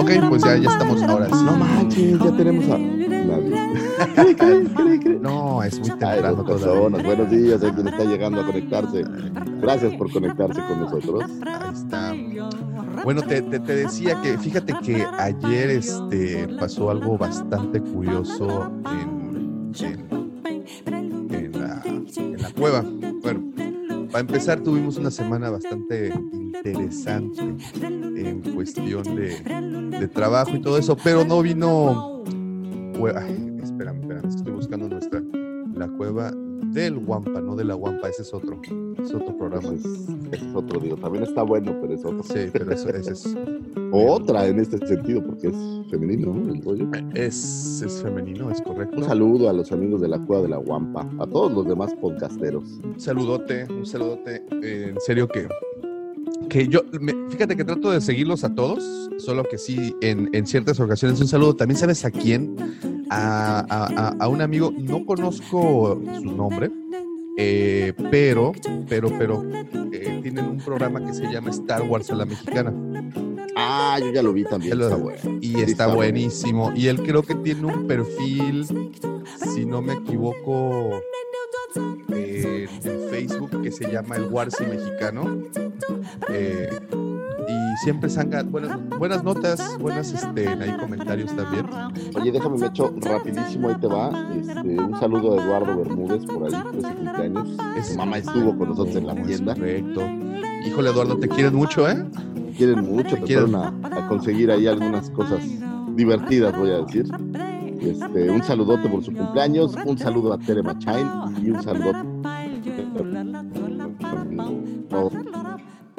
Ok, pues ya, ya estamos ahora sí. No manches, ya tenemos a. No, es muy Ay, temprano personas. Buenos días, hay quien está llegando a conectarse. Gracias por conectarse con nosotros. Ahí está. Bueno, te, te- te decía que fíjate que ayer este, pasó algo bastante curioso en, en- cueva. Bueno, para empezar tuvimos una semana bastante interesante en cuestión de, trabajo y todo eso, pero no vino... Ay, espérame, estoy buscando nuestra... La cueva del Guampa, no de la Guampa, ese es otro, es otro programa. Es, otro, digo. También está bueno, pero es otro. Sí, pero eso, ese es, Otra en este sentido, porque es femenino, ¿no? El rollo. es, es femenino, es correcto. Un saludo a los amigos de la Cueva de la Guampa, a todos los demás podcasteros. Un saludote, un saludote. eh, en serio que, que yo, me- fíjate que trato de seguirlos a todos, solo que sí, en, en ciertas ocasiones. Un saludo. También sabes a quién, a, a- a- un amigo, no conozco su nombre, eh, pero, pero, pero, eh, tienen un programa que se llama Star Wars a la Mexicana. Ah, yo ya lo vi también. Ya lo- Está bueno. Y está bueno. buenísimo. Y él creo que tiene un perfil, si no me equivoco, que se llama El Warsi Mexicano. Eh, y siempre saca buenas, buenas notas, buenas este, ahí comentarios también. Oye, déjame me echo rapidísimo, ahí te va. Este, un saludo a Eduardo Bermúdez por ahí, de su cumpleaños. Su mamá estuvo con nosotros en la tienda. Correcto. Híjole, Eduardo, te quieren mucho, ¿eh? Quieren mucho, Te te quieren. a, a conseguir ahí algunas cosas divertidas, voy a decir. Este, un saludote por su cumpleaños, un saludo a Tere Machain y un saludo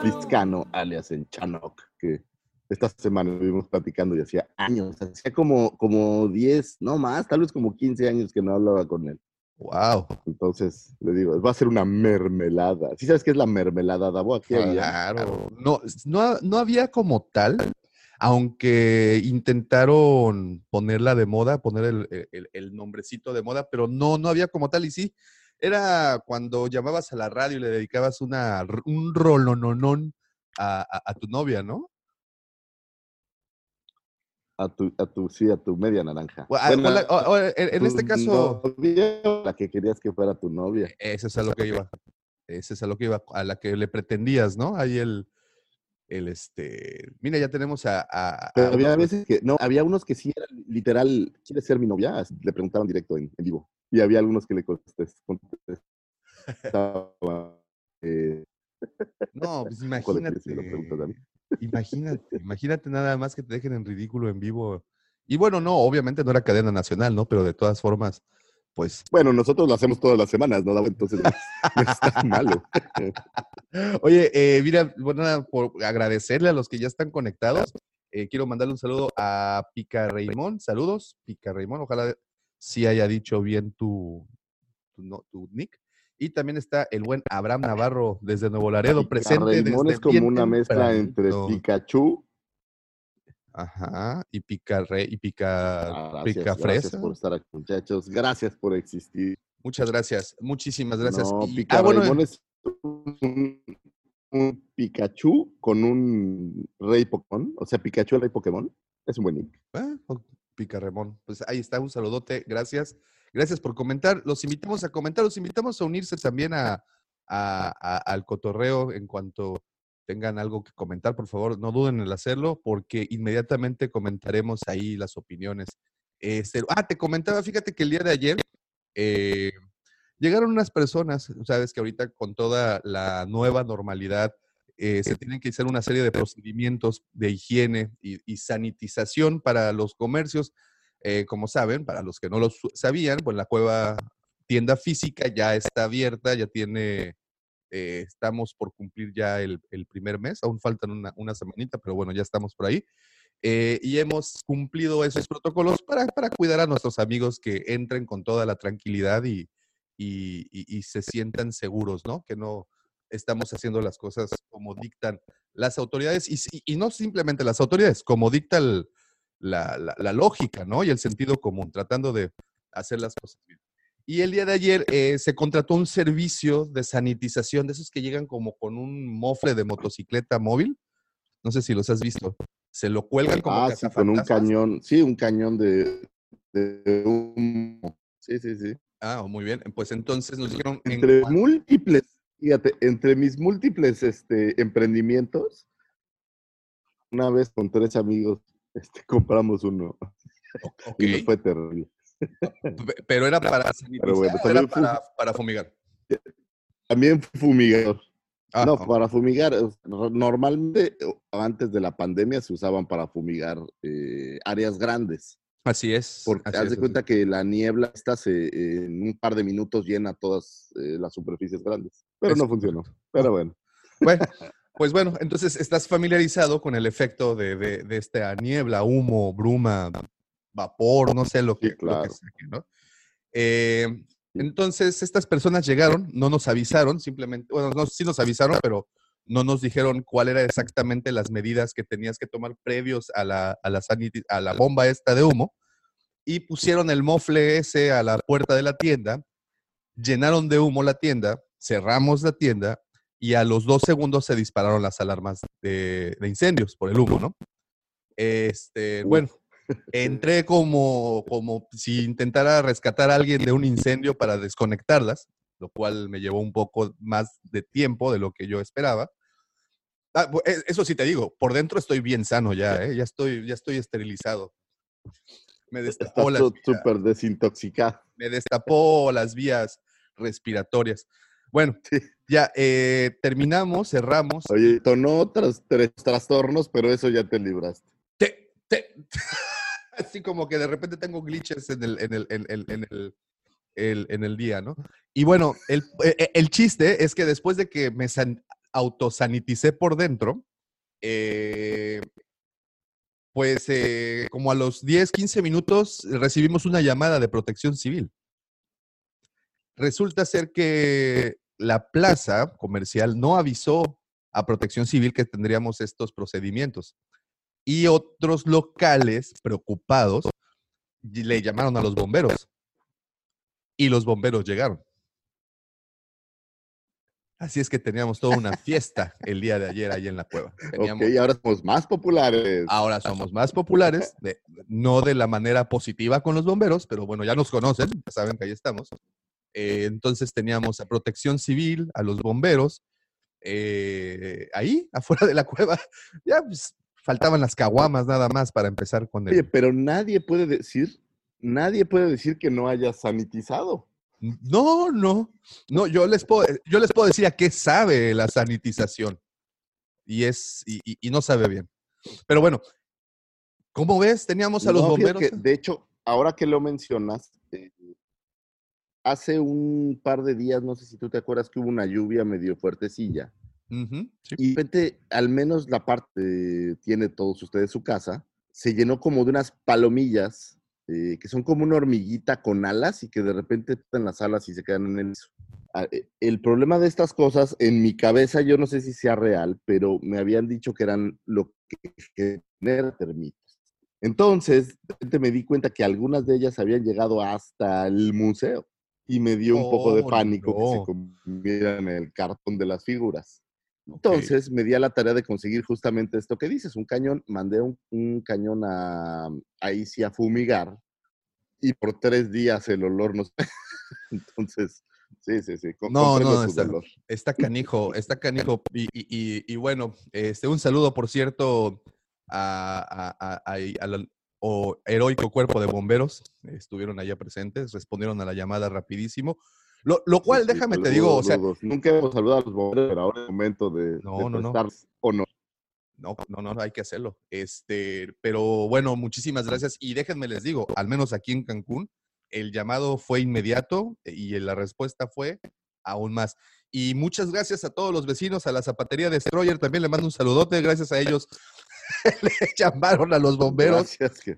Liscano, alias en Chanok, que esta semana estuvimos platicando y hacía años, hacía como, como 10, no más, tal vez como 15 años que no hablaba con él. Wow. Entonces, le digo, va a ser una mermelada. ¿Sí sabes qué es la mermelada, Davo? Aquí. Claro. No, no, no había como tal, aunque intentaron ponerla de moda, poner el, el- el nombrecito de moda, pero no, no había como tal. Y sí, era cuando llamabas a la radio y le dedicabas una, un rolononón a, a- a tu novia, ¿no? A tu, a tu, sí, a tu media naranja. O- a- o Bueno, la- o- o en, en este caso, novia, la que querías que fuera tu novia. ese es a lo que iba. Ese es a lo que iba, a la que le pretendías, ¿no? Ahí el, el este. Mira, ya tenemos a. Pero había veces que, no, había unos que sí eran literal, ¿quieres ser mi novia? Le preguntaban directo en, en vivo. Y había algunos que le contestes- contestaban. eh, No, pues imagínate. Imagínate, imagínate nada más que te dejen en ridículo en vivo. Y bueno, no, obviamente no era cadena nacional, ¿no? Pero de todas formas, pues. bueno, nosotros lo hacemos todas las semanas, ¿no? Entonces no es, no es tan malo. Oye, eh, mira, bueno, nada, por agradecerle a los que ya están conectados. eh, quiero mandarle un saludo a Pica Raymond. Saludos, Pica Raymond. Ojalá sí haya dicho bien tu, tu, no- tu nick. Y también está el buen Abraham Navarro desde Nuevo Laredo, presente desde es como una mezcla entre. Pikachu. Ajá, y pica re, y pica, Ah, pica gracias, gracias fresa. por estar aquí, muchachos. Gracias por existir. Muchas gracias, muchísimas gracias. No, Y- Pica ah, bueno, es un, un Pikachu con un rey Pokémon. O sea, Pikachu el rey Pokémon. Es un buen nick. ah, oh, pica Remón. Pues ahí está, un saludote, gracias. Gracias por comentar. Los invitamos a comentar, los invitamos a unirse también a- al cotorreo en cuanto tengan algo que comentar, por favor, no duden en hacerlo, porque inmediatamente comentaremos ahí las opiniones. Este, ah, te comentaba, fíjate que el día de ayer eh, llegaron unas personas, sabes que ahorita con toda la nueva normalidad eh, se tienen que hacer una serie de procedimientos de higiene y, sanitización para los comercios. Eh, como saben, para los que no lo sabían, pues la cueva tienda física ya está abierta, ya tiene, eh, estamos por cumplir ya el, primer mes, aún faltan una, una semanita, pero bueno, ya estamos por ahí. Y hemos cumplido esos protocolos para, para cuidar a nuestros amigos que entren con toda la tranquilidad y, y- y se sientan seguros, ¿no? Que no estamos haciendo las cosas como dictan las autoridades y, no simplemente las autoridades, como dicta el- la, la- la lógica, ¿no? Y el sentido común, tratando de hacer las cosas bien. Y el día de ayer eh, se contrató un servicio de sanitización, de esos que llegan como con un mofle de motocicleta móvil. No sé si los has visto. Se lo cuelgan como Ah, sí, con un cañón, sí, un cañón de, de humo. Sí, sí, sí. Ah, muy bien. Pues entonces nos dijeron en Entre cuan- múltiples, fíjate, entre mis múltiples este, emprendimientos, una vez con tres amigos este, compramos uno y nos fue terrible. pe- pero era para bueno, era para, para fumigar. También fumigador. Ah, no, para fumigar, normalmente antes de la pandemia se usaban para fumigar eh, áreas grandes, así es. porque así haz de cuenta que la niebla esta se, eh, en un par de minutos llena todas eh, las superficies grandes, pero Es no funcionó. Pero bueno, Bueno, pues bueno, entonces estás familiarizado con el efecto de, de- de esta niebla, humo, bruma, vapor, no sé lo que, Sí, lo que claro. ¿no? Eh, entonces, estas personas llegaron, no nos avisaron, simplemente, bueno, no, sí nos avisaron, pero no nos dijeron cuál era exactamente las medidas que tenías que tomar previos a la, a la, saniti- a la bomba esta de humo, y pusieron el mofle ese a la puerta de la tienda, llenaron de humo la tienda, cerramos la tienda, y a los dos segundos se dispararon las alarmas de, de incendios por el humo, ¿no? Este, bueno, entré como, como si intentara rescatar a alguien de un incendio para desconectarlas, lo cual me llevó un poco más de tiempo de lo que yo esperaba. Ah, bu- e- eso sí te digo, por dentro estoy bien sano ya, ¿eh? ya estoy, ya estoy esterilizado. Me destapó, estás las súper desintoxicado. me destapó las vías respiratorias. Bueno, Sí. ya eh, terminamos, cerramos. Oye, tonó tres trastornos, pero eso ya te libraste. Te- te- así como que de repente tengo glitches en el, en el, en el, en el, el- en el día, ¿no? Y bueno, el, eh, el chiste es que después de que me san- autosaniticé por dentro, eh, pues eh, como a los 10, 15 minutos recibimos una llamada de protección civil. Resulta ser que la plaza comercial no avisó a protección civil que tendríamos estos procedimientos y otros locales preocupados le llamaron a los bomberos y los bomberos llegaron. Así es que teníamos toda una fiesta el día de ayer ahí en la cueva. Teníamos- Ok, ahora somos más populares. Ahora somos más populares, de- no de la manera positiva con los bomberos, pero bueno, ya nos conocen, ya saben que ahí estamos. Eh, entonces teníamos a Protección Civil, a los bomberos, eh, ahí, afuera de la cueva. Ya pues, faltaban las caguamas nada más para empezar con Oye, el... pero nadie puede decir, nadie puede decir que no haya sanitizado. No, no, no, yo les puedo, yo les puedo decir a qué sabe la sanitización. Y es, y, y- y no sabe bien. Pero bueno, ¿cómo ves? Teníamos a los No, bomberos. que, de hecho, ahora que lo mencionas, eh, hace un par de días, no sé si tú te acuerdas que hubo una lluvia medio fuertecilla. Sí. Y de repente, al menos la parte, tiene todos ustedes su casa, se llenó como de unas palomillas eh, que son como una hormiguita con alas y que de repente están las alas y se quedan en el. Ah, eh, El problema de estas cosas, en mi cabeza, yo no sé si sea real, pero me habían dicho que eran lo que genera termitas. Entonces, de repente me di cuenta que algunas de ellas habían llegado hasta el museo y me dio un poco de Oh, pánico que no. se convirtieran en el cartón de las figuras. Entonces me di a la tarea de conseguir justamente esto que dices, un cañón, mandé un, un cañón a, ahí sí a fumigar y por tres días el olor nos... Entonces, sí, sí, sí, co- No, no, está- dolor. Está canijo, está canijo. Y, y- y- y bueno, este, un saludo, por cierto, a, a- a- a- al o heroico cuerpo de bomberos. Estuvieron allá presentes, respondieron a la llamada rapidísimo. Lo, lo cual, Sí, sí, déjame te digo, o sea. Nunca hemos saludado a los bomberos, pero ahora es el momento de, No, de no, no. o no. No, no, no, hay que hacerlo. Este, pero bueno, muchísimas gracias. Y déjenme les digo, al menos aquí en Cancún, el llamado fue inmediato y la respuesta fue aún más. Y muchas gracias a todos los vecinos, a la zapatería Destroyer, también le mando un saludote, gracias a ellos le llamaron a los bomberos. Gracias,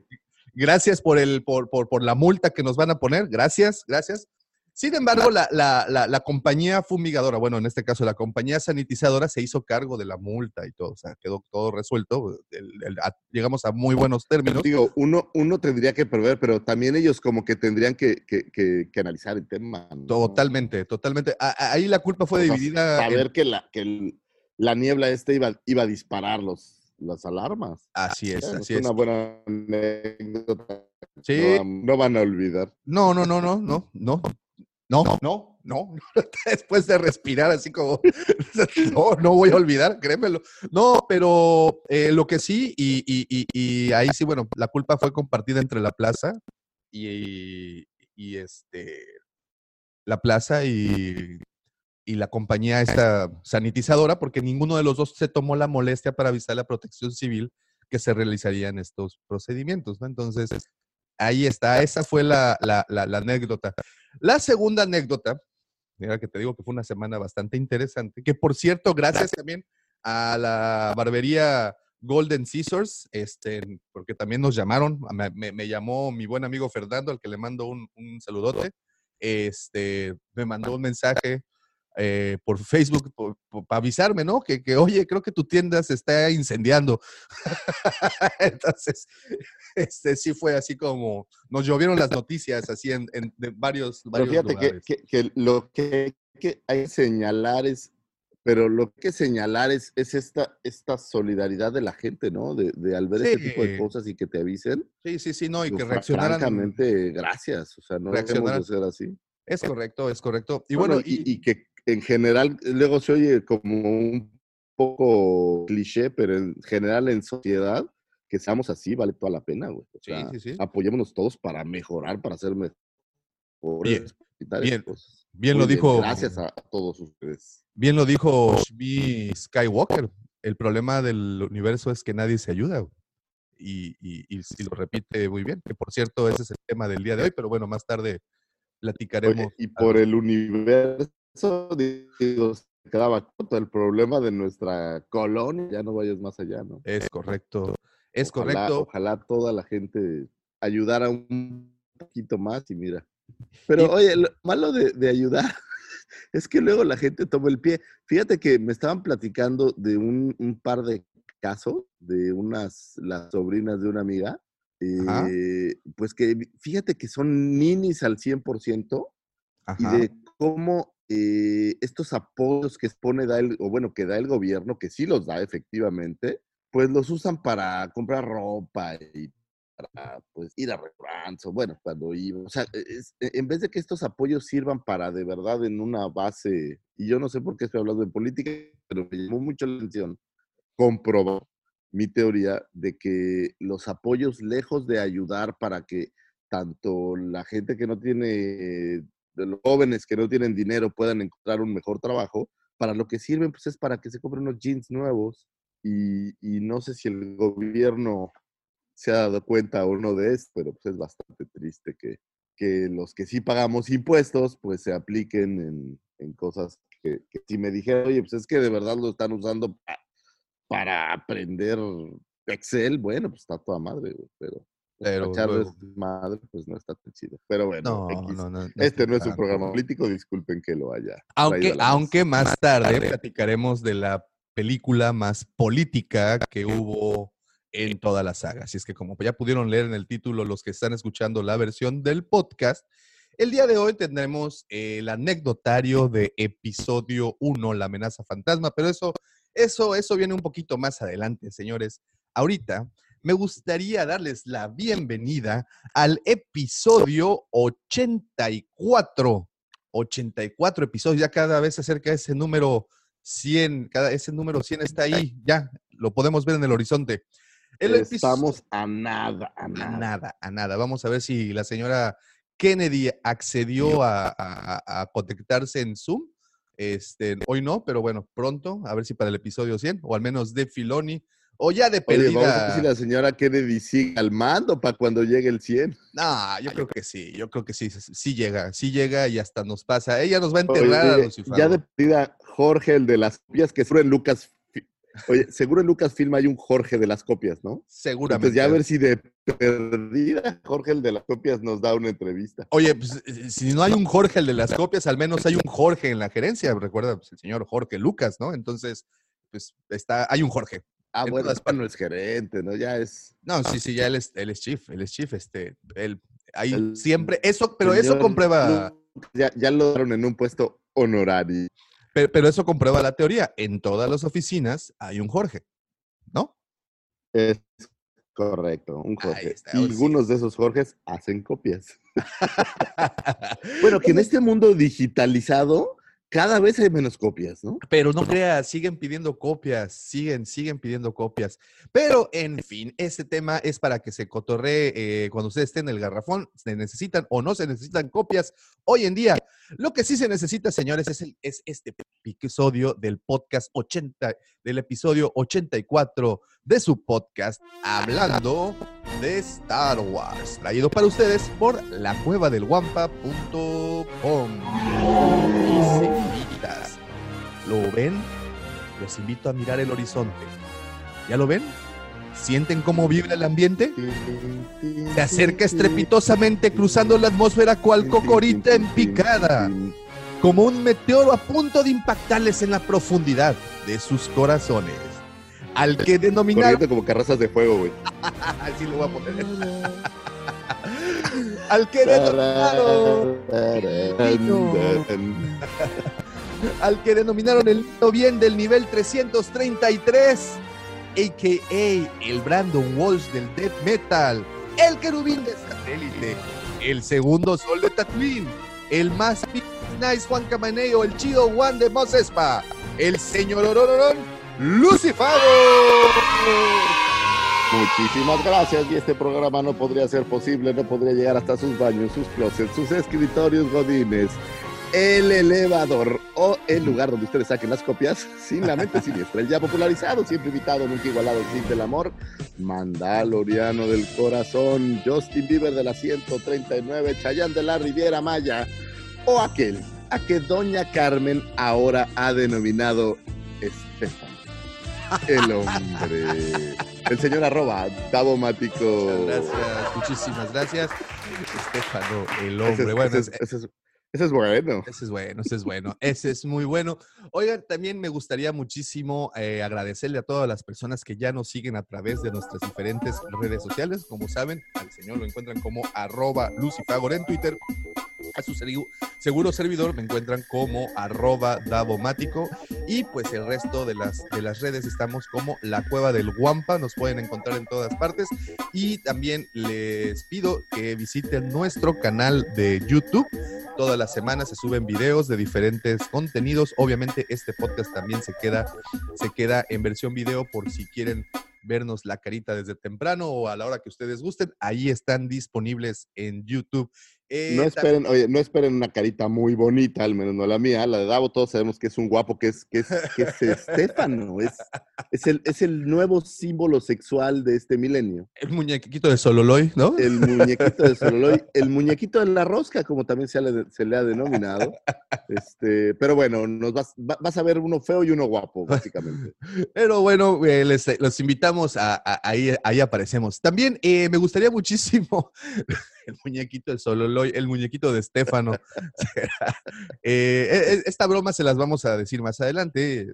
Gracias por, el, por, por, por la multa que nos van a poner. Gracias, gracias. Sin embargo, la, la, la, la compañía fumigadora, bueno, en este caso la compañía sanitizadora se hizo cargo de la multa y todo, o sea, quedó todo resuelto. El- el- a- llegamos a muy buenos términos. Digo, uno, uno tendría que prever, pero también ellos como que tendrían que, que- que- que analizar el tema. ¿no? Totalmente, totalmente. A- ahí la culpa fue O sea, dividida. en- Saber que, la, que el- la niebla esta iba, iba a disparar los, las alarmas. Así es, así es es. una buena anécdota. Sí. No van a olvidar. No, no, no, no, no, no. No, no, no. Después de respirar así como, no, no voy a olvidar, créemelo. No, pero eh, lo que sí, y, y- y- y ahí sí, bueno, la culpa fue compartida entre la plaza y, este, la plaza y la compañía esta sanitizadora, porque ninguno de los dos se tomó la molestia para avisar a la protección civil que se realizarían estos procedimientos, ¿no? Entonces, ahí está, esa fue la, la- la- la anécdota. La segunda anécdota, mira que te digo que fue una semana bastante interesante, que por cierto, gracias también a la barbería Golden Scissors, este, porque también nos llamaron, me, me- me llamó mi buen amigo Fernando, al que le mando un, un saludote, este, me mandó un mensaje eh, por Facebook para avisarme, ¿no? Que, que, oye, creo que tu tienda se está incendiando. Entonces, este sí fue así como, nos llovieron las noticias así en, en- de varios, Pero varios fíjate que, lugares. que- que lo que, hay que señalar es, pero lo que hay que señalar es, es esta, esta solidaridad de la gente, ¿no? De, de al ver este tipo de cosas y que te avisen. Sí, sí, sí, no, y pues, que reaccionaran. Francamente, gracias. O sea, no debemos de ser así. Es correcto, es correcto. Y Bueno, bueno, y, y que en general, luego se oye como un poco cliché, pero en general en sociedad, que seamos así, vale toda la pena, güey. O Sí, sea, sí, sí. apoyémonos todos para mejorar, para ser mejores. Bien, bien, pues, bien lo dijo. Gracias a, todos ustedes. Bien lo dijo Shmi Skywalker. El problema del universo es que nadie se ayuda. güey. Y, y, y sí lo repite muy bien. Que por cierto, ese es el tema del día de hoy, pero bueno, más tarde platicaremos. Oye, y por el universo, digo, se quedaba corto el problema de nuestra colonia, ya no vayas más allá, ¿no? Es correcto. Es Ojalá- correcto. Ojalá toda la gente ayudara un poquito más y mira. Pero Y- oye, lo malo de, de ayudar es que luego la gente toma el pie. Fíjate que me estaban platicando de un, un par de casos de unas, las sobrinas de una amiga, eh, pues que fíjate que son ninis al 100% y Ajá. de cómo eh, estos apoyos que pone o bueno, que da el gobierno, que sí los da efectivamente, pues los usan para comprar ropa y para pues ir a restaurantes, o bueno, cuando iba, o sea, e, e- en vez de que estos apoyos sirvan para de verdad en una base, y yo no sé por qué estoy hablando de política, pero me llamó mucho la atención comprobar mi teoría de que los apoyos, lejos de ayudar para que tanto la gente que no tiene, de los jóvenes que no tienen dinero puedan encontrar un mejor trabajo, para lo que sirven pues es para que se compren unos jeans nuevos y, no sé si el gobierno se ha dado cuenta o no de esto, pero pues es bastante triste que, que los que sí pagamos impuestos pues se apliquen en, en cosas que, si me dijeran, oye, pues es que de verdad lo están usando pa- para aprender Excel, bueno, pues está toda madre, pero Pero luego- madre, pues no está tan chido. Pero bueno, No, X. no, no, no este no es un programa político, disculpen que lo haya. Aunque, aunque más tarde platicaremos de la película más política que hubo en toda la saga. Así es que como ya pudieron leer en el título los que están escuchando la versión del podcast, el día de hoy tendremos el anecdotario de episodio 1, La amenaza fantasma, pero eso, eso, eso viene un poquito más adelante, señores. Ahorita me gustaría darles la bienvenida al episodio 84. 84 episodios, ya cada vez se acerca ese número 100, cada, ese número 100 está ahí, ya lo podemos ver en el horizonte. El episodio- Estamos a nada, a a nada. nada, a nada. Vamos a ver si la señora Kennedy accedió a, a- a conectarse en Zoom. Este, hoy no, pero bueno, pronto, a ver si para el episodio 100, o al menos de Filoni, o ya de Oye, vamos a ver perdida. si la señora Kennedy sigue al mando para cuando llegue el 100. No, yo creo que sí, yo creo que sí, sí llega, sí llega y hasta nos pasa. Ella nos va a enterrar a Oye, Lucifer. ya de perdida, Jorge, el de las copias, que seguro en Lucas. Oye, seguro en Lucasfilm hay un Jorge de las copias, ¿no? Seguramente. Entonces ya a ver si de perdida Jorge, el de las copias, nos da una entrevista. Oye, pues, eh, si no hay un Jorge el de las copias, al menos hay un Jorge en la gerencia. Recuerda, pues, el señor Jorge Lucas, ¿no? Entonces, pues está, hay un Jorge. Ah, En bueno, no es gerente, ¿no? Ya es. No, sí, sí, ya él es, él es chief, él es chief, este, él, ahí El siempre, eso, pero eso comprueba, Ya, ya lo daron en un puesto honorario. pero, pero eso comprueba la teoría. En todas las oficinas hay un Jorge, ¿no? Es correcto, un Jorge. está, Y sí. algunos de esos Jorges hacen copias. Bueno, que en este mundo digitalizado cada vez hay menos copias, ¿no? Pero no creas, siguen pidiendo copias, siguen, siguen pidiendo copias. Pero, en fin, ese tema es para que se cotorree eh, cuando ustedes estén en el garrafón, se necesitan o no se necesitan copias hoy en día. Lo que sí se necesita, señores, es, el, es este episodio del podcast 80, del episodio 84 de su podcast, Hablando de Star Wars, traído para ustedes por lacuevadelguampa.com. Y seguiditas, ¿lo ven? Los invito a mirar el horizonte. ¿Ya lo ven? ¿Sienten cómo vibra el ambiente? Se acerca estrepitosamente cruzando la atmósfera cual cocorita en picada, como un meteoro a punto de impactarles en la profundidad de sus corazones. Al que denominar como carrazas de fuego, güey. Así lo voy a poner. Al que denominaron, al que denominaron el bien del nivel 333, a.k.a. el Brandon Walsh del death metal, el querubín de satélite, el segundo sol de Tatooine, el más nice Juan Camaneo, el chido Juan de Mos Espa, el señor Orororón, Lucifer. Muchísimas gracias. Y este programa no podría ser posible, no podría llegar hasta sus baños, sus closets, sus escritorios godines, el elevador o el lugar donde ustedes saquen las copias sin la mente siniestra. El ya popularizado, siempre invitado, nunca igualado, sin del amor, Mandaloriano del corazón, Justin Bieber de la 139, Chayán de la Riviera Maya o aquel a que Doña Carmen ahora ha denominado Estefan. El hombre. El señor arroba, Davomático. Gracias, muchísimas gracias. Estefano, el Ese es, hombre. Bueno, ese es- ese es- ese es bueno. Ese es bueno, ese es bueno, ese es muy bueno. Oigan, también me gustaría muchísimo eh, agradecerle a todas las personas que ya nos siguen a través de nuestras diferentes redes sociales. Como saben, al señor lo encuentran como arroba lucifagor en Twitter. A su seguro servidor me encuentran como arroba davomático. Y pues el resto de las, de las redes estamos como la cueva del Guampa. Nos pueden encontrar en todas partes. Y también les pido que visiten nuestro canal de YouTube. Todas las semanas se suben videos de diferentes contenidos. Obviamente este podcast también se queda, se queda en versión video por si quieren vernos la carita desde temprano o a la hora que ustedes gusten. Ahí están disponibles en YouTube. Eh, No tam- esperen, oye, no esperen una carita muy bonita, al menos no la mía. La de Davo, todos sabemos que es un guapo, que es, que es, que es Estefano. Es, es, el, es el nuevo símbolo sexual de este milenio. El muñequito de Sololoy, ¿no? El muñequito de Sololoy, el muñequito de la rosca, como también se le, se le ha denominado. Este, pero bueno, nos vas, va- vas a ver uno feo y uno guapo, básicamente. Pero bueno, eh, les, los invitamos a, a- ahí, ahí aparecemos. También eh, me gustaría muchísimo el muñequito de Sololoy, el muñequito de Estefano. Eh, e- esta broma se las vamos a decir más adelante.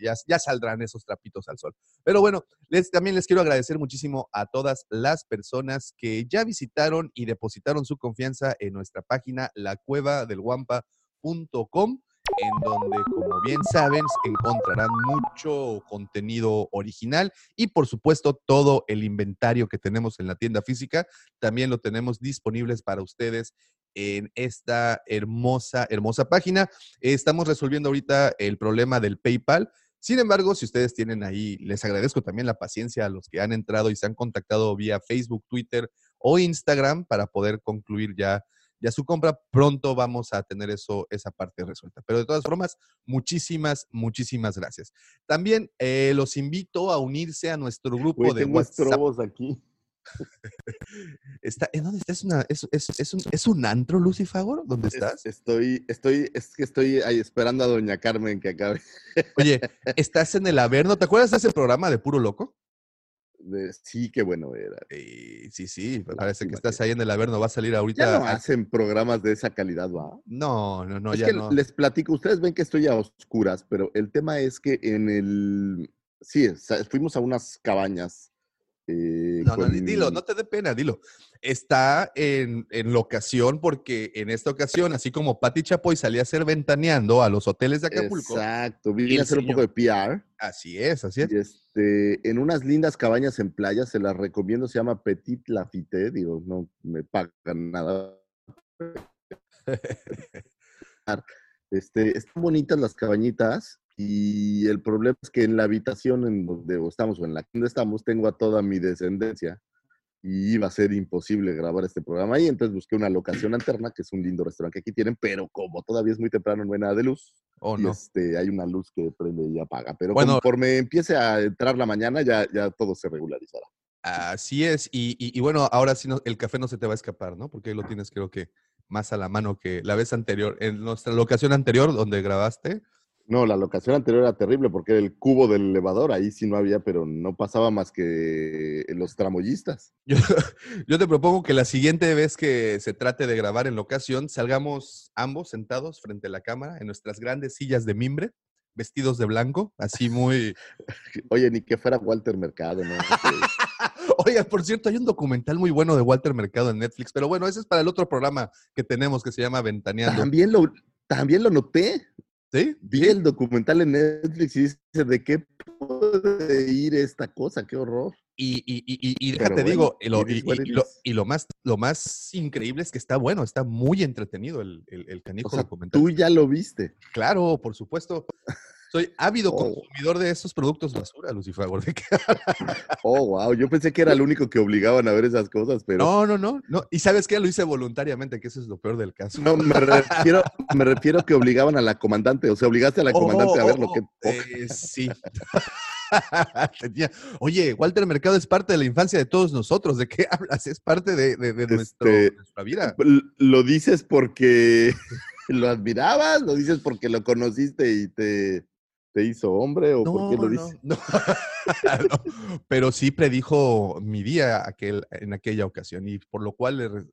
Ya, ya saldrán esos trapitos al sol. Pero bueno, les, también les quiero agradecer muchísimo a todas las personas que ya visitaron y depositaron su confianza en nuestra página lacuevadelguampa.com en donde, como bien saben, encontrarán mucho contenido original y, por supuesto, todo el inventario que tenemos en la tienda física. También lo tenemos disponibles para ustedes en esta hermosa, hermosa página. Estamos resolviendo ahorita el problema del PayPal. Sin embargo, si ustedes tienen ahí, les agradezco también la paciencia a los que han entrado y se han contactado vía Facebook, Twitter o Instagram para poder concluir ya ya su compra, pronto vamos a tener eso, esa parte resuelta. Pero de todas formas, muchísimas, muchísimas gracias. También eh, los invito a unirse a nuestro grupo Güey, de tengo WhatsApp. aquí. Está, ¿En dónde estás? ¿Es, es, es- un, ¿Es un antro, Lucifagor? ¿Dónde Es- estás? Estoy, estoy, es que estoy ahí esperando a Doña Carmen que acabe. Oye, ¿estás en el Averno? ¿Te acuerdas de ese programa de Puro Loco? De- sí, qué bueno era. Sí, sí, parece que estás ahí en el Averno. Va a salir ahorita. Ya no hacen programas de esa calidad, ¿va? No, no, no, es ya que no. les platico, ustedes ven que estoy a oscuras, pero el tema es que en el... Sí, fuimos a unas cabañas. Eh, No, no, dilo, no te dé pena, dilo. Está en, en locación porque en esta ocasión, así como Pati Chapoy salía a hacer ventaneando a los hoteles de Acapulco. Exacto, vine a hacer un poco de PR. Así es, así es. Y este, en unas lindas cabañas en playa, se las recomiendo, se llama Petit Lafite, digo, no me pagan nada. Este, están bonitas las cabañitas y el problema es que en la habitación en donde estamos o en la donde estamos tengo a toda mi descendencia y iba a ser imposible grabar este programa ahí, entonces busqué una locación alterna, que es un lindo restaurante que aquí tienen, pero como todavía es muy temprano, no hay nada de luz, Oh, y no. este, hay una luz que prende y apaga. Pero Bueno. conforme empiece a entrar la mañana, ya, ya todo se regularizará. Así es. Y, y- y bueno, ahora sí no- el café no se te va a escapar, ¿no? Porque lo tienes, creo que, más a la mano que la vez anterior. En nuestra locación anterior, donde grabaste, No, la locación anterior era terrible porque era el cubo del elevador, ahí sí no había, pero no pasaba más que los tramoyistas. Yo, yo te propongo que la siguiente vez que se trate de grabar en locación, salgamos ambos sentados frente a la cámara en nuestras grandes sillas de mimbre, vestidos de blanco, así muy... Oye, ni que fuera Walter Mercado, ¿no? Oiga, por cierto, hay un documental muy bueno de Walter Mercado en Netflix, pero bueno, ese es para el otro programa que tenemos que se llama Ventaneando. también, lo, también lo noté. ¿Sí? Vi el documental en Netflix y dice, ¿de qué puede ir esta cosa? ¡Qué horror! Y, y, y, y- déjate digo, y lo, y- lo- is. y lo más, lo más increíble es que está bueno, está muy entretenido el, el, el canijo O sea, documental. tú ya lo viste. Claro, por supuesto. Soy ávido Oh. consumidor de esos productos basura, Lucifer. ¿De qué Oh, wow. Yo pensé que era el único que obligaban a ver esas cosas, pero... No, no, no, no. Y sabes qué, lo hice voluntariamente, que eso es lo peor del caso. No, me refiero, me refiero que obligaban a la comandante, o sea, obligaste a la comandante a Oh, verlo. oh, qué oh, poca. eh, sí. Tenía- Oye, Walter Mercado es parte de la infancia de todos nosotros. ¿De qué hablas? Es parte de, de- de nuestro- Este, nuestra vida. ¿Lo dices porque lo admirabas? ¿Lo dices porque lo conociste y te, te hizo hombre? ¿O por qué lo dices? no. No, Pero sí predijo mi día aquel, en aquella ocasión y por lo cual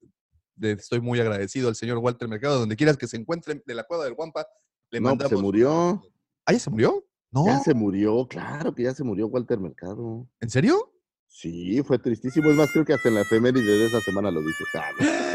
le, estoy muy agradecido al señor Walter Mercado, donde quieras que se encuentre de la cueva del Guampa. Le No, pues, mandamos. se murió. ¿Ah, ya se murió? No. Ya se murió, claro que ya se murió Walter Mercado. ¿En serio? Sí, fue tristísimo. Es más, creo que hasta en la efeméride de esa semana lo dije. Ah,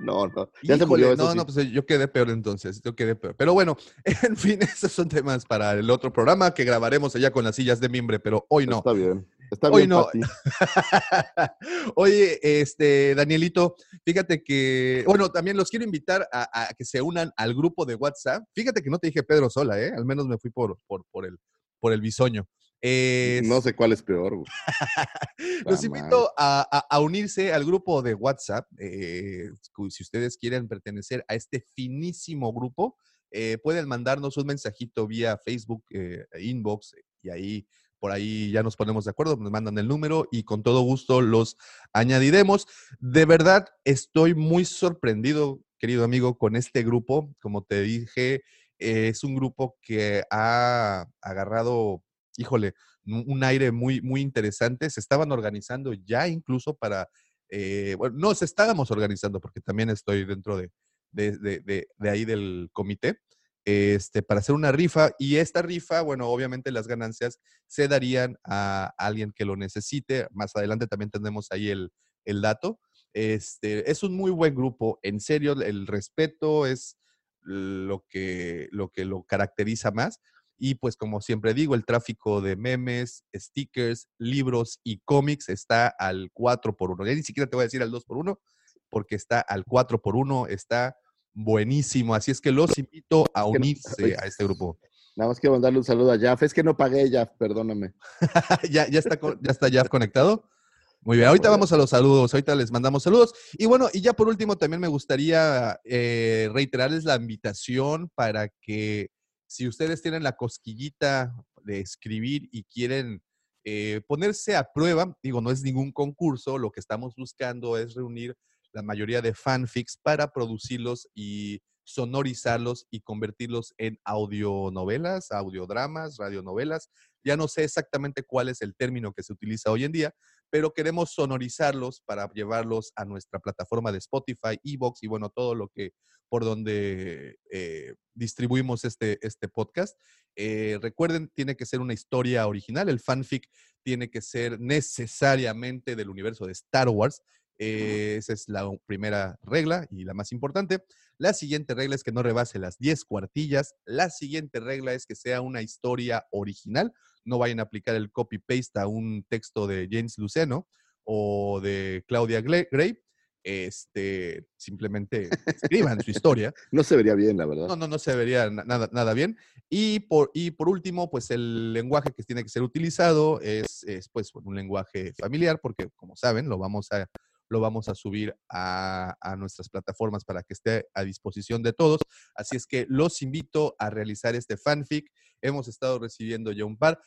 no, no, no. Ya se Híjole, murió. Eso no, sí. no, pues eh, yo quedé peor entonces, yo quedé peor. Pero bueno, en fin, esos son temas para el otro programa que grabaremos allá con las sillas de mimbre, pero hoy no. Está bien. Está Hoy bien, no. Pati. Oye, este, Danielito, fíjate que, bueno, también los quiero invitar a, a que se unan al grupo de WhatsApp. Fíjate que no te dije Pedro sola, ¿eh? Al menos me fui por, por, por, el, por el bisoño. Es- No sé cuál es peor. güey. los invito a, a- a unirse al grupo de WhatsApp. eh, si ustedes quieren pertenecer a este finísimo grupo, eh, pueden mandarnos un mensajito vía Facebook, eh, inbox, y ahí por ahí ya nos ponemos de acuerdo, nos mandan el número y con todo gusto los añadiremos. De verdad, estoy muy sorprendido, querido amigo, con este grupo. Como te dije, es un grupo que ha agarrado, híjole, un aire muy, muy interesante. Se estaban organizando ya incluso para, eh, bueno, no, se estábamos organizando porque también estoy dentro de, de, de- de- ahí del comité, este, para hacer una rifa. Y esta rifa, bueno, obviamente las ganancias se darían a alguien que lo necesite. Más adelante también tendremos ahí el, el dato. Este, es un muy buen grupo, en serio, el respeto es lo que, lo que lo caracteriza más. Y pues como siempre digo, el tráfico de memes, stickers, libros y cómics está al 4 por 1 Ya ni siquiera te voy a decir al 2 por 1 porque está al 4 por 1 está buenísimo. Así es que los invito a unirse a este grupo. Nada más quiero mandarle un saludo a Jaf. Es que no pagué, Jaf, perdóname. ¿Ya, ya, está, ¿Ya está Jeff conectado? Muy bien, ahorita vamos a los saludos, ahorita les mandamos saludos. Y bueno, y ya por último, también me gustaría eh, reiterarles la invitación para que si ustedes tienen la cosquillita de escribir y quieren eh, ponerse a prueba, digo, no es ningún concurso, lo que estamos buscando es reunir la mayoría de fanfics para producirlos y sonorizarlos y convertirlos en audionovelas, audiodramas, radionovelas. Ya no sé exactamente cuál es el término que se utiliza hoy en día, pero queremos sonorizarlos para llevarlos a nuestra plataforma de Spotify, Evox y bueno, todo lo que por donde eh, distribuimos este, este podcast. Eh, recuerden, tiene que ser una historia original. El fanfic tiene que ser necesariamente del universo de Star Wars. Eh, esa es la primera regla y la más importante. La siguiente regla es que no rebase las 10 cuartillas. La siguiente regla es que sea una historia original. No vayan a aplicar el copy-paste a un texto de James Luceno o de Claudia Gray. Este, simplemente escriban su historia. No se vería bien, la verdad. No, no, no se vería nada, nada bien. Y por, y por último, pues el lenguaje que tiene que ser utilizado es, es pues un lenguaje familiar, porque como saben, lo vamos a lo vamos a subir a, nuestras plataformas para que esté a disposición de todos. Así es que los invito a realizar este fanfic. Hemos estado recibiendo ya un par,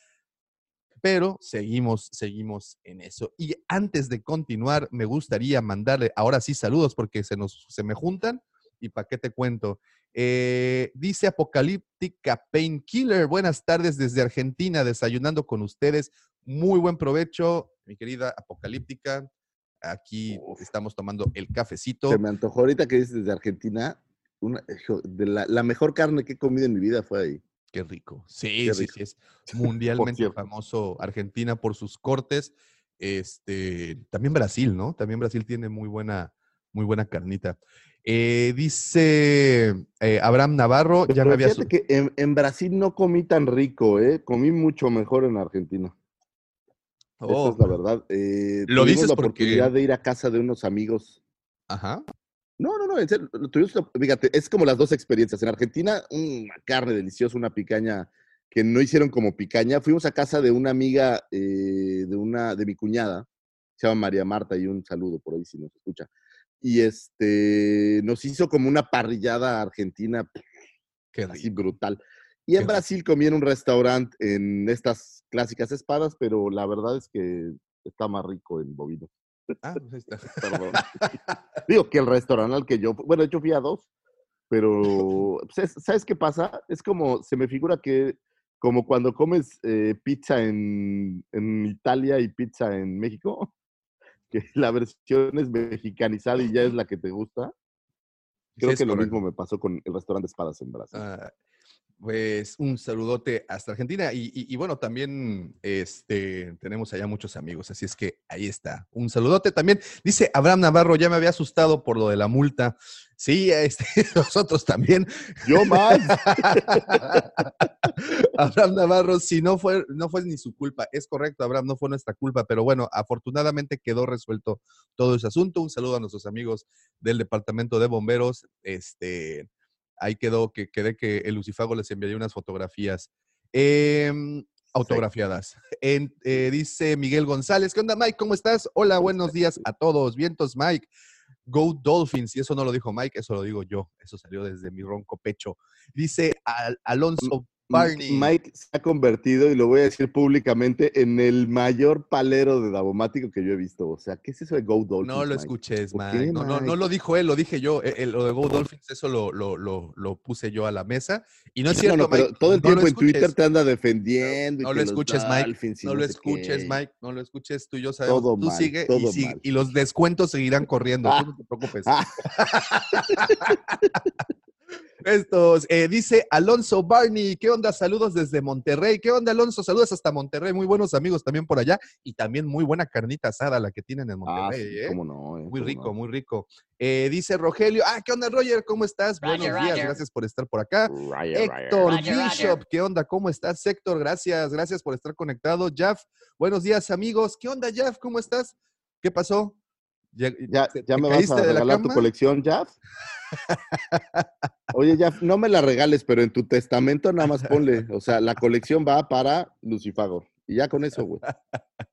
pero seguimos, seguimos en eso. Y antes de continuar, me gustaría mandarle, ahora sí, saludos porque se, nos, se me juntan. ¿Y para qué te cuento? Eh, dice Apocalíptica Painkiller. Buenas tardes desde Argentina, desayunando con ustedes. Muy buen provecho, mi querida Apocalíptica. Aquí estamos tomando el cafecito. Se me antojó ahorita que dices desde Argentina. Una, de la, mejor carne que he comido en mi vida fue ahí. Qué rico. Sí, sí, sí, es mundialmente famoso Argentina por sus cortes. Este, también Brasil, ¿no? También Brasil tiene muy buena, muy buena carnita. Eh, dice eh, Abraham Navarro, ya me había... Que en, en, Brasil no comí tan rico, ¿eh? Comí mucho mejor en Argentina. Esa es oh. la verdad. Eh, lo dices la oportunidad de ir a casa de unos amigos. Ajá. No, no, no, en serio, fíjate, es como las dos experiencias. En Argentina, una carne deliciosa, una picaña que no hicieron como picaña. Fuimos a casa de una amiga eh, de una, de mi cuñada, se llama María Marta, y un saludo por ahí si nos escucha. Y este, nos hizo como una parrillada argentina, Qué así brutal. Y en Brasil comí en un restaurante en estas clásicas espadas, pero la verdad es que está más rico en bovino. Ah, pues ahí está. Digo que el restaurante al que yo, bueno, yo fui a dos, pero pues, ¿sabes qué pasa? Es como, se me figura que como cuando comes eh, pizza en, en, Italia y pizza en México, que la versión es mexicanizada y ya es la que te gusta. Creo que lo mismo me pasó con el restaurante espadas en Brasil. Ah, pues un saludote hasta Argentina y, bueno, también este, tenemos allá muchos amigos, así es que ahí está. Un saludote también. Dice Abraham Navarro, ya me había asustado por lo de la multa. Sí, este, nosotros también. Yo más. Abraham Navarro, si no fue, no fue ni su culpa, es correcto, Abraham, no fue nuestra culpa, pero bueno, afortunadamente quedó resuelto todo ese asunto. Un saludo a nuestros amigos del Departamento de Bomberos. Este, ahí quedó que quedé que el Lucifago les enviaría unas fotografías em, autografiadas. Eh, dice Miguel González, ¿qué onda Mike? ¿Cómo estás? Hola, buenos días a todos. Vientos Mike. Go Dolphins. Y eso no lo dijo Mike, eso lo digo yo. Eso salió desde mi ronco pecho. Dice Alonso Mike se ha convertido, y lo voy a decir públicamente, en el mayor palero de Davomático que yo he visto. O sea, ¿qué es eso de Go Dolphins? No lo escuches, Mike. No, no, no, lo dijo él, lo dije yo. E, lo de Go Dolphins, eso lo, lo, lo, puse yo a la mesa. Y no es cierto, no, pero todo el tiempo en Twitter te anda defendiendo. No, lo escuches, Mike. No, lo escuches, Mike. No lo escuches, tú y yo sabemos. Todo tú sigue, y, y, los descuentos seguirán corriendo. Tú no te preocupes. Estos, eh, dice Alonso Barney, ¿qué onda? Saludos desde Monterrey. ¿Qué onda, Alonso? Saludos hasta Monterrey. Muy buenos amigos también por allá. Y también muy buena carnita asada la que tienen en ah, Monterrey. ¿eh? no, eh, muy rico, muy rico. dice Rogelio, ah, ¿qué onda, Roger? ¿Cómo estás? buenos días, gracias por estar por acá. Héctor Bishop, ¿qué onda? ¿Cómo estás, Héctor? Gracias, gracias por estar conectado. Jeff, buenos días, amigos. ¿Qué onda, Jeff? ¿Cómo estás? ¿Qué pasó? ¿Ya, ya, me vas a regalar tu colección, Jeff? Oye, ya no me la regales, pero en tu testamento nada más ponle, o sea, la colección va para Lucifago. Y ya con eso, güey.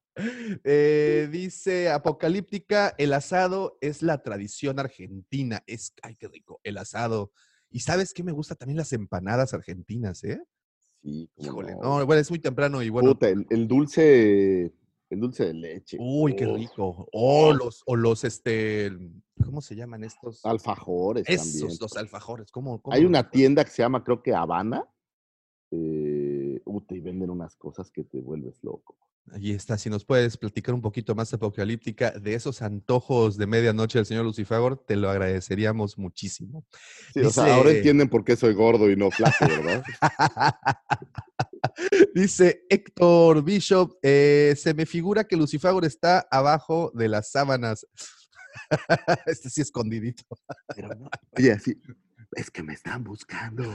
Eh, dice Apocalíptica, el asado es la tradición argentina. Es, ay, qué rico, el asado. Y sabes qué me gusta también las empanadas argentinas, ¿eh? Sí, Híjole, no. no, bueno, es muy temprano y bueno. Puta, el, el dulce, el dulce de leche. Uy, qué rico. O los, o los, este, ¿cómo se llaman estos? Alfajores Esos, también. los alfajores. ¿Cómo, cómo Hay una tienda que se llama, creo que Habana. Eh, puta, y venden unas cosas que te vuelves loco. Ahí está, si nos puedes platicar un poquito más apocalíptica de esos antojos de medianoche del señor Lucifagor, te lo agradeceríamos muchísimo. Sí, o sea, ahora entienden por qué soy gordo y no flaco, ¿verdad? Dice Héctor Bishop, eh, se me figura que Lucifagor está abajo de las sábanas. este sí escondidito. Pero no. Oye, así, es que me están buscando.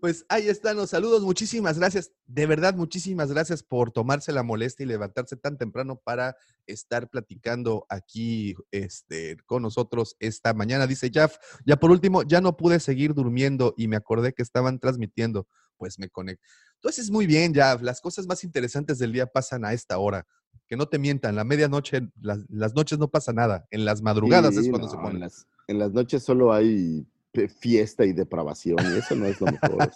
Pues ahí están los saludos. Muchísimas gracias. De verdad, muchísimas gracias por tomarse la molestia y levantarse tan temprano para estar platicando aquí este, con nosotros esta mañana. Dice Jaf, ya por último, ya no pude seguir durmiendo y me acordé que estaban transmitiendo. Pues me conecté. Entonces, muy bien, Jaf. Las cosas más interesantes del día pasan a esta hora. Que no te mientan, la medianoche, las, las noches no pasa nada. En las madrugadas es cuando no, se En pone. las, en las noches solo hay fiesta y depravación y eso no es lo mejor.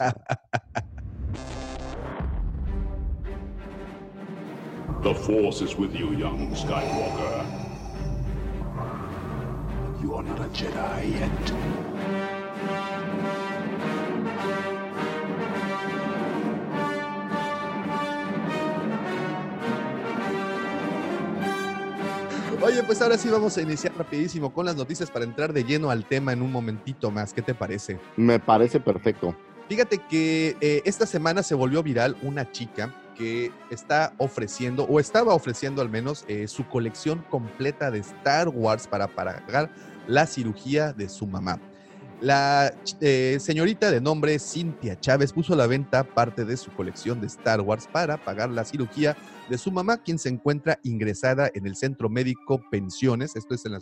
The Force is with you, young Skywalker. You are not a Jedi yet. Oye, pues ahora sí vamos a iniciar rapidísimo con las noticias para entrar de lleno al tema en un momentito más. ¿Qué te parece? Me parece perfecto. Fíjate que eh, esta semana se volvió viral una chica que está ofreciendo, o estaba ofreciendo al menos, eh, su colección completa de Star Wars para pagar la cirugía de su mamá. La eh, señorita de nombre Cintia Chávez puso a la venta parte de su colección de Star Wars para pagar la cirugía de su mamá, quien se encuentra ingresada en el Centro Médico Pensiones, esto es en la,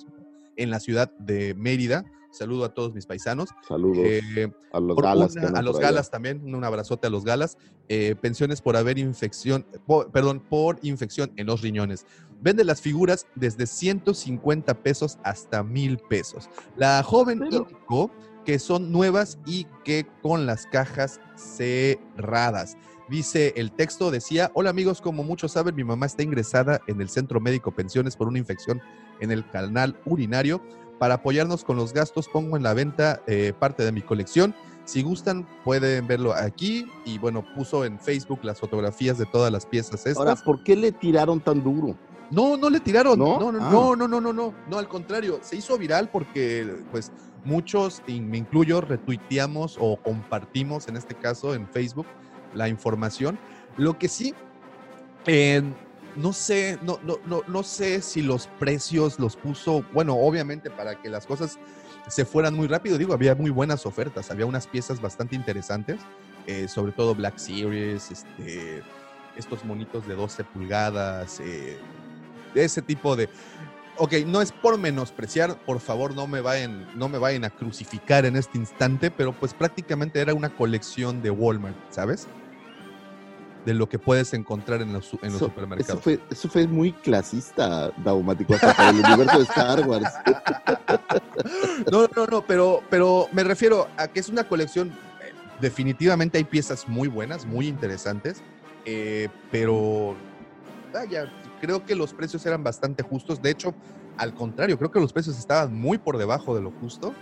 en la ciudad de Mérida. Saludo a todos mis paisanos. Saludos Eh, a los galas. una- a los galas también, un abrazote a los galas. Eh, pensiones por haber infección, perdón, por infección en los riñones. Vende las figuras desde 150 pesos hasta mil pesos. La joven indicó que son nuevas y que con las cajas cerradas. Dice el texto, decía, hola amigos, como muchos saben, mi mamá está ingresada en el Centro Médico Pensiones por una infección en el canal urinario. Para apoyarnos con los gastos, pongo en la venta eh, parte de mi colección. Si gustan, pueden verlo aquí. Y bueno, puso en Facebook las fotografías de todas las piezas estas. Ahora, ¿por qué le tiraron tan duro? No, no le tiraron. ¿No? No, no, Ah. no, no, no, no, no. No, al contrario, se hizo viral porque, pues, muchos, y me incluyo, retuiteamos o compartimos, en este caso, en Facebook, la información. Lo que sí, eh, no sé, no, no, no, no sé si los precios los puso, bueno, obviamente para que las cosas se fueran muy rápido, digo, había muy buenas ofertas, había unas piezas bastante interesantes, eh, sobre todo Black Series, este, estos monitos de 12 pulgadas, eh, ese tipo de... Ok, no es por menospreciar, por favor no me, vayan, no me vayan a crucificar en este instante, pero pues prácticamente era una colección de Walmart, ¿sabes? De lo que puedes encontrar en los, su- en los Eso, eso supermercados. fue, eso fue muy clasista, Daumático, hasta para el universo de Star Wars. No, no, no, pero, pero me refiero a que es una colección, eh, definitivamente hay piezas muy buenas, muy interesantes, eh, pero vaya, creo que los precios eran bastante justos. De hecho, al contrario, creo que los precios estaban muy por debajo de lo justo.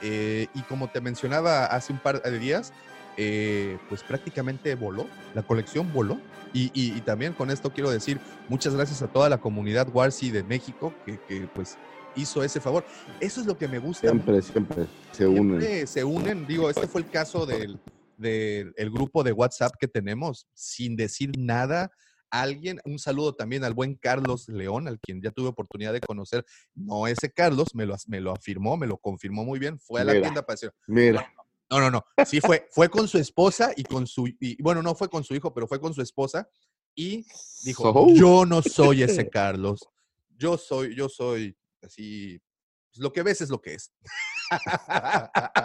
eh, y como te mencionaba hace un par de días, eh, pues prácticamente voló, la colección voló. Y, y- y también con esto quiero decir muchas gracias a toda la comunidad Warsi de México que, que, pues hizo ese favor. Eso es lo que me gusta. Siempre, siempre se unen. Siempre se unen. Digo, este fue el caso del, del el grupo de WhatsApp que tenemos, sin decir nada. Alguien, un saludo también al buen Carlos León, al quien ya tuve oportunidad de conocer. No ese Carlos, me lo, me lo afirmó, me lo confirmó muy bien. Fue a la Mira. tienda para decir, Mira, no, no, no. Sí fue, fue con su esposa y con su, y, bueno, no fue con su hijo, pero fue con su esposa y dijo, So- yo no soy ese Carlos. Yo soy, yo soy así, pues, lo que ves es lo que es.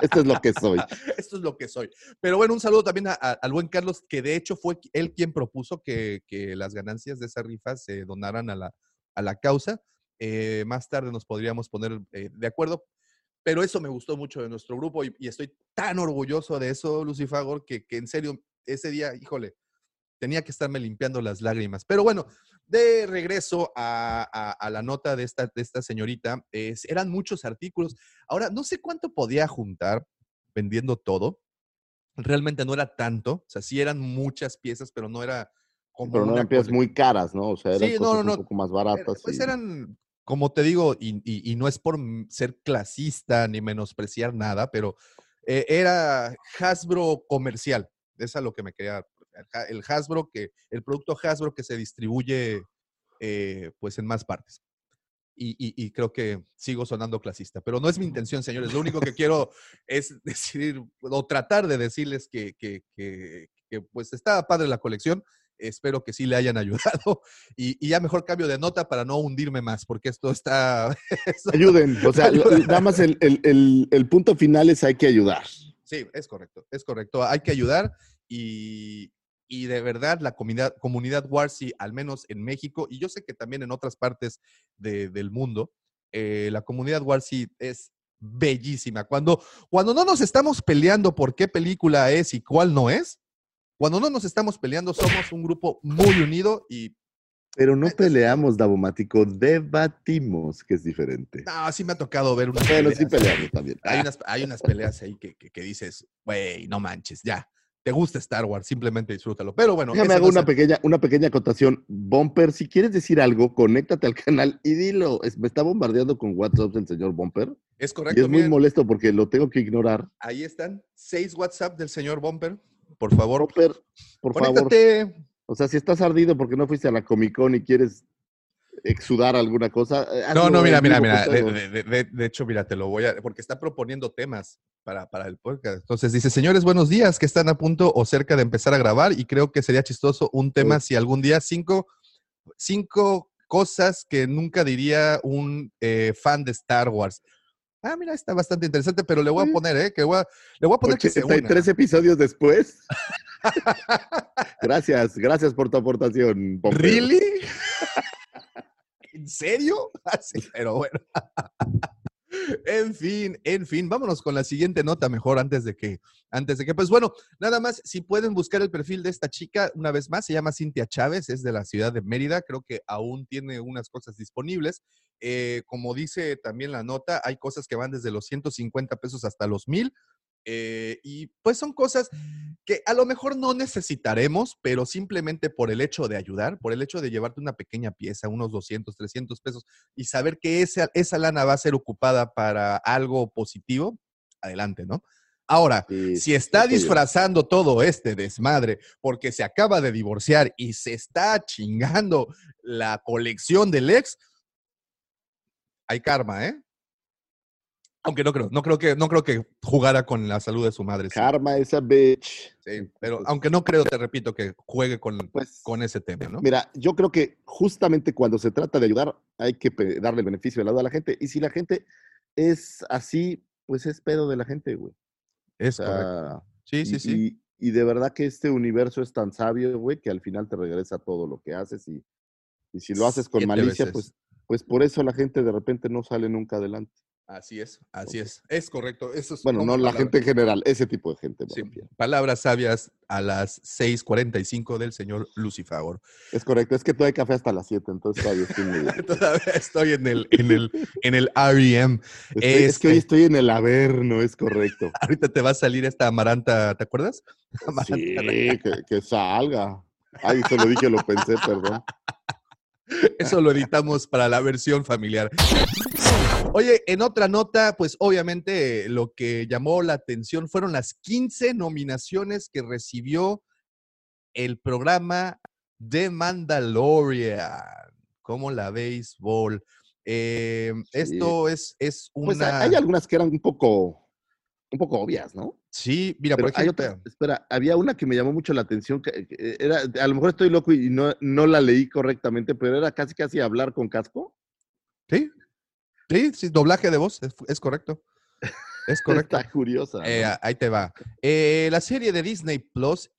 Esto es lo que soy. Esto es lo que soy. Pero bueno, un saludo también a- a- al buen Carlos, que de hecho fue él quien propuso que, que las ganancias de esa rifa se donaran a la, a la causa. Eh, más tarde nos podríamos poner eh, de acuerdo, pero eso me gustó mucho de nuestro grupo y, y estoy tan orgulloso de eso, Lucifagor, que, que en serio, ese día, híjole, tenía que estarme limpiando las lágrimas. Pero bueno, de regreso a, a- a la nota de esta, de esta señorita, es- eran muchos artículos. Ahora, no sé cuánto podía juntar vendiendo todo. Realmente no era tanto, o sea, sí eran muchas piezas, pero no era como Pero no eran piezas muy caras, ¿no? O sea, eran Sí, no, cosas no, un poco más baratas. Pues y- eran, como te digo, y, y- y no es por ser clasista ni menospreciar nada, pero eh, era Hasbro comercial. Es a lo que me quería. El Ha- El Hasbro, que, el producto Hasbro que se distribuye eh, pues en más partes. Y, y- y creo que sigo sonando clasista, pero no es mi intención, señores. Lo único que quiero es decir o tratar de decirles que, que- que- que, pues está padre la colección. Espero que sí le hayan ayudado y, y ya mejor cambio de nota para no hundirme más, porque esto está... esto- Ayuden, o sea, nada más el, el- el- el punto final es hay que ayudar. Sí, es correcto, es correcto. Hay que ayudar y, y de verdad la comunidad, comunidad Warsi, al menos en México, y yo sé que también en otras partes de- del mundo, eh, la comunidad Warsi es bellísima. Cuando, cuando no nos estamos peleando por qué película es y cuál no es, cuando no nos estamos peleando, somos un grupo muy unido y Pero no peleamos, Davomático, debatimos, que es diferente. no, sí me ha tocado ver unas sí peleas. peleamos también. Hay unas, hay unas peleas ahí que, que- que dices, güey, no manches, ya. Te gusta Star Wars, simplemente disfrútalo. Pero bueno, Déjame hago una pequeña, una pequeña acotación. Bumper, si quieres decir algo, conéctate al canal y dilo. Es- me está bombardeando con WhatsApp el señor Bumper. es Y correcto. es muy molesto porque lo tengo que ignorar. ahí están, seis WhatsApp del señor Bumper. Por favor, Bumper, por favor. conéctate. O sea, si estás ardido porque no fuiste a la Comic Con y quieres exudar alguna cosa. eh, No, no, mira, mira, mira. con De, todos. de- de- de- de hecho, mira, te lo voy a. Porque está proponiendo temas para, para el podcast. Entonces dice: Señores, buenos días, que están a punto o cerca de empezar a grabar. Y creo que sería chistoso un tema si algún día cinco, cinco cosas que nunca diría un eh, fan de Star Wars. Ah, mira, está bastante interesante, pero le voy a Sí. poner, ¿eh? Que voy a- le voy a poner que se una. 83 episodios después. gracias, gracias por tu aportación. Bumper. ¿Really? ¿En serio? Así, pero bueno. En fin, en fin, vámonos con la siguiente nota mejor antes de que, antes de que, pues bueno, nada más, si pueden buscar el perfil de esta chica, una vez más, se llama Cintia Chávez, es de la ciudad de Mérida, creo que aún tiene unas cosas disponibles. Eh, como dice también la nota, hay cosas que van desde los 150 pesos hasta los 1000. Eh, y pues son cosas que a lo mejor no necesitaremos, pero simplemente por el hecho de ayudar, por el hecho de llevarte una pequeña pieza, unos 200, 300 pesos, y saber que esa, esa lana va a ser ocupada para algo positivo, adelante, ¿no? Ahora, Sí, si está disfrazando todo este desmadre porque se acaba de divorciar y se está chingando la colección del ex, hay karma, ¿eh? Aunque no creo, no creo que, no creo que jugara con la salud de su madre. sí. Karma esa bitch. Sí, pero aunque no creo, te repito, que juegue con, Pues, con ese tema, ¿no? Mira, yo creo que justamente cuando se trata de ayudar, hay que darle el beneficio de la duda a la gente. Y si la gente es así, pues es pedo de la gente, güey. O Es correcto. Sí, sí, y, sí. y- y de verdad que este universo es tan sabio, güey, que al final te regresa todo lo que haces. Y, y si lo haces con malicia, veces. pues, pues por eso la gente de repente no sale nunca adelante. Así es, así es. Es correcto. Eso es Bueno, no la gente en general, ese tipo de gente. Sí, palabras sabias a las 6:45 del señor Lucifagor. Es correcto, es que todavía hay café hasta las 7, entonces todavía estoy medio- Todavía estoy en el, en el, en el REM. Estoy- Es que hoy Este. estoy en el averno, es correcto. Ahorita te va a salir esta amaranta, ¿te acuerdas? Amaranta. Sí, que, que salga. Ay, se lo dije, lo pensé, perdón. Eso lo editamos para la versión familiar. Oye, en otra nota, pues obviamente lo que llamó la atención fueron las 15 nominaciones que recibió el programa de Mandalorian. ¿Cómo la béisbol? Eh, Esto es, es una... Pues hay hay algunas que eran un poco, un poco obvias, ¿no? Sí, mira, Pero por hay ejemplo... otra, espera, había una que me llamó mucho la atención, que, que era, a lo mejor estoy loco y no, no la leí correctamente, pero era casi casi hablar con casco. Sí, sí, sí, doblaje de voz, es, es correcto. Es correcto. Está curiosa. ¿no? Eh, ahí te va. Eh, la serie de Disney Plus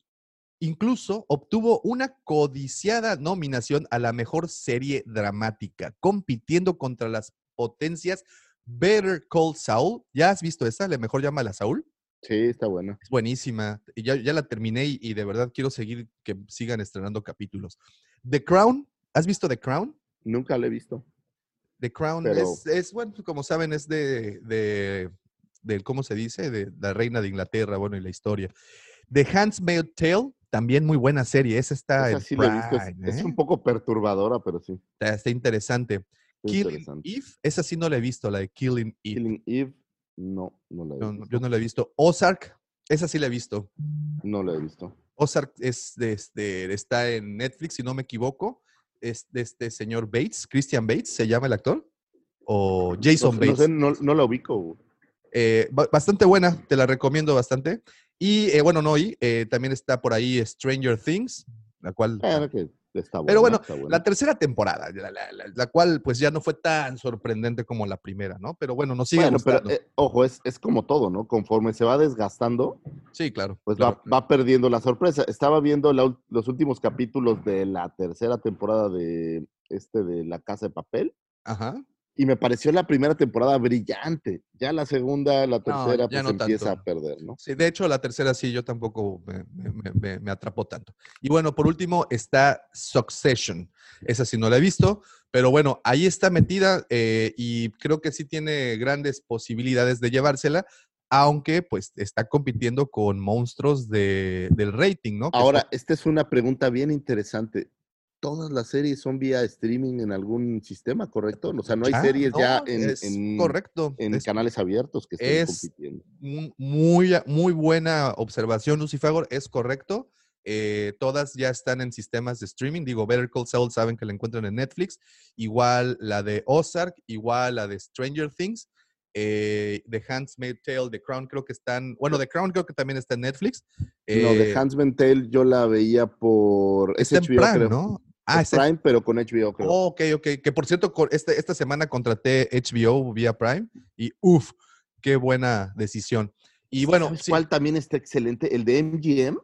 incluso obtuvo una codiciada nominación a la mejor serie dramática, compitiendo contra las potencias Better Call Saul. ¿Ya has visto esa? ¿Le mejor llama a Saul? Sí, está buena. Es buenísima. Y ya, ya la terminé y, y de verdad quiero seguir que sigan estrenando capítulos. The Crown. ¿Has visto The Crown? Nunca la he visto. The Crown Pero- es, es, bueno, como saben, es de, de, de, ¿cómo se dice? De la reina de Inglaterra, bueno, y la historia. The Handmaid's Tale, también muy buena serie. Esa está Esa en sí he visto. Es, Prime, es ¿eh? un poco perturbadora, pero sí. está, está interesante. es Killing interesante. Eve, esa sí no la he visto, la de Killing Eve. Killing Eve, no, no la he No, visto. yo no la he visto. Ozark, esa sí la he visto. No la he visto. Ozark es de, este, está en Netflix, si no me equivoco. Es de este señor Bates, Christian Bates, se llama el actor. O Jason no, sé- no Bates. sé, no, no la ubico. Eh, ba- bastante buena, te la recomiendo bastante. Y eh, bueno, no, y eh, también está por ahí Stranger Things, la cual... Claro que está buena. Pero bueno, está buena. La tercera temporada, la, la- la- la cual pues ya no fue tan sorprendente como la primera, ¿no? Pero bueno, nos sigue Bueno, pero eh, ojo, es, es como todo, ¿no? Conforme se va desgastando, sí, claro. pues claro. va, va perdiendo la sorpresa. Estaba viendo los últimos capítulos de la tercera temporada de este de La Casa de Papel Ajá. Y me pareció la primera temporada brillante. Ya la segunda, la tercera, pues no empieza tanto. a perder, ¿no? Sí, de hecho, la tercera sí, yo tampoco me, me- me- me atrapó tanto. Y bueno, por último está Succession. Esa sí no la he visto, pero bueno, ahí está metida eh, y creo que sí tiene grandes posibilidades de llevársela, aunque pues está compitiendo con monstruos de, del rating, ¿no? Ahora, esta es una pregunta bien interesante. ¿Todas las series son vía streaming en algún sistema, correcto? O sea, no hay Ah, series ya en, en- correcto. en es canales abiertos que estén es- compitiendo. muy, muy buena observación, Lucifagor, es correcto. Eh, todas ya están en sistemas de streaming. Digo, Better Call Saul saben que la encuentran en Netflix. Igual la de Ozark, igual la de Stranger Things. Eh, The Handmaid's Tale, The Crown creo que están, bueno, The Crown creo que también está en Netflix. no, Eh, de Huntsman Tale yo la veía por... es está en HBO, Prime, creo. ¿no? Ah, Es Prime, pero con HBO, creo. Oh, ok, ok. Que por cierto, este- esta semana contraté HBO vía Prime y uff, qué buena decisión. Y bueno, ¿Sabes sí, cuál también está excelente? El de MGM,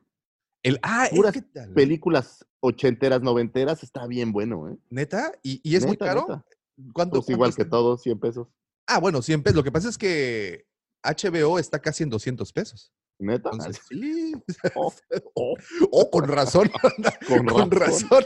el, ah, es puras que películas ochenteras, noventeras, está bien bueno, ¿eh? ¿Neta? ¿Y, y es muy caro? neta. ¿Cuánto, Pues igual cuánto que todo, 100 pesos. Ah, bueno, 100 pesos. Lo que pasa es que HBO está casi en 200 pesos. ¿Neta? Entonces, sí. Oh, oh, Oh, con razón. con, con razón. razón.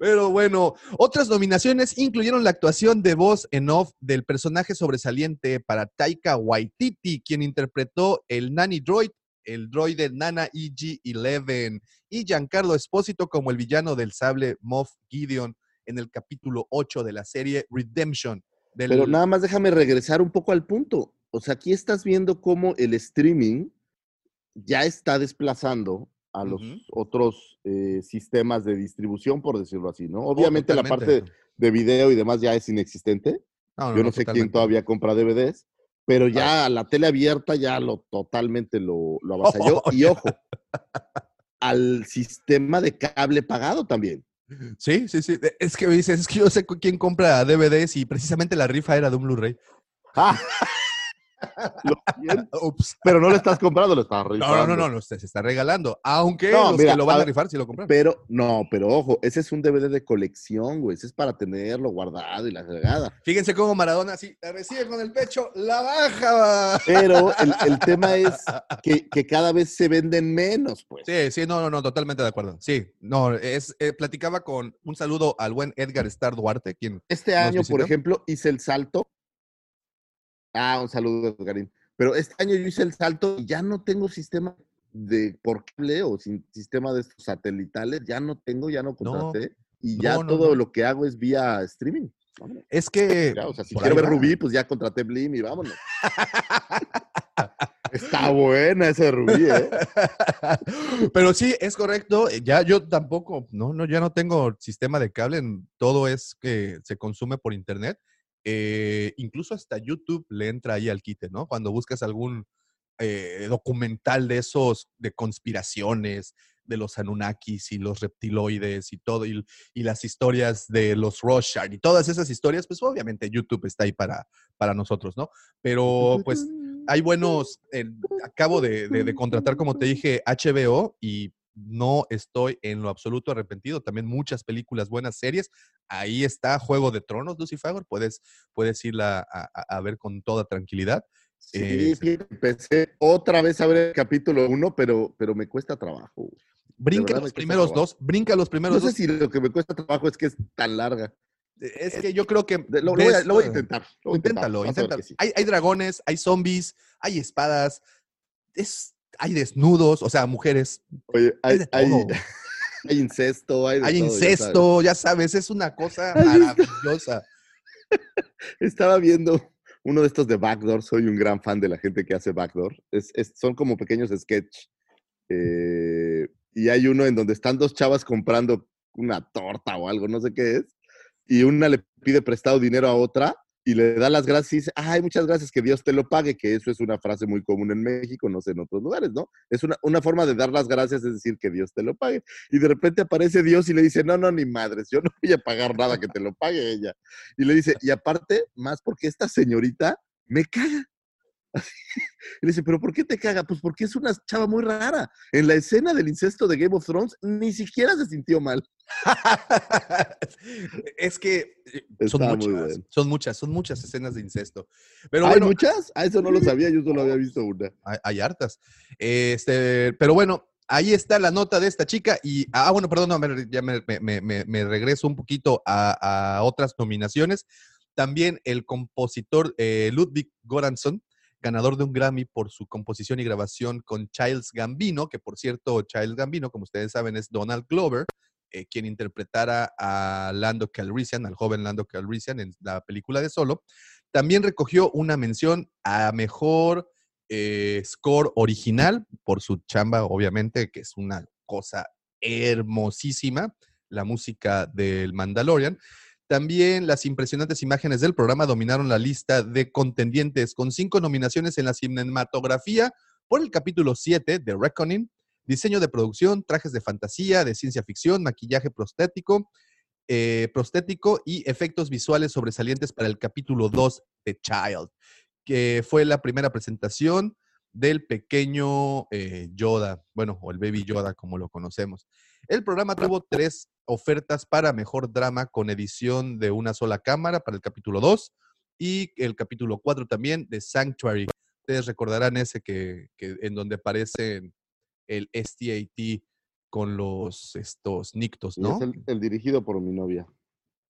Pero bueno, otras nominaciones incluyeron la actuación de voz en off del personaje sobresaliente para Taika Waititi, quien interpretó el Nanny Droid, el droide Nana EG-11, y Giancarlo Espósito como el villano del sable Moff Gideon en el capítulo 8 de la serie Redemption. Del, Pero nada más déjame regresar un poco al punto. O sea, aquí estás viendo cómo el streaming ya está desplazando a los otros eh, sistemas de distribución, por decirlo así, ¿no? Obviamente la Oh, parte de video y demás ya es inexistente. No, Yo no, sé quién todavía compra DVDs, pero ya la tele abierta ya lo totalmente lo, lo avasalló. Oh, y ojo, al sistema de cable pagado también. Sí, sí, sí. Es que me dices, es que yo sé quién compra DVDs y precisamente la rifa era de un Blu-ray. ¡Ah! Lo siento, Ups. pero no lo estás comprando, lo estás rifando. no, no, no, no, se está regalando. Aunque No, los mira, que lo van a rifar sí lo compran. Pero, no, pero ojo, ese es un DVD de colección, güey. Ese es para tenerlo guardado y la fregada. Fíjense cómo Maradona así la recibe con el pecho, la baja. Pero el, el tema es que, que cada vez se venden menos, pues. Sí, sí, no, no, no, totalmente de acuerdo. Sí, no, es, eh, platicaba con un saludo al buen Edgar Star Duarte, quien Este ¿Nos año, por ejemplo, hice el salto. Ah, un saludo, Edgarín. Pero este año yo hice el salto y ya no tengo sistema de por cable o sin sistema de estos satelitales. Ya no tengo, ya no contraté. y ya no, todo no. lo que hago es vía streaming. Vámonos. es que... Ya, o sea, si quiero ver va. Rubí, pues ya contraté Blim y vámonos. Está buena ese Rubí, ¿eh? Pero sí, es correcto. eh, Ya yo tampoco, no, no, ya no tengo sistema de cable. Todo es que se consume por internet. Eh, incluso hasta YouTube le entra ahí al quite, ¿no? Cuando buscas algún eh, documental de esos, de conspiraciones, de los Anunnakis y los reptiloides y todo, y, las historias de los Rorschach y todas esas historias, pues obviamente YouTube está ahí para, para nosotros, ¿no? Pero pues hay buenos, acabo de- de contratar, como te dije, HBO y no estoy en lo absoluto arrepentido. También muchas películas, buenas series. Ahí está Juego de Tronos, Lucifer. Puedes, puedes irla a, a- a ver con toda tranquilidad. Sí, Eh, empecé otra vez a ver el capítulo uno, pero, pero me cuesta trabajo. Brinca los primeros trabajo. dos, brinca los No primeros sé dos. si lo que me cuesta trabajo es que es tan larga. Es que yo creo que. Lo, lo voy, a, ves, lo voy a eh, intentar. lo voy Inténtalo, a inténtalo. sí. Hay, hay dragones, hay zombies, hay espadas, es, hay desnudos, o sea, mujeres, Oye, hay, hay incesto, hay, de hay todo, ya sabes. incesto, ya sabes, es una cosa maravillosa. Estaba viendo uno de estos de Backdoor. Soy un gran fan de la gente que hace Backdoor. Es, es- son como pequeños sketch. eh, y hay uno en donde están dos chavas comprando una torta o algo, no sé qué es. Y una le pide prestado dinero a otra y le da las gracias y dice, ay, muchas gracias, que Dios te lo pague, que eso es una frase muy común en México, no sé, en otros lugares, ¿no? Es una, una forma de dar las gracias, es decir, que Dios te lo pague. Y de repente aparece Dios y le dice, no, no, ni madres, yo no voy a pagar nada que te lo pague ella. Y le dice, y aparte, más porque esta señorita me caga. Y le dice, ¿pero por qué te caga? Pues porque es una chava muy rara. En la escena del incesto de Game of Thrones ni siquiera se sintió mal. es que eh, son Está muchas, son muchas, son muchas escenas de incesto. Pero ¿Hay bueno, muchas? Ah, eso no lo sabía, yo solo había visto una. hay, hay hartas. Este, pero bueno, ahí está la nota de esta chica. Y, ah, bueno, perdón, no, me- ya me, regreso un poquito a, a otras nominaciones. También el compositor eh, Ludwig Göransson, ganador de un Grammy por su composición y grabación con Childs Gambino, que por cierto, Childs Gambino, como ustedes saben, es Donald Glover, eh, quien interpretara a Lando Calrissian, al joven Lando Calrissian en la película de Solo. También recogió una mención a mejor eh, score original por su chamba, obviamente, que es una cosa hermosísima, la música del Mandalorian. También las impresionantes imágenes del programa dominaron la lista de contendientes con cinco nominaciones en la cinematografía por el capítulo 7 de Reckoning, diseño de producción, trajes de fantasía, de ciencia ficción, maquillaje prostético, eh, prostético y efectos visuales sobresalientes para el capítulo 2 de Child, que fue la primera presentación del pequeño eh, Yoda, bueno, o el baby Yoda como lo conocemos. El programa tuvo tres ofertas para mejor drama con edición de una sola cámara para el capítulo 2 y el capítulo 4 también de Sanctuary. Ustedes recordarán ese que, que en donde aparece el STAT con los estos nictos, Y ¿no? es el, el dirigido por mi novia.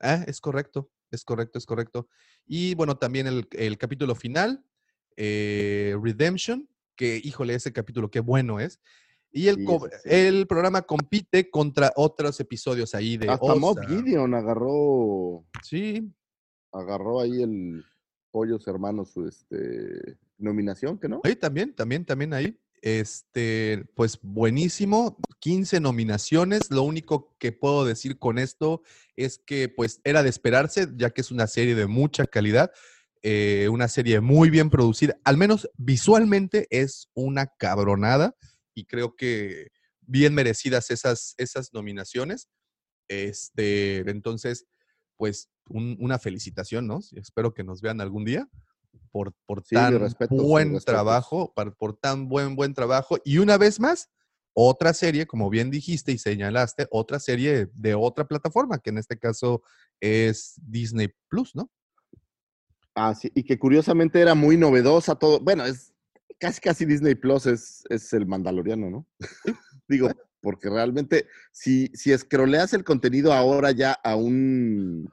Ah, es correcto, es correcto, es correcto. Y bueno, también el, el capítulo final, eh, Redemption, que híjole, ese capítulo, qué bueno es. Y el, Sí, sí, el programa compite contra otros episodios ahí de Hasta Mob. Gideon agarró, Sí, agarró ahí el Pollos Hermanos su este, nominación, ¿que no? ahí también, también, también ahí. Este, pues buenísimo, 15 nominaciones. Lo único que puedo decir con esto es que pues era de esperarse, ya que es una serie de mucha calidad, eh, una serie muy bien producida, al menos visualmente es una cabronada y creo que bien merecidas esas, esas nominaciones. Este, entonces, pues un- una felicitación, ¿no? Espero que nos vean algún día por, por Sí, tan buen trabajo, par- por tan buen, buen trabajo. Y una vez más, otra serie, como bien dijiste y señalaste, otra serie de otra plataforma, que en este caso es Disney Plus, ¿no? Ah, sí, y que curiosamente era muy novedosa todo. Bueno, es casi casi Disney Plus es, es el Mandaloriano, ¿no? Digo, porque realmente, si, si escroleas el contenido ahora ya a un.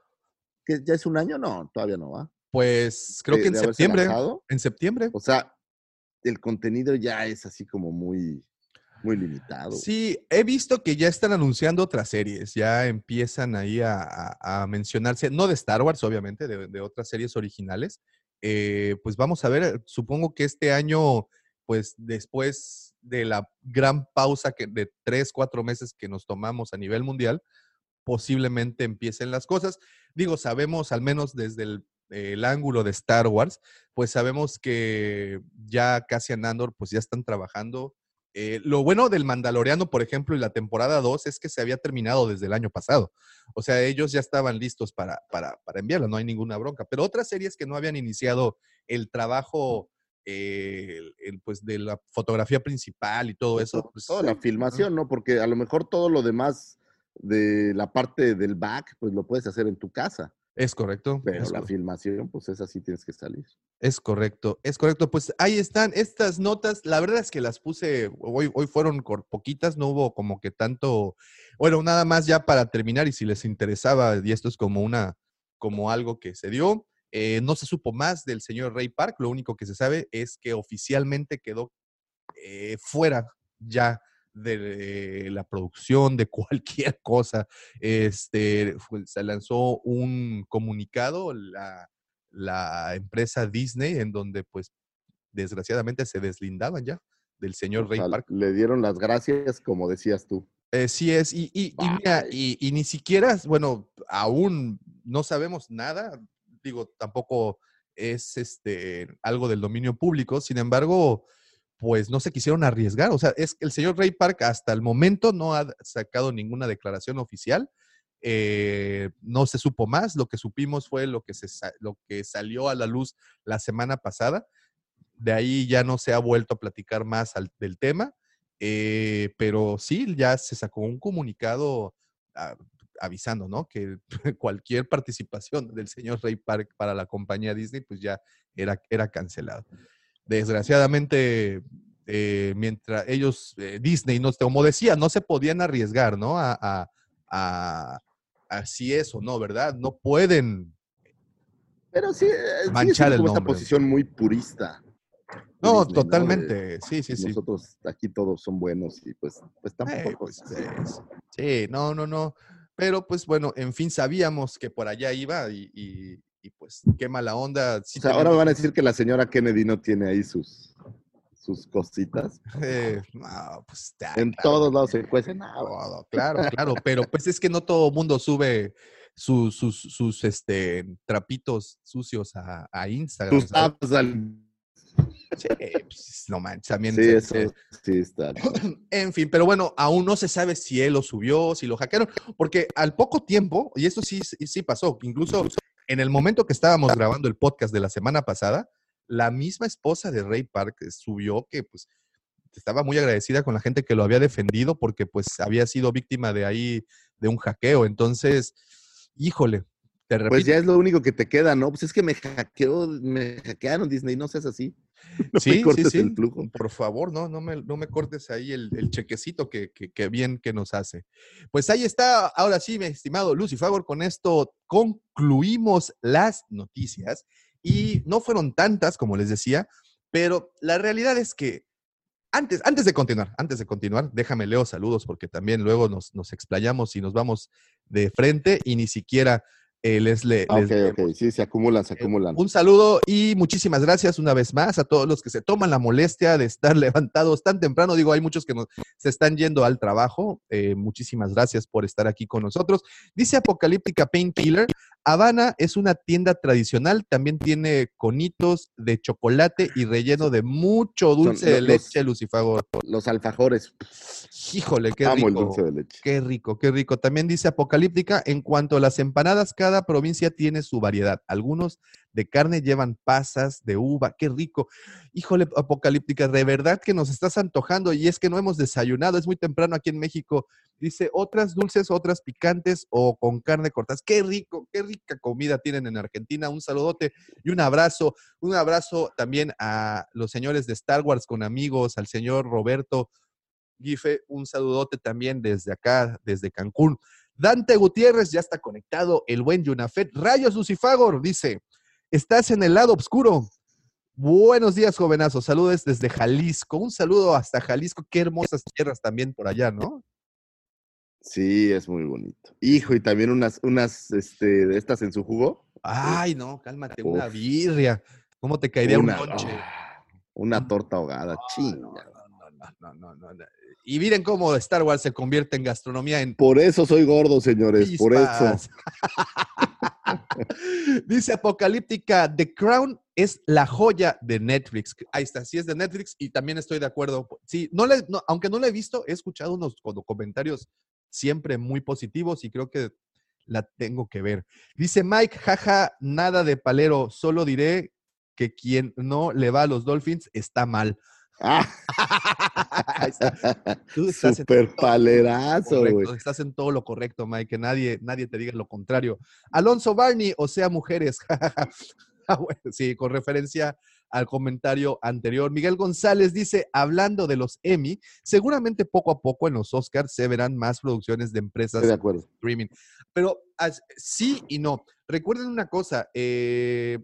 ¿qué, ¿Ya es un año? No, todavía no va. Pues creo de- que en septiembre. lanzado. En septiembre. O sea, el contenido ya es así como muy, muy limitado. Sí, he visto que ya están anunciando otras series, ya empiezan ahí a, a- a mencionarse, no de Star Wars, obviamente, de, de otras series originales. Eh, pues vamos a ver, supongo que este año, pues después de la gran pausa que, de tres, cuatro meses que nos tomamos a nivel mundial, posiblemente empiecen las cosas. Digo, sabemos, al menos desde el, ángulo de Star Wars, pues sabemos que ya Cassian Andor, pues ya están trabajando Eh, lo bueno del Mandaloriano, por ejemplo, y la temporada 2 es que se había terminado desde el año pasado. O sea, ellos ya estaban listos para, para, para enviarlo, no hay ninguna bronca. Pero otras series que no habían iniciado el trabajo eh, el- el, pues de la fotografía principal y todo eso. pues, Toda la filmación, ¿no? Porque a lo mejor todo lo demás de la parte del back, pues lo puedes hacer en tu casa. Es correcto. Pero es la cor- filmación, pues esa sí tienes que salir. Es correcto, es correcto. Pues ahí están estas notas. La verdad es que las puse, hoy, hoy fueron poquitas, no hubo como que tanto, bueno, nada más ya para terminar y si les interesaba, y esto es como una, como algo que se dio, eh, no se supo más del señor Ray Park, lo único que se sabe es que oficialmente quedó eh, fuera ya de la producción, de cualquier cosa. Este, fue- se lanzó un comunicado, la, la empresa Disney, en donde pues desgraciadamente se deslindaban ya del señor O Ray sea, Park. le dieron las gracias, como decías tú. Eh, sí es, y, y- y mira, y, y ni siquiera, bueno, aún no sabemos nada, digo, tampoco es este algo del dominio público, sin embargo, pues no se quisieron arriesgar, o sea, es el señor Ray Park hasta el momento no ha sacado ninguna declaración oficial, eh, no se supo más, lo que supimos fue lo que, se, lo que salió a la luz la semana pasada, de ahí ya no se ha vuelto a platicar más del tema. Eh, pero sí, ya se sacó un comunicado ah, avisando, ¿no? Que cualquier participación del señor Ray Park para la compañía Disney, pues ya era, era cancelado. Desgraciadamente, eh, mientras ellos, eh, Disney, no, como decía, no se podían arriesgar, ¿no? A, a, a- a si es o no, ¿verdad? No pueden. Pero sí, eh, Manchar el como esta posición muy purista. No, Disney, totalmente. Sí, sí, sí. Nosotros aquí todos son buenos y pues, pues Eh, tampoco. pues, es así. es- sí, no, no, no. Pero pues bueno, en fin, sabíamos que por allá iba y, y- y, pues qué mala onda. sí O sea, ahora me van a decir que la señora Kennedy no tiene ahí sus, sus cositas. eh, no, pues, ya, En claro todos lados se cuecen todo, claro, claro, pero pues es que no todo mundo sube sus, sus, sus este, trapitos sucios a, a Instagram. Tus tabs al- Sí, pues, no manches, también. Sí, se- eso se- sí está. En fin, pero bueno, aún no se sabe si él lo subió, si lo hackearon, porque al poco tiempo, y esto sí, sí sí pasó, incluso en el momento que estábamos grabando el podcast de la semana pasada, la misma esposa de Ray Park subió que pues estaba muy agradecida con la gente que lo había defendido porque pues había sido víctima de ahí, de un hackeo. Entonces, híjole, te repito. Pues ya es lo único que te queda, ¿no? Pues es que me hackeó, me hackearon Disney, no seas así. No me sí, sí, cortes sí. el flujo. Por favor, no, no me, no me cortes ahí el, el chequecito que, que- que bien que nos hace. Pues ahí está, ahora sí, mi estimado Lucy Favor, con esto concluimos las noticias y no fueron tantas, como les decía, pero la realidad es que antes, antes de continuar, antes de continuar, déjame leo saludos porque también luego nos, nos explayamos y nos vamos de frente y ni siquiera eh, les, le, Ah, les ok, ok, sí, se acumulan, se acumulan. Un saludo y muchísimas gracias una vez más a todos los que se toman la molestia de estar levantados tan temprano. Digo, hay muchos que nos, se están yendo al trabajo. Eh, muchísimas gracias por estar aquí con nosotros. Dice Apocalíptica Painkiller, Habana es una tienda tradicional, también tiene conitos de chocolate y relleno de mucho dulce de los- leche, Lucifago. Los alfajores, Híjole, qué amo el rico. dulce de leche. Qué rico, qué rico. También dice Apocalíptica, en cuanto a las empanadas, cada provincia tiene su variedad. Algunos de carne llevan pasas de uva, qué rico. Híjole, Apocalíptica, de verdad que nos estás antojando y es que no hemos desayunado, es muy temprano aquí en México. Dice, otras dulces, otras picantes o con carne cortadas. Qué rico, qué rica comida tienen en Argentina. Un saludote y un abrazo. Un abrazo también a los señores de Star Wars con amigos, al señor Roberto Gife, un saludote también desde acá, desde Cancún. Dante Gutiérrez ya está conectado, el buen Yunafet. Rayos Lucifagor dice, estás en el lado oscuro. Buenos días, jovenazos. Saludos desde Jalisco. Un saludo hasta Jalisco. Qué hermosas tierras también por allá, ¿no? Sí, es muy bonito. Hijo, y también unas, unas, este, de estas en su jugo. Ay, no, cálmate, una birria. ¿Cómo te caería una, un lonche? ah, una torta ahogada, No, chinga. no, no, no, no, no, no. Y miren cómo Star Wars se convierte en gastronomía en Por eso soy gordo, señores, por eso. Dice Apocalíptica, The Crown es la joya de Netflix. Ahí está, sí es de Netflix y también estoy de acuerdo. Sí, no le, no- aunque no la he visto, he escuchado unos co- comentarios siempre muy positivos y creo que la tengo que ver. Dice Mike, jaja, nada de palero, solo diré que quien no le va a los Dolphins está mal. Tú estás super palerazo, güey. Estás en todo lo correcto, Mike, que nadie, nadie te diga lo contrario. Alonso Barney, o sea, mujeres. Ah, sí, con referencia al comentario anterior. Miguel González dice, hablando de los Emmy, seguramente poco a poco en los Oscars se verán más producciones de empresas de acuerdo. streaming. Pero as- sí y no. Recuerden una cosa, eh,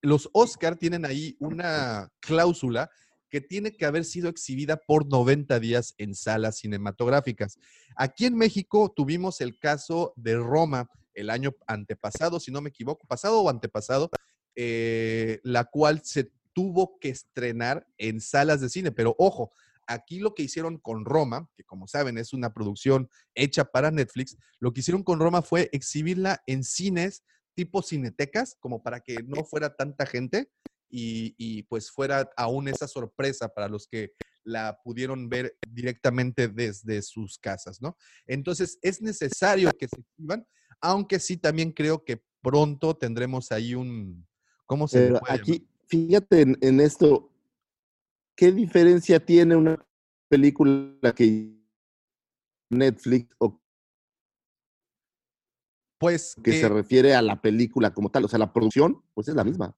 los Oscar tienen ahí una cláusula que tiene que haber sido exhibida por 90 días en salas cinematográficas. Aquí en México tuvimos el caso de Roma el año antepasado, si no me equivoco, pasado o antepasado, eh, la cual se tuvo que estrenar en salas de cine. Pero ojo, aquí lo que hicieron con Roma, que como saben es una producción hecha para Netflix, lo que hicieron con Roma fue exhibirla en cines tipo cinetecas, como para que no fuera tanta gente y, y, pues fuera aún esa sorpresa para los que la pudieron ver directamente desde sus casas, ¿no? Entonces es necesario que se exhiban, aunque sí también creo que pronto tendremos ahí un, ¿cómo se Pero puede llamar? aquí, fíjate en, en esto, ¿qué diferencia tiene una película que Netflix o Pues que se refiere a la película como tal? O sea, la producción, pues es la misma.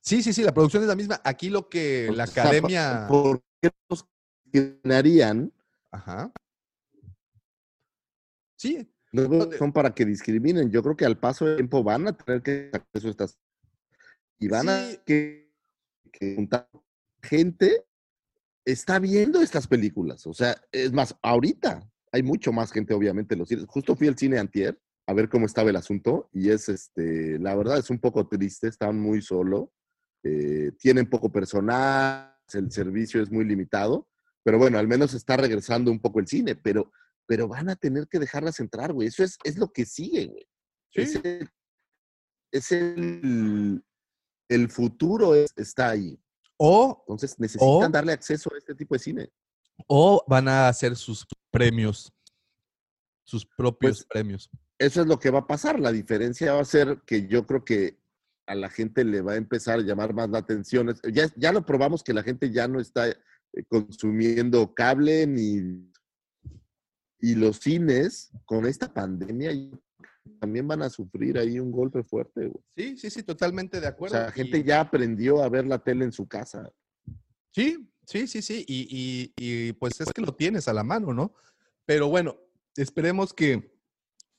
Sí, sí, sí, la producción es la misma. Aquí lo que la academia... ¿Por qué los discriminarían? Ajá. Sí, No son para que discriminen. Yo creo que al paso del tiempo van a tener que sacar eso estas y van Sí. a que, que juntar gente está viendo estas películas. O sea, es más, ahorita hay mucho más gente, obviamente, en los cines. Justo fui al cine antier a ver cómo estaba el asunto y es, este, la verdad, es un poco triste. Están muy solo, eh, tienen poco personal, el servicio es muy limitado, pero bueno, al menos está regresando un poco el cine, pero, pero van a tener que dejarlas entrar, güey. Eso es, es lo que sigue, güey. Sí. Es el, es el, el futuro es- está ahí. o Entonces necesitan O- darle acceso a este tipo de cine. o van a hacer sus premios, sus propios Pues, premios. Eso es lo que va a pasar. La diferencia va a ser que yo creo que a la gente le va a empezar a llamar más la atención. Ya, ya lo probamos que la gente ya no está eh, consumiendo cable ni... Y los cines, con esta pandemia, también van a sufrir ahí un golpe fuerte. güey. Sí, sí, sí, totalmente de O acuerdo. sea, la y- gente ya aprendió a ver la tele en su casa. Sí, sí, sí, sí. Y, y- y, pues es que lo tienes a la mano, ¿no? Pero bueno, esperemos que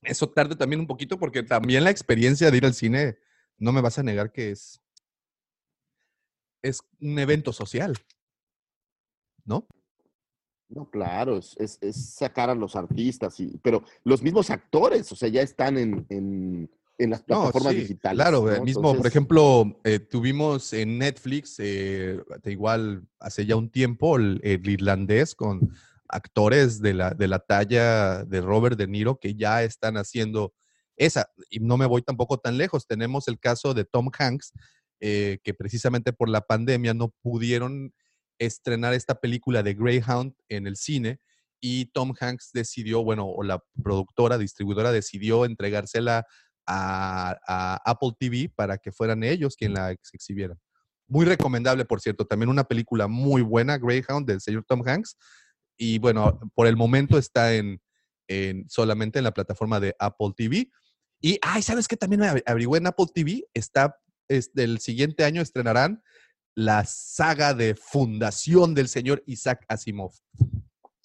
eso tarde también un poquito porque también la experiencia de ir al cine, no me vas a negar que es, es un evento social, ¿no? No, claro, es, es- es sacar a los artistas, y, pero los mismos actores, o sea, ya están en, en, en las No, plataformas sí, digitales. Claro, eh, ¿no? mismo, por ejemplo, eh, tuvimos en Netflix, eh, de igual hace ya un tiempo, el, el irlandés con actores de la, de la talla de Robert De Niro que ya están haciendo esa. Y no me voy tampoco tan lejos. Tenemos el caso de Tom Hanks, eh, que precisamente por la pandemia no pudieron estrenar esta película de Greyhound en el cine y Tom Hanks decidió, bueno, o la productora, distribuidora decidió entregársela a, a Apple TV para que fueran ellos quien la ex- exhibieran. Muy recomendable, por cierto, también una película muy buena, Greyhound, del señor Tom Hanks. Y bueno, por el momento está en, en- solamente en la plataforma de Apple TV. Y, ay, ¿sabes qué? También me averi- averigüé en Apple TV. Está, este, el siguiente año estrenarán la saga de fundación del señor Isaac Asimov.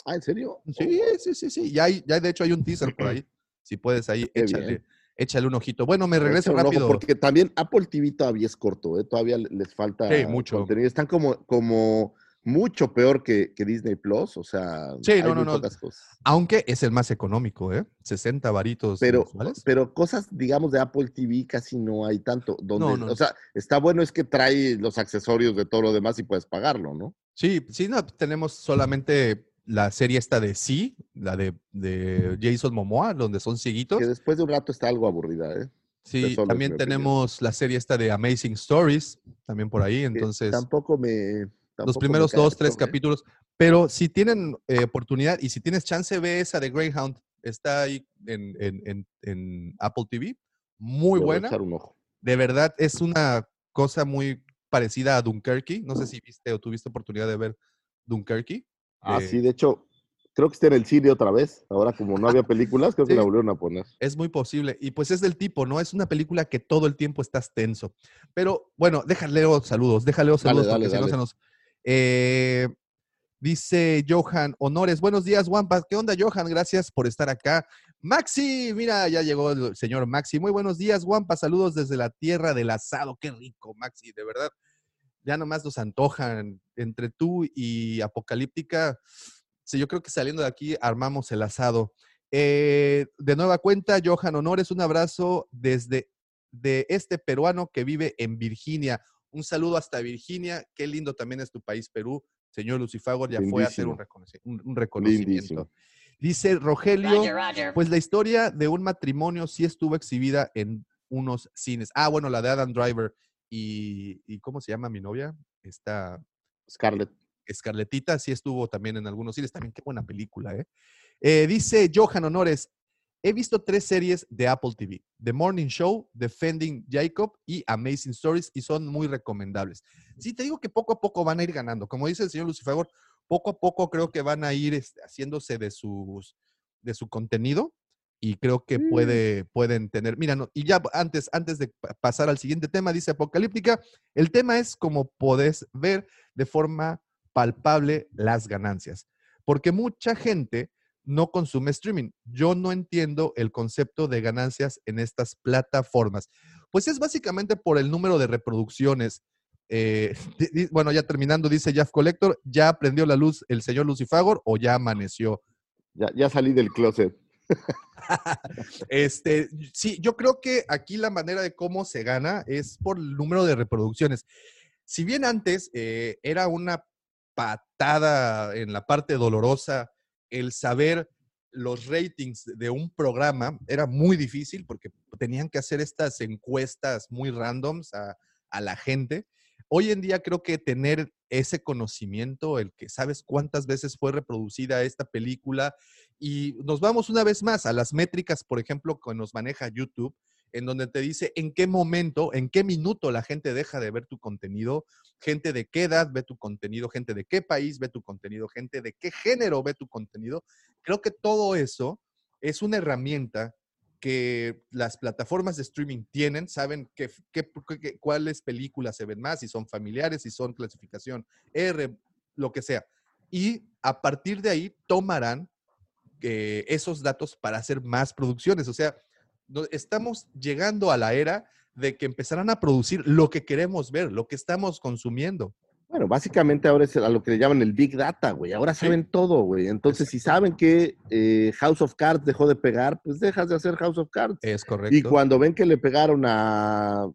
Ah, ¿en serio? Sí, sí, sí, sí. Ya, hay, ya de hecho hay un teaser por ahí. Si puedes ahí, Qué échale, bien. échale un ojito. Bueno, me Échale regreso un ojo, rápido. Porque también Apple TV todavía es corto, ¿eh? todavía le- les falta Sí, mucho. contenido. Están como, como mucho peor que, que Disney Plus, o sea, Sí, hay no, no, muy no. pocas cosas. Aunque es el más económico, ¿eh? 60 varitos Pero, mensuales. pero cosas, digamos, de Apple TV casi no hay tanto. Donde, No, no. O sea, está bueno es que trae los accesorios de todo lo demás y puedes pagarlo, ¿no? Sí, sí, no, tenemos solamente la serie esta de Sí, la de, de Jason Momoa, donde son cieguitos. Que después de un rato está algo aburrida, ¿eh? Sí, también opinión. tenemos la serie esta de Amazing Stories, también por ahí. Que Entonces, tampoco me. Los primeros me dos, tres ¿eh? capítulos. Pero si tienen eh, oportunidad y si tienes chance, ve esa de Greyhound. Está ahí en, en- en- en Apple TV. Muy Le voy a buena. echar un ojo. De verdad, es una cosa muy parecida a Dunkerque. No sé si viste o tuviste oportunidad de ver Dunkerque. Ah, de- sí, de hecho, creo que está en el cine otra vez. Ahora, como no había películas, creo que la volvieron a poner. Es muy posible. Y pues es del tipo, ¿no? Es una película que todo el tiempo estás tenso. Pero bueno, déjale saludos, déjale Dale, saludos dale, porque si no dale. se nos. Eh, dice Johan Honores, buenos días, Wampa. ¿Qué onda, Johan? Gracias por estar acá. Maxi, mira, ya llegó el señor Maxi. Muy buenos días, Wampa. Saludos desde la tierra del asado. Qué rico, Maxi, de verdad. Ya nomás nos antojan entre tú y Apocalíptica. Sí, yo creo que saliendo de aquí armamos el asado. Eh, de nueva cuenta, Johan Honores, un abrazo desde de este peruano que vive en Virginia. Un saludo hasta Virginia. Qué lindo también es tu país, Perú. Señor Lucifagor ya fue a hacer un, Lindísimo. reconoci- un- un reconocimiento. Lindísimo. Dice Rogelio, Roger, Roger. pues la historia de un matrimonio sí estuvo exhibida en unos cines. Ah, bueno, la de Adam Driver y, y ¿cómo se llama mi novia? Esta Scarlett. Escarletita sí estuvo también en algunos cines. También qué buena película, ¿eh? Eh, dice Johan Honores, he visto tres series de Apple TV. The Morning Show, Defending Jacob y Amazing Stories y son muy recomendables. Sí, te digo que poco a poco van a ir ganando. Como dice el señor Lucifagor, poco a poco creo que van a ir este, haciéndose de, sus, de su contenido y creo que puede, pueden tener, mira, no, y ya antes, antes de pa- pasar al siguiente tema, dice Apocalíptica, el tema es como podés ver de forma palpable las ganancias, porque mucha gente no consume streaming. Yo no entiendo el concepto de ganancias en estas plataformas. Pues es básicamente por el número de reproducciones. Eh, di- di- bueno, ya terminando, dice Jeff Collector, ¿ya prendió la luz el señor Lucifagor o ya amaneció? Ya, ya salí del closet. Este, sí, yo creo que aquí la manera de cómo se gana es por el número de reproducciones. Si bien antes eh, era una patada en la parte dolorosa el saber los ratings de un programa, era muy difícil porque tenían que hacer estas encuestas muy randoms a, a la gente. Hoy en día creo que tener ese conocimiento, el que sabes cuántas veces fue reproducida esta película, y nos vamos una vez más a las métricas, por ejemplo, que nos maneja YouTube, en donde te dice en qué momento, en qué minuto la gente deja de ver tu contenido, gente de qué edad ve tu contenido, gente de qué país ve tu contenido, gente de qué género ve tu contenido. Creo que todo eso es una herramienta que las plataformas de streaming tienen, saben qué, qué- qué- cuáles películas se ven más, si son familiares, si son clasificación R, lo que sea. Y a partir de ahí tomarán eh, esos datos para hacer más producciones. O sea, estamos llegando a la era de que empezarán a producir lo que queremos ver, lo que estamos consumiendo. Bueno, básicamente ahora es a lo que le llaman el Big Data, güey. Ahora saben todo, güey. Entonces, si saben que eh, House of Cards dejó de pegar, pues dejas de hacer House of Cards. Es correcto. Y cuando ven que le pegaron a,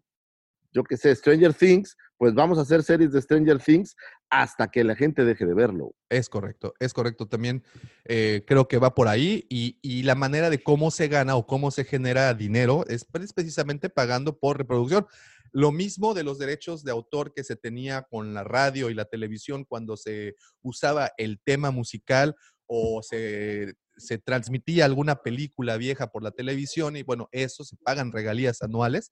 yo qué sé, Stranger Things, pues vamos a hacer series de Stranger Things hasta que la gente deje de verlo. Es correcto, es correcto. También eh, creo que va por ahí y, la manera de cómo se gana o cómo se genera dinero es pre- precisamente pagando por reproducción. Lo mismo de los derechos de autor que se tenía con la radio y la televisión cuando se usaba el tema musical o se, se transmitía alguna película vieja por la televisión y bueno, eso se pagan regalías anuales.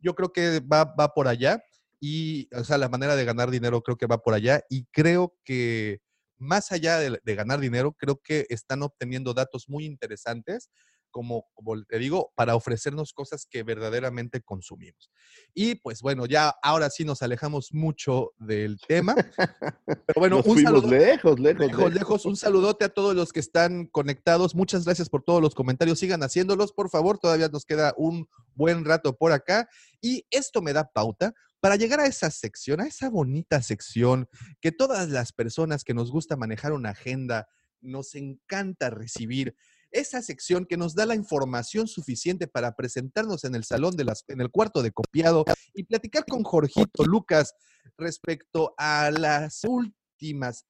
Yo creo que va, va por allá y, o sea, la manera de ganar dinero creo que va por allá y creo que más allá de, de ganar dinero, creo que están obteniendo datos muy interesantes, como, como te digo, para ofrecernos cosas que verdaderamente consumimos. Y pues bueno, ya ahora sí nos alejamos mucho del tema. Pero bueno, Nos un saludo. lejos, Lejos, lejos. lejos, un saludote a todos los que están conectados. Muchas gracias por todos los comentarios. Sigan haciéndolos, por favor. Todavía nos queda un buen rato por acá. Y esto me da pauta para llegar a esa sección, a esa bonita sección que todas las personas que nos gusta manejar una agenda nos encanta recibir. Esa sección que nos da la información suficiente para presentarnos en el salón de las, en el cuarto de copiado y platicar con Jorgito Lucas respecto a las últimas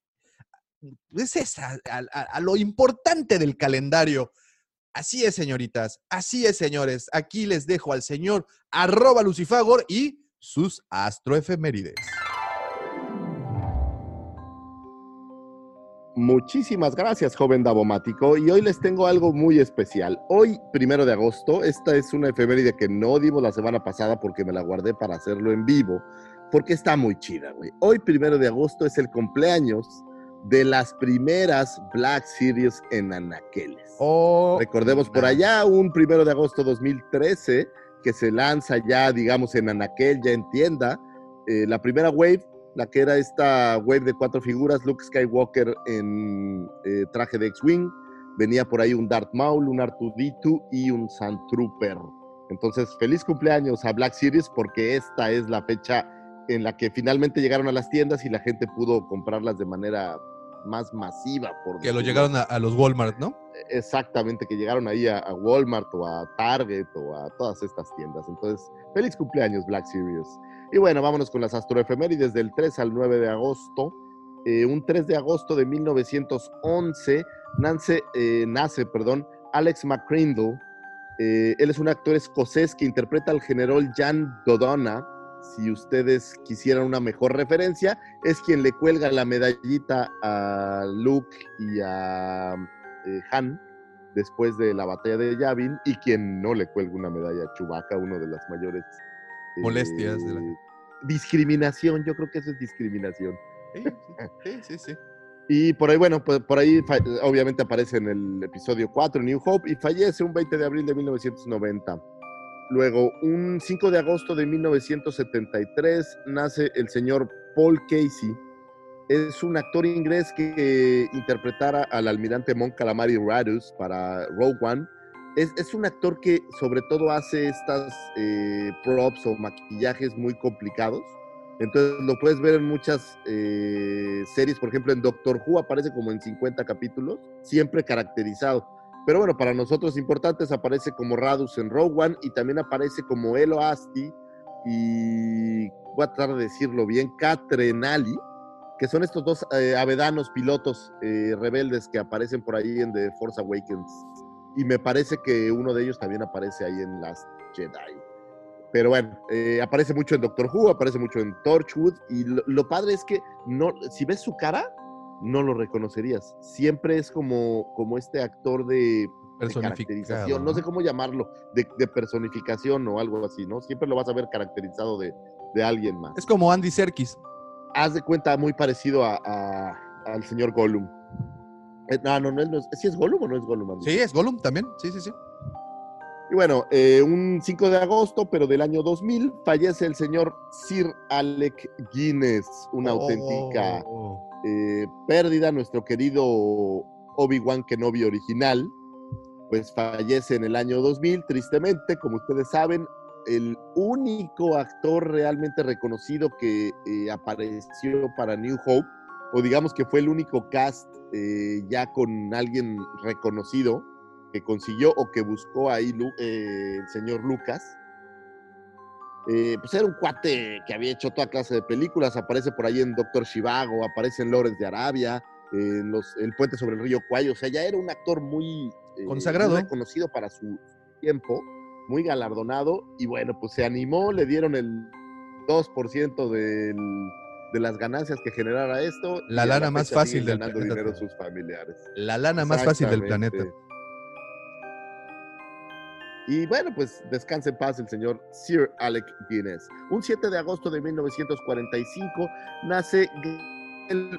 es esa, a, a- lo importante del calendario. Así es, señoritas, así es, señores. Aquí les dejo al señor arroba Lucifagor y sus astroefemérides. Muchísimas gracias, joven Davomático. Y hoy les tengo algo muy especial. Hoy, primero de agosto, esta es una efeméride que no dimos la semana pasada porque me la guardé para hacerlo en vivo, porque está muy chida, güey. Hoy, primero de agosto, es el cumpleaños de las primeras Black Series en anaqueles. Oh, Recordemos por allá un primero de agosto 2013 que se lanza ya, digamos, en anaquel, ya en tienda, eh, la primera wave la que era esta wave de cuatro figuras, Luke Skywalker en eh, traje de X-Wing, venía por ahí un Darth Maul, un R2D2 y un Sand Trooper. Entonces, feliz cumpleaños a Black Series porque esta es la fecha en la que finalmente llegaron a las tiendas y la gente pudo comprarlas de manera más masiva. Por que lo llegaron a, a los Walmart, ¿no? Exactamente, que llegaron ahí a, a Walmart o a Target o a todas estas tiendas. Entonces, feliz cumpleaños Black Series. Y bueno, vámonos con las astroefemérides del 3 al 9 de agosto. Eh, un 3 de agosto de 1911 nace, eh, nace perdón, Alex McCrindle. Eh, él es un actor escocés que interpreta al general Jan Dodona. Si ustedes quisieran una mejor referencia, es quien le cuelga la medallita a Luke y a eh, Han después de la batalla de Yavin y quien no le cuelga una medalla a Chewbacca, uno de las mayores eh, Molestias de la- discriminación, yo creo que eso es discriminación. Sí, sí, sí. sí. Y por ahí, bueno, pues por ahí obviamente aparece en el episodio 4, New Hope, y fallece un 20 de abril de 1990. Luego, un 5 de agosto de 1973, nace el señor Paul Casey. Es un actor inglés que interpretara al almirante Mon Calamari Radus para Rogue One. Es, un actor que sobre todo hace estas eh, props o maquillajes muy complicados. Entonces lo puedes ver en muchas eh, series, por ejemplo en Doctor Who aparece como en 50 capítulos, siempre caracterizado. Pero bueno, para nosotros importantes aparece como Radus en Rogue One y también aparece como Elo Asti y voy a tratar de decirlo bien, Catrenali, que son estos dos eh, avedanos pilotos eh, rebeldes que aparecen por ahí en The Force Awakens. Y me parece que uno de ellos también aparece ahí en Last Jedi. Pero bueno, eh, aparece mucho en Doctor Who, aparece mucho en Torchwood. Y lo, lo padre es que no, si ves su cara, no lo reconocerías. Siempre es como, como este actor de, de caracterización, no sé cómo llamarlo, de, de personificación o algo así, ¿no? Siempre lo vas a ver caracterizado de, de alguien más. Es como Andy Serkis. Haz de cuenta muy parecido a, a- al señor Gollum. Eh, no, no, no, no es, ¿sí es Gollum o no es Gollum? Andy? Sí, es Gollum también. Sí, sí, sí. Y bueno, eh, un 5 de agosto, pero del año 2000, fallece el señor Sir Alec Guinness, una auténtica Oh. eh, pérdida. Nuestro querido Obi-Wan Kenobi original, pues fallece en el año 2000, tristemente, como ustedes saben, el único actor realmente reconocido que eh, apareció para New Hope, o digamos que fue el único cast eh, ya con alguien reconocido que consiguió o que buscó ahí eh, el señor Lucas. Eh, pues era un cuate que había hecho toda clase de películas, aparece por ahí en Doctor Shivago, aparece en Lawrence de Arabia, en los, El puente sobre el río Cuayo, o sea, ya era un actor muy Consagrado. muy reconocido para su tiempo, muy galardonado, y bueno, pues se animó, le dieron el 2% del, de las ganancias que generara esto. La lana más fecha fácil del planeta dinero sus familiares. La lana más fácil del planeta. Y bueno, pues descanse en paz el señor Sir Alec Guinness. Un 7 de agosto de 1945 nace el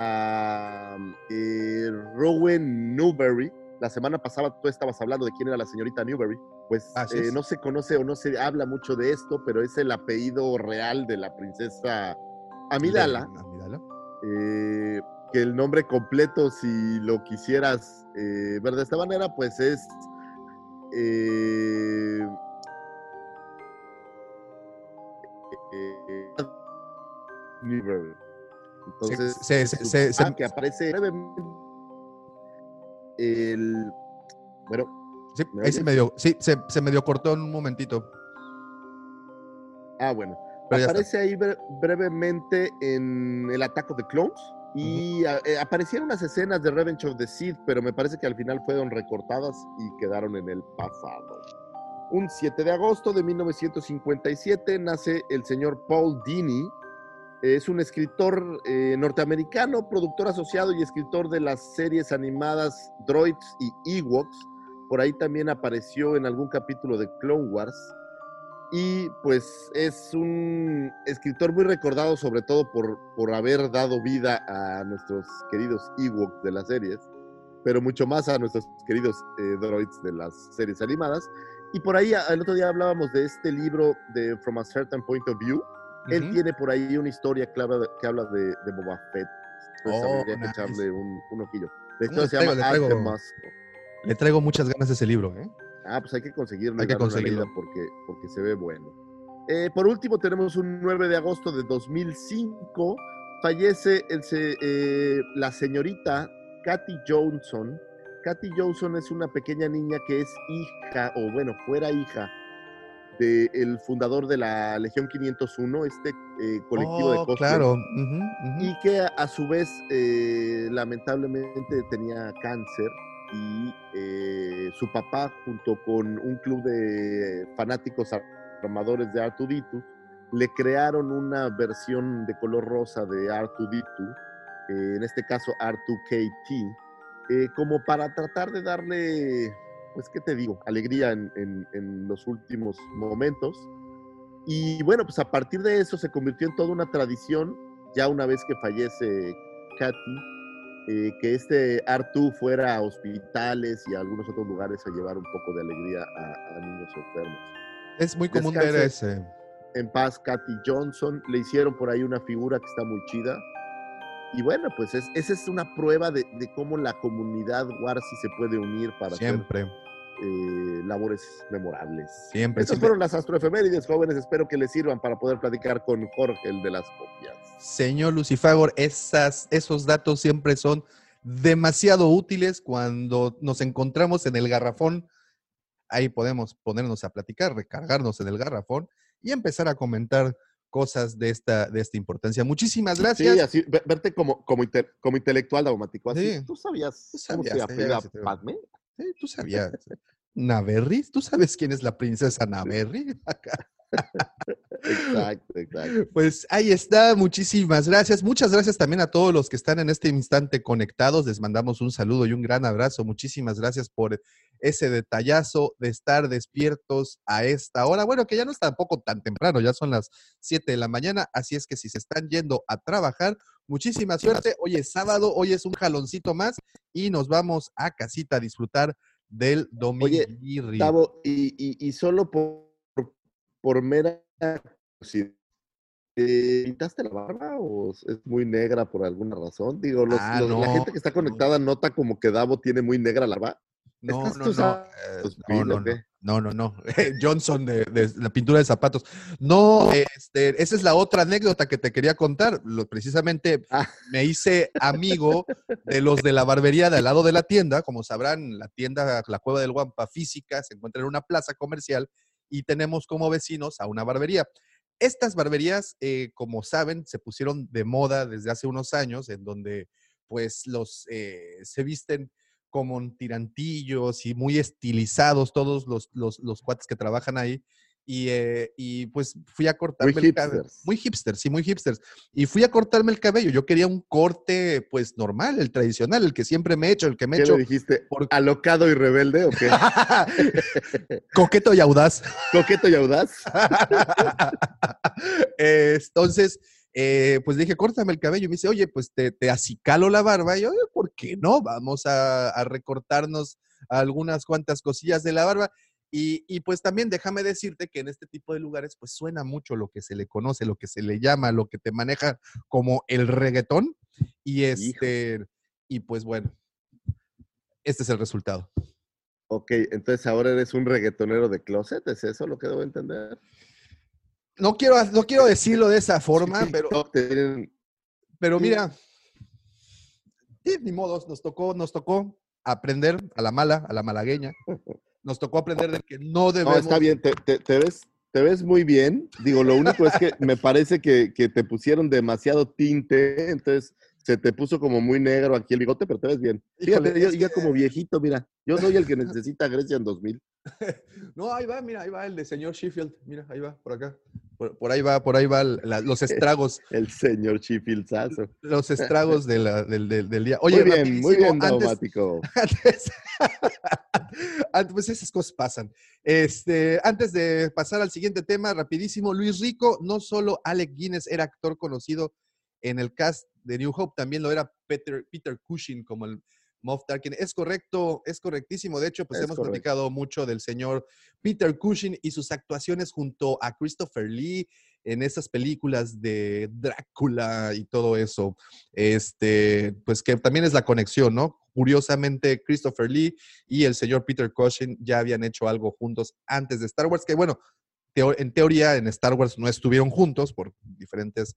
a, eh, Rowan Newberry. La semana pasada tú estabas hablando de quién era la señorita Newberry. Pues eh, no se conoce o no se habla mucho de esto, pero es el apellido real de la princesa Amidala. Amidala. eh, que el nombre completo, si lo quisieras eh, ver de esta manera, pues es. Entonces, se- se- que aparece brevemente el bueno, Sí, ¿Me ahí se medio, sí, se, se medio cortó en un momentito. ah bueno, Pero aparece ahí bre- brevemente en el of the Clones. Y eh, aparecieron unas escenas de Revenge of the Sith, pero me parece que al final fueron recortadas y quedaron en el pasado. Un 7 de agosto de 1957 nace el señor Paul Dini. Es un escritor eh, norteamericano, productor asociado y escritor de las series animadas Droids y Ewoks. Por ahí también apareció en algún capítulo de Clone Wars. Y pues es un escritor muy recordado sobre todo por, por haber dado vida a nuestros queridos Ewoks de las series, pero mucho más a nuestros queridos eh, droids de las series animadas. Y por ahí el otro día hablábamos de este libro de From a Certain Point of View. Él Ujú. tiene por ahí una historia de, que habla de, de Boba Fett. Entonces Oh, habría que nice. echarle un, un ojillo. De ¿Cómo hecho se llama Le Le traigo muchas ganas a ese libro, ¿eh? Ah, pues hay que conseguirlo. Hay que conseguirlo. Porque, porque se ve bueno. Eh, por último, tenemos un 9 de agosto de 2005. Fallece el eh, la señorita Kathy Johnson. Kathy Johnson es una pequeña niña que es hija, o bueno, fuera hija del fundador de la Legión 501, este eh, colectivo de Oh, cosplay claro. ujú. y que a, a su vez eh, lamentablemente tenía cáncer y eh, su papá junto con un club de fanáticos armadores de Artuditu le crearon una versión de color rosa de Artuditu, eh, en este caso R2KT, eh, como para tratar de darle, pues, ¿qué te digo? Alegría en, en- en los últimos momentos. Y bueno, pues a partir de eso se convirtió en toda una tradición, ya una vez que fallece Katy, eh, que este Artu fuera a hospitales y a algunos otros lugares a llevar un poco de alegría a, a niños enfermos. Es muy común ver ese. En paz, Katy Johnson, le hicieron por ahí una figura que está muy chida. Y bueno, pues es- esa es una prueba de, de cómo la comunidad Warsi se puede unir para Siempre, hacer eh, labores memorables. siempre. Estas siempre. fueron las astroefemérides, jóvenes. Espero que les sirvan para poder platicar con Jorge, el de las copias. Señor Lucifagor, esas, esos datos siempre son demasiado útiles cuando nos encontramos en el garrafón. Ahí podemos ponernos a platicar, recargarnos en el garrafón y empezar a comentar cosas de esta, de esta importancia. Muchísimas gracias. Sí, así, ve- verte como, como, inte- como intelectual daumático. Así, Sí. ¿Tú sabías, Tú cómo se te- Padme? Sí, ¿Tú sabías? ¿Naberry? ¿Tú sabes quién es la princesa Naberry? Exacto, exacto. Pues ahí está, muchísimas gracias. Muchas gracias también a todos los que están en este instante conectados. Les mandamos un saludo y un gran abrazo. Muchísimas gracias por ese detallazo de estar despiertos a esta hora. Bueno, que ya no es tampoco tan temprano, ya son las 7 de la mañana, así es que si se están yendo a trabajar, muchísima suerte. Hoy es sábado, hoy es un jaloncito más y nos vamos a casita a disfrutar del domingo. Gustavo, y, y, y solo por, por mera curiosidad, ¿te ¿pintaste la barba o es muy negra por alguna razón? Digo, los- Ah, los- la gente que está conectada nota como que Davo tiene muy negra la barba. No, ¿Estás no, tú no, usando eh, tus no, no, no, no, no, no. Johnson de, de la pintura de zapatos. No, este, esa es la otra anécdota que te quería contar. Lo- precisamente Ah. me hice amigo de los de la barbería de al lado de la tienda. Como sabrán, la tienda, la Cueva del Guampa física, se encuentra en una plaza comercial y tenemos como vecinos a una barbería. Estas barberías, eh, como saben, se pusieron de moda desde hace unos años, en donde pues los eh, se visten como tirantillos y muy estilizados todos los, los, los cuates que trabajan ahí. Y, eh, y pues fui a cortarme el cabello. Muy hipsters, sí, muy hipsters. Y fui a cortarme el cabello. Yo quería un corte, pues normal, el tradicional, el que siempre me he hecho, el que me he ¿Qué hecho. le dijiste? por- ¿Alocado y rebelde o qué? Coqueto y audaz. ¿Coqueto y audaz? Eh, Entonces, eh, pues dije, córtame el cabello. Y me dice, oye, pues te, te acicalo la barba. Y yo, "Oye, ¿por qué no? Vamos a, a recortarnos algunas cuantas cosillas de la barba. Y, y, pues también déjame decirte que en este tipo de lugares pues suena mucho lo que se le conoce, lo que se le llama, lo que te maneja como el reggaetón. Y este, y pues bueno, este es el resultado. Ok, entonces ahora eres un reggaetonero de closet, ¿es eso lo que debo entender? No quiero, no quiero decirlo de esa forma, pero, tienen- pero mira, sí, ni modos, nos tocó, nos tocó aprender a la mala, a la malagueña. Nos tocó aprender de que no debemos. No, está bien, te, te- te ves, te ves muy bien. Digo, lo único es que me parece que, que te pusieron demasiado tinte, entonces se te puso como muy negro aquí el bigote, pero te ves bien. Híjole, Fíjate, yo ya que- como viejito, mira. Yo soy el que necesita Grecia en 2000. No, ahí va, mira, ahí va el de señor Sheffield. Mira, ahí va, por acá. Por, por ahí va, por ahí va la- los estragos, El señor Chifilzazo. los estragos de la- del, del- del día. Oye, muy bien, muy bien, antes, Daumático. antes, antes- pues esas cosas pasan. Este, antes de pasar al siguiente tema, rapidísimo, Luis Rico, no solo Alec Guinness era actor conocido en el cast de New Hope, también lo era Peter, Peter Cushing como el Moff Tarkin. Es correcto, es correctísimo. De hecho, pues Es hemos correcto. platicado mucho del señor Peter Cushing y sus actuaciones junto a Christopher Lee en esas películas de Drácula y todo eso. Este, pues que también es la conexión, ¿no? Curiosamente, Christopher Lee y el señor Peter Cushing ya habían hecho algo juntos antes de Star Wars, que bueno, teo- en teoría en Star Wars no estuvieron juntos por diferentes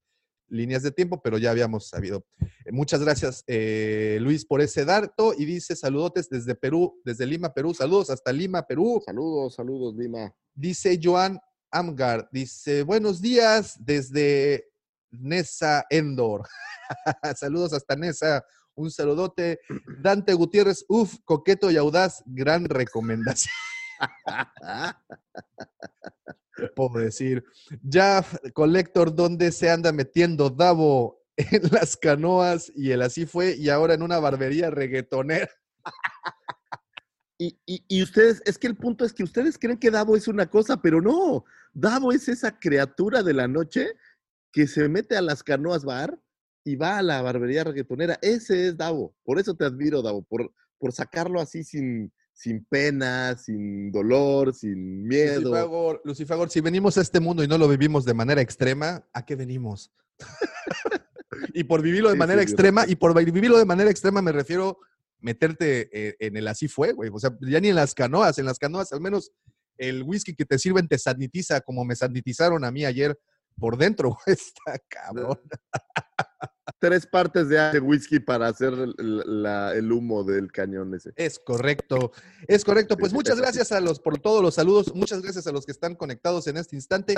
líneas de tiempo, pero ya habíamos sabido. Eh, Muchas gracias, eh, Luis, por ese dato. Y dice saludotes desde Perú, desde Lima, Perú. Saludos hasta Lima, Perú. Saludos, saludos, Lima. Dice Joan Amgar, dice, buenos días desde Nesa Endor. Saludos hasta Nesa, un saludote. Dante Gutiérrez, uf, coqueto y audaz, gran recomendación, puedo decir. Ya, Collector, ¿dónde se anda metiendo Davo? En las canoas y el así fue, y ahora en una barbería reggaetonera. Y, y- ustedes, es que el punto es que ustedes creen que Davo es una cosa, pero no. Davo es esa criatura de la noche que se mete a las canoas bar y va a la barbería reggaetonera. Ese es Davo. Por eso te admiro, Davo, por, por sacarlo así sin, sin pena, sin dolor, sin miedo. Lucifagor, Lucifagor, si venimos a este mundo y no lo vivimos de manera extrema, ¿a qué venimos? y por vivirlo de Sí, manera sí, extrema, y por vivirlo de manera extrema me refiero meterte eh, en el así fue, güey. O sea, ya ni en las canoas, en las canoas al menos el whisky que te sirven te sanitiza como me sanitizaron a mí ayer por dentro, güey. Está cabrón. Tres partes de whisky para hacer el, la- el humo del cañón ese. Es correcto, es correcto. Pues muchas gracias a los por todos los saludos, muchas gracias a los que están conectados en este instante.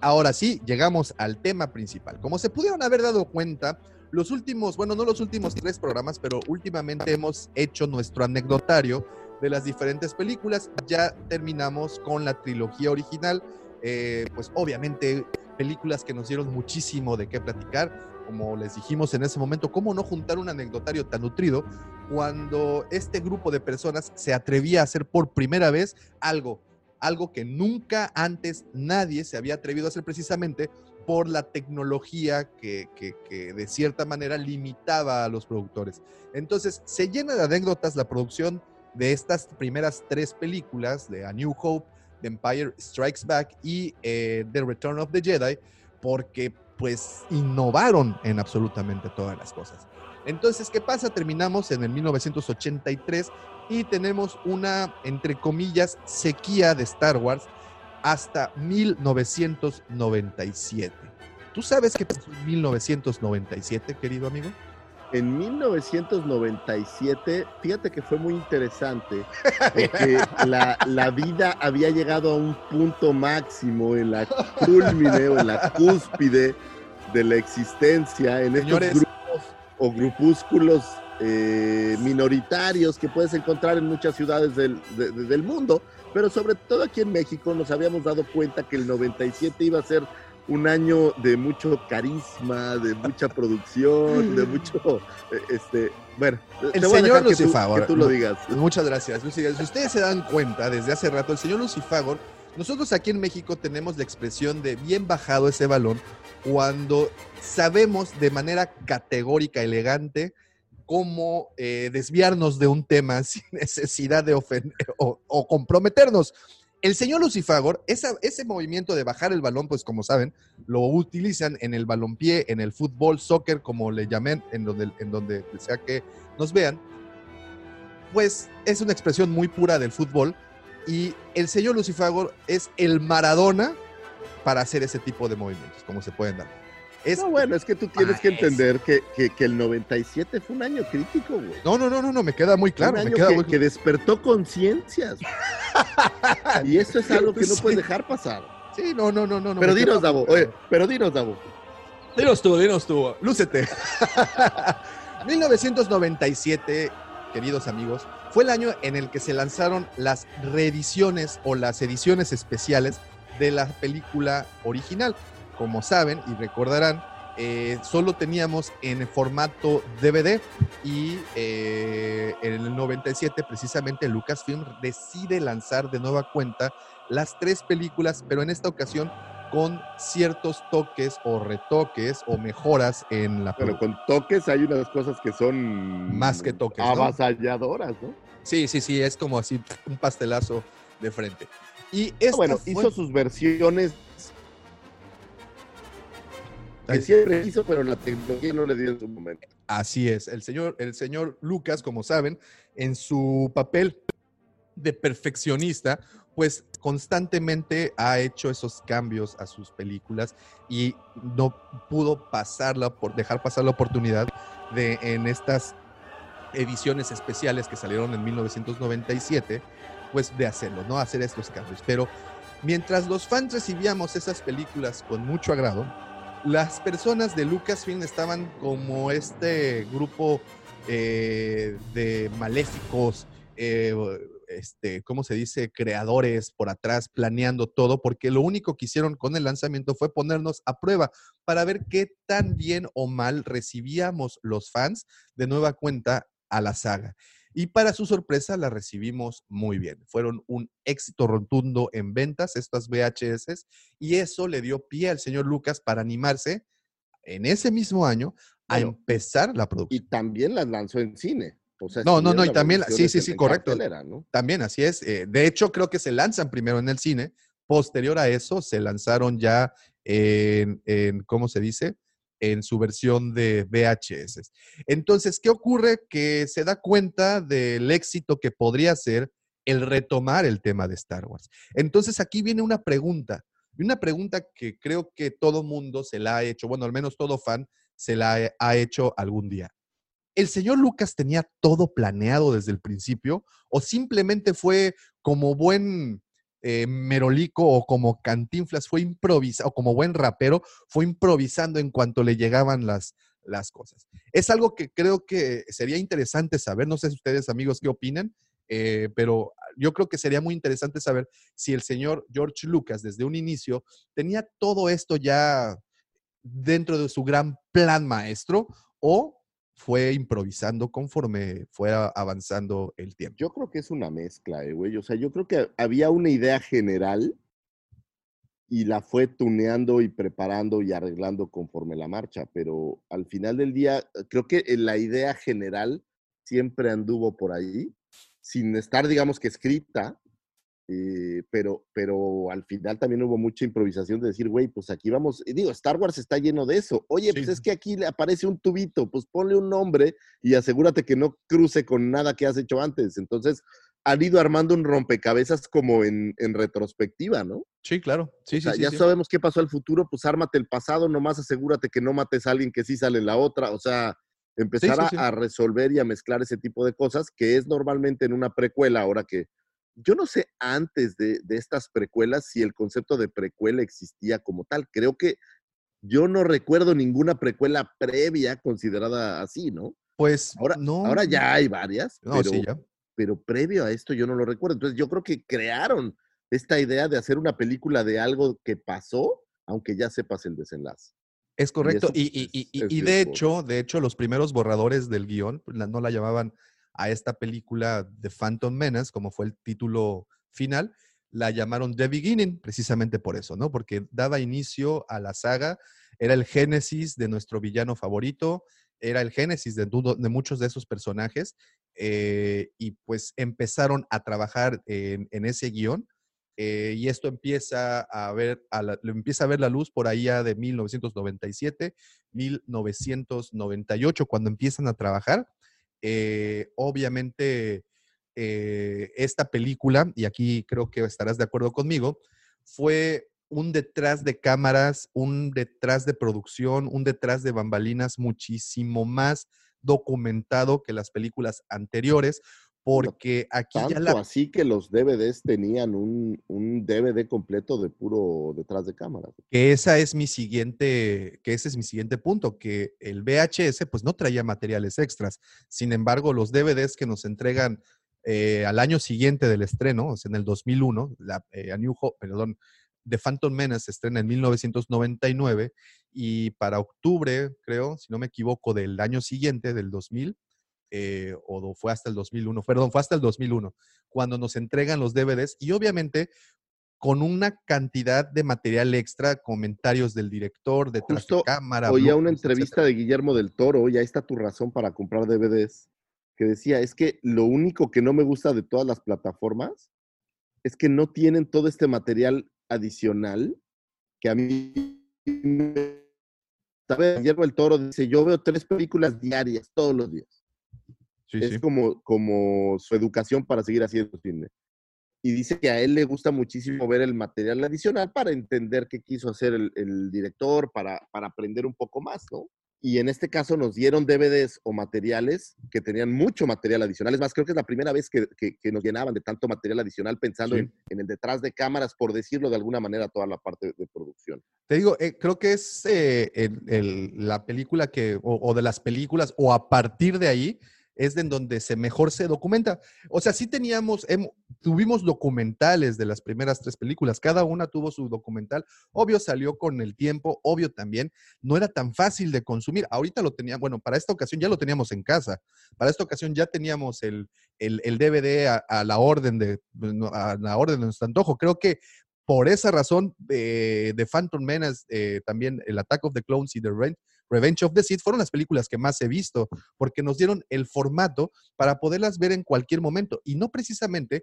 Ahora sí, llegamos al tema principal. Como se pudieron haber dado cuenta, los últimos, bueno, no los últimos tres programas, pero últimamente hemos hecho nuestro anecdotario de las diferentes películas. Ya terminamos con la trilogía original. Eh, pues obviamente películas que nos dieron muchísimo de qué platicar. Como les dijimos en ese momento, ¿cómo no juntar un anecdotario tan nutrido cuando este grupo de personas se atrevía a hacer por primera vez algo algo que nunca antes nadie se había atrevido a hacer precisamente por la tecnología que, que- de cierta manera limitaba a los productores. Entonces, se llena de anécdotas la producción de estas primeras tres películas, de A New Hope, The Empire Strikes Back y eh, The Return of the Jedi, porque pues innovaron en absolutamente todas las cosas. Entonces, ¿qué pasa? Terminamos en el 1983 y tenemos una, entre comillas, sequía de Star Wars hasta 1997. ¿Tú sabes qué pasó en 1997, querido amigo? En 1997, fíjate que fue muy interesante, porque la, la vida había llegado a un punto máximo en la culmine o en la cúspide de la existencia en estos Señores. O grupúsculos eh, minoritarios que puedes encontrar en muchas ciudades del, de- de- del mundo, pero sobre todo aquí en México nos habíamos dado cuenta que el 97 iba a ser un año de mucho carisma, de mucha producción, de mucho, eh, este, bueno, El señor dejar que tú- Lucifagor, que tú lo digas. Muchas gracias. Si ustedes se dan cuenta, desde hace rato, el señor Lucifagor, nosotros aquí en México tenemos la expresión de bien bajado ese balón cuando sabemos de manera categórica, elegante, cómo eh, desviarnos de un tema sin necesidad de ofender o, o comprometernos. El señor Lucifagor, esa- ese movimiento de bajar el balón, pues como saben, lo utilizan en el balompié, en el fútbol, soccer, como le llamen, en donde, en donde sea que nos vean, pues es una expresión muy pura del fútbol y el señor Lucifagor es el Maradona para hacer ese tipo de movimientos, como se pueden dar. Es, No, bueno, es que tú tienes que Ah, es- entender que, que- que el 97 fue un año crítico, güey. no, no, no, no, no, me queda muy claro. un me año queda que, muy que despertó conciencias. y eso es algo que no Sí. puedes dejar pasar. Sí, no, no, no, no. pero me dinos, Davo, claro. oye, pero dinos, Davo. Dinos tú, dinos tú, lúcete. 1997, queridos amigos, fue el año en el que se lanzaron las reediciones o las ediciones especiales de la película original. Como saben y recordarán, eh, solo teníamos en formato DVD y eh, en el 97 precisamente Lucasfilm decide lanzar de nueva cuenta las tres películas, pero en esta ocasión con ciertos toques o retoques o mejoras en la Bueno, producción. con toques hay unas cosas que son Más que toques, avasalladoras, ¿no? Sí, sí, sí, es como así un pastelazo de frente. Y Ah, bueno, fue- hizo sus versiones que siempre hizo, pero la tecnología no le dio en su momento. Así es, el señor, el señor Lucas, como saben, en su papel de perfeccionista, pues constantemente ha hecho esos cambios a sus películas y no pudo pasarla por dejar pasar la oportunidad de en estas ediciones especiales que salieron en 1997, pues de hacerlo, no hacer estos cambios. Pero mientras los fans recibíamos esas películas con mucho agrado, las personas de Lucasfilm estaban como este grupo eh, de maléficos, eh, este, ¿cómo se dice? Creadores por atrás, planeando todo, porque lo único que hicieron con el lanzamiento fue ponernos a prueba para ver qué tan bien o mal recibíamos los fans de nueva cuenta a la saga. Y para su sorpresa la recibimos muy bien. Fueron un éxito rotundo en ventas estas VHS y eso le dio pie al señor Lucas para animarse en ese mismo año a Bueno, empezar la Y producción. también las lanzó en cine. O sea, No, no, no, y también- sí, sí, sí, correcto. ¿no? También así es. eh, de hecho, creo que se lanzan primero en el cine. Posterior a eso, se lanzaron ya en, en, ¿cómo se dice? En su versión de VHS. Entonces, ¿qué ocurre? Que se da cuenta del éxito que podría ser el retomar el tema de Star Wars. Entonces, aquí viene una pregunta. Y una pregunta que creo que todo mundo se la ha hecho, bueno, al menos todo fan se la ha hecho algún día. ¿El señor Lucas tenía todo planeado desde el principio o simplemente fue como buen eh, merolico o como cantinflas, fue improvisado, o como buen rapero, fue improvisando en cuanto le llegaban las, las cosas? Es algo que creo que sería interesante saber, no sé si ustedes amigos qué opinan, eh, pero yo creo que sería muy interesante saber si el señor George Lucas desde un inicio tenía todo esto ya dentro de su gran plan maestro o fue improvisando conforme fuera avanzando el tiempo. Yo creo que es una mezcla, eh, güey. O sea, yo creo que había una idea general y la fue tuneando y preparando y arreglando conforme la marcha, pero al final del día, eh, creo que eh, la idea general siempre anduvo por ahí, sin estar, digamos que escrita, eh, pero, pero al final también hubo mucha improvisación de decir, güey, pues aquí vamos, y digo, Star Wars está lleno de eso. Oye, pues es que aquí le aparece un tubito, pues ponle un nombre y asegúrate que no cruce con nada que has hecho antes. Entonces, han ido armando un rompecabezas como en, en retrospectiva, ¿no? Sí, claro. Sí, O sea, sí, ya sí. sabemos qué pasó al futuro, pues ármate el pasado, nomás asegúrate que no mates a alguien que sí sale en la otra. O sea, empezar. A, resolver y a mezclar ese tipo de cosas, que es normalmente en una precuela, ahora que yo no sé antes de, de estas precuelas si el concepto de precuela existía como tal. Creo que yo no recuerdo ninguna precuela previa considerada así, ¿no? Pues Ahora, no. ahora ya hay varias, No, pero, sí, ya. pero previo a esto yo no lo recuerdo. Entonces yo creo que crearon esta idea de hacer una película de algo que pasó, aunque ya sepas el desenlace. Es correcto. Y, y- y- es- y- es de hecho, de hecho, los primeros borradores del guion pues, no la llamaban a esta película de Phantom Menace, como fue el título final, la llamaron The Beginning, precisamente por eso, ¿no? Porque daba inicio a la saga, era el génesis de nuestro villano favorito, era el génesis de, muchos de esos personajes, eh, y pues empezaron a trabajar en, ese guion. eh, y esto empieza a ver, a la, empieza a ver la luz por ya de 1997, 1998, cuando empiezan a trabajar. Eh, obviamente, eh, esta película, y aquí creo que estarás de acuerdo conmigo, fue un detrás de cámaras, un detrás de producción, un detrás de bambalinas muchísimo más documentado que las películas anteriores, porque aquí ya la... así que los DVDs tenían un, un DVD completo de puro detrás de cámara. Que esa es mi siguiente, que ese es mi siguiente punto, que el VHS pues no traía materiales extras. Sin embargo, los DVDs que nos entregan eh, al año siguiente del estreno, o sea, en el 2001, la, eh, a New Hope, perdón, The Phantom Menace se estrena en 1999 y para octubre, creo, si no me equivoco, del año siguiente, del 2000, eh, o fue hasta el 2001, perdón, fue hasta el 2001, cuando nos entregan los DVDs y obviamente con una cantidad de material extra, comentarios del director, detrás Justo de cámara. Oía una entrevista etcétera. de Guillermo del Toro, y ahí está tu razón para comprar DVDs, que decía, es que lo único que no me gusta de todas las plataformas es que no tienen todo este material adicional que a mí. Guillermo del Toro dice, yo veo tres películas diarias, todos los días. Sí, es sí. como, como su educación para seguir haciendo cine. Y dice que a él le gusta muchísimo ver el material adicional para entender qué quiso hacer el, el director, para, para aprender un poco más, ¿no? Y en este caso nos dieron DVDs o materiales que tenían mucho material adicional. Es más, creo que es la primera vez que, que- que nos llenaban de tanto material adicional pensando Sí. en, en el detrás de cámaras, por decirlo de alguna manera, toda la parte de producción. Te digo, eh, creo que es eh, el- el- la película que, o, o de las películas, o a partir de ahí, es de en donde se mejor se documenta. O sea, sí teníamos, tuvimos documentales de las primeras tres películas, cada una tuvo su documental, obvio salió con el tiempo, obvio también, no era tan fácil de consumir. Ahorita lo tenía, bueno, para esta ocasión ya lo teníamos en casa, para esta ocasión ya teníamos el, el, el DVD a, la orden de, a la orden de nuestro antojo. Creo que por esa razón, eh, The Phantom Menace, eh, también el Attack of the Clones y The Revenge, Revenge of the Sith fueron las películas que más he visto, porque nos dieron el formato para poderlas ver en cualquier momento y no precisamente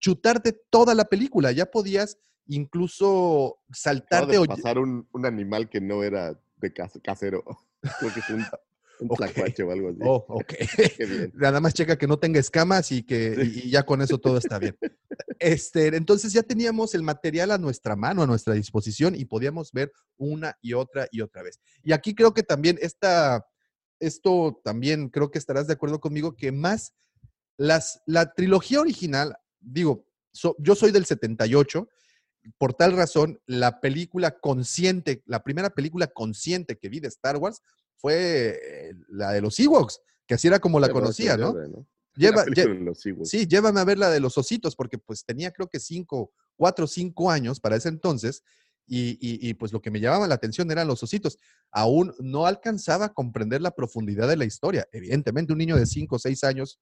chutarte toda la película. Ya podías incluso saltarte de o pasar un, un animal que no era de cas- casero. Creo que es un, un Ok. tlacuache o algo así. Oh, ok. Bien. Nada más checa que no tenga escamas y que y- y ya con eso todo está bien. Este, entonces ya teníamos el material a nuestra mano, a nuestra disposición y podíamos ver una y otra y otra vez. Y aquí creo que también esta, esto también creo que estarás de acuerdo conmigo que más las, la trilogía original, digo, so- yo soy del 78, por tal razón, la película consciente, la primera película consciente que vi de Star Wars fue eh, la de los Ewoks, que así era como la conocía, ¿no? Lleva, lle- sí, llévame a ver la de los ositos, porque pues tenía creo que cinco, cuatro o cinco años para ese entonces, y, y- y, pues lo que me llamaba la atención eran los ositos. Aún no alcanzaba a comprender la profundidad de la historia. Evidentemente, un niño de cinco o seis años,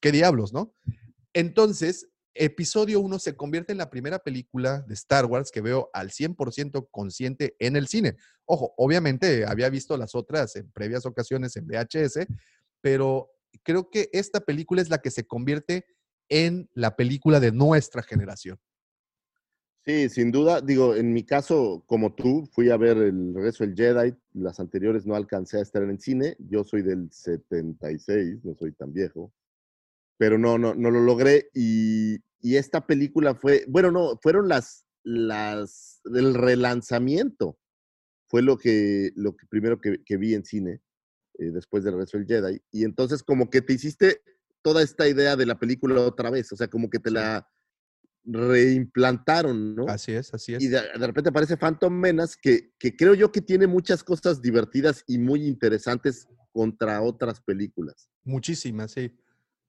¿qué diablos, no? Entonces, episodio 1 se convierte en la primera película de Star Wars que veo al 100% consciente en el cine. Ojo, obviamente había visto las otras en previas ocasiones en VHS, pero creo que esta película es la que se convierte en la película de nuestra generación. Sí, sin duda. Digo, en mi caso, como tú, fui a ver el regreso del Jedi. Las anteriores no alcancé a estar en el cine. Yo soy del 76, no soy tan viejo. Pero no, no, no lo logré. Y, y esta película fue, bueno, no, fueron las, las, el relanzamiento. Fue lo que, lo que primero que, que vi en cine eh, después del regreso del Jedi. Y entonces como que te hiciste toda esta idea de la película otra vez. O sea, como que te la reimplantaron, ¿no? Así es, así es. Y de, de repente aparece Phantom Menace, que, que creo yo que tiene muchas cosas divertidas y muy interesantes contra otras películas. Muchísimas, sí.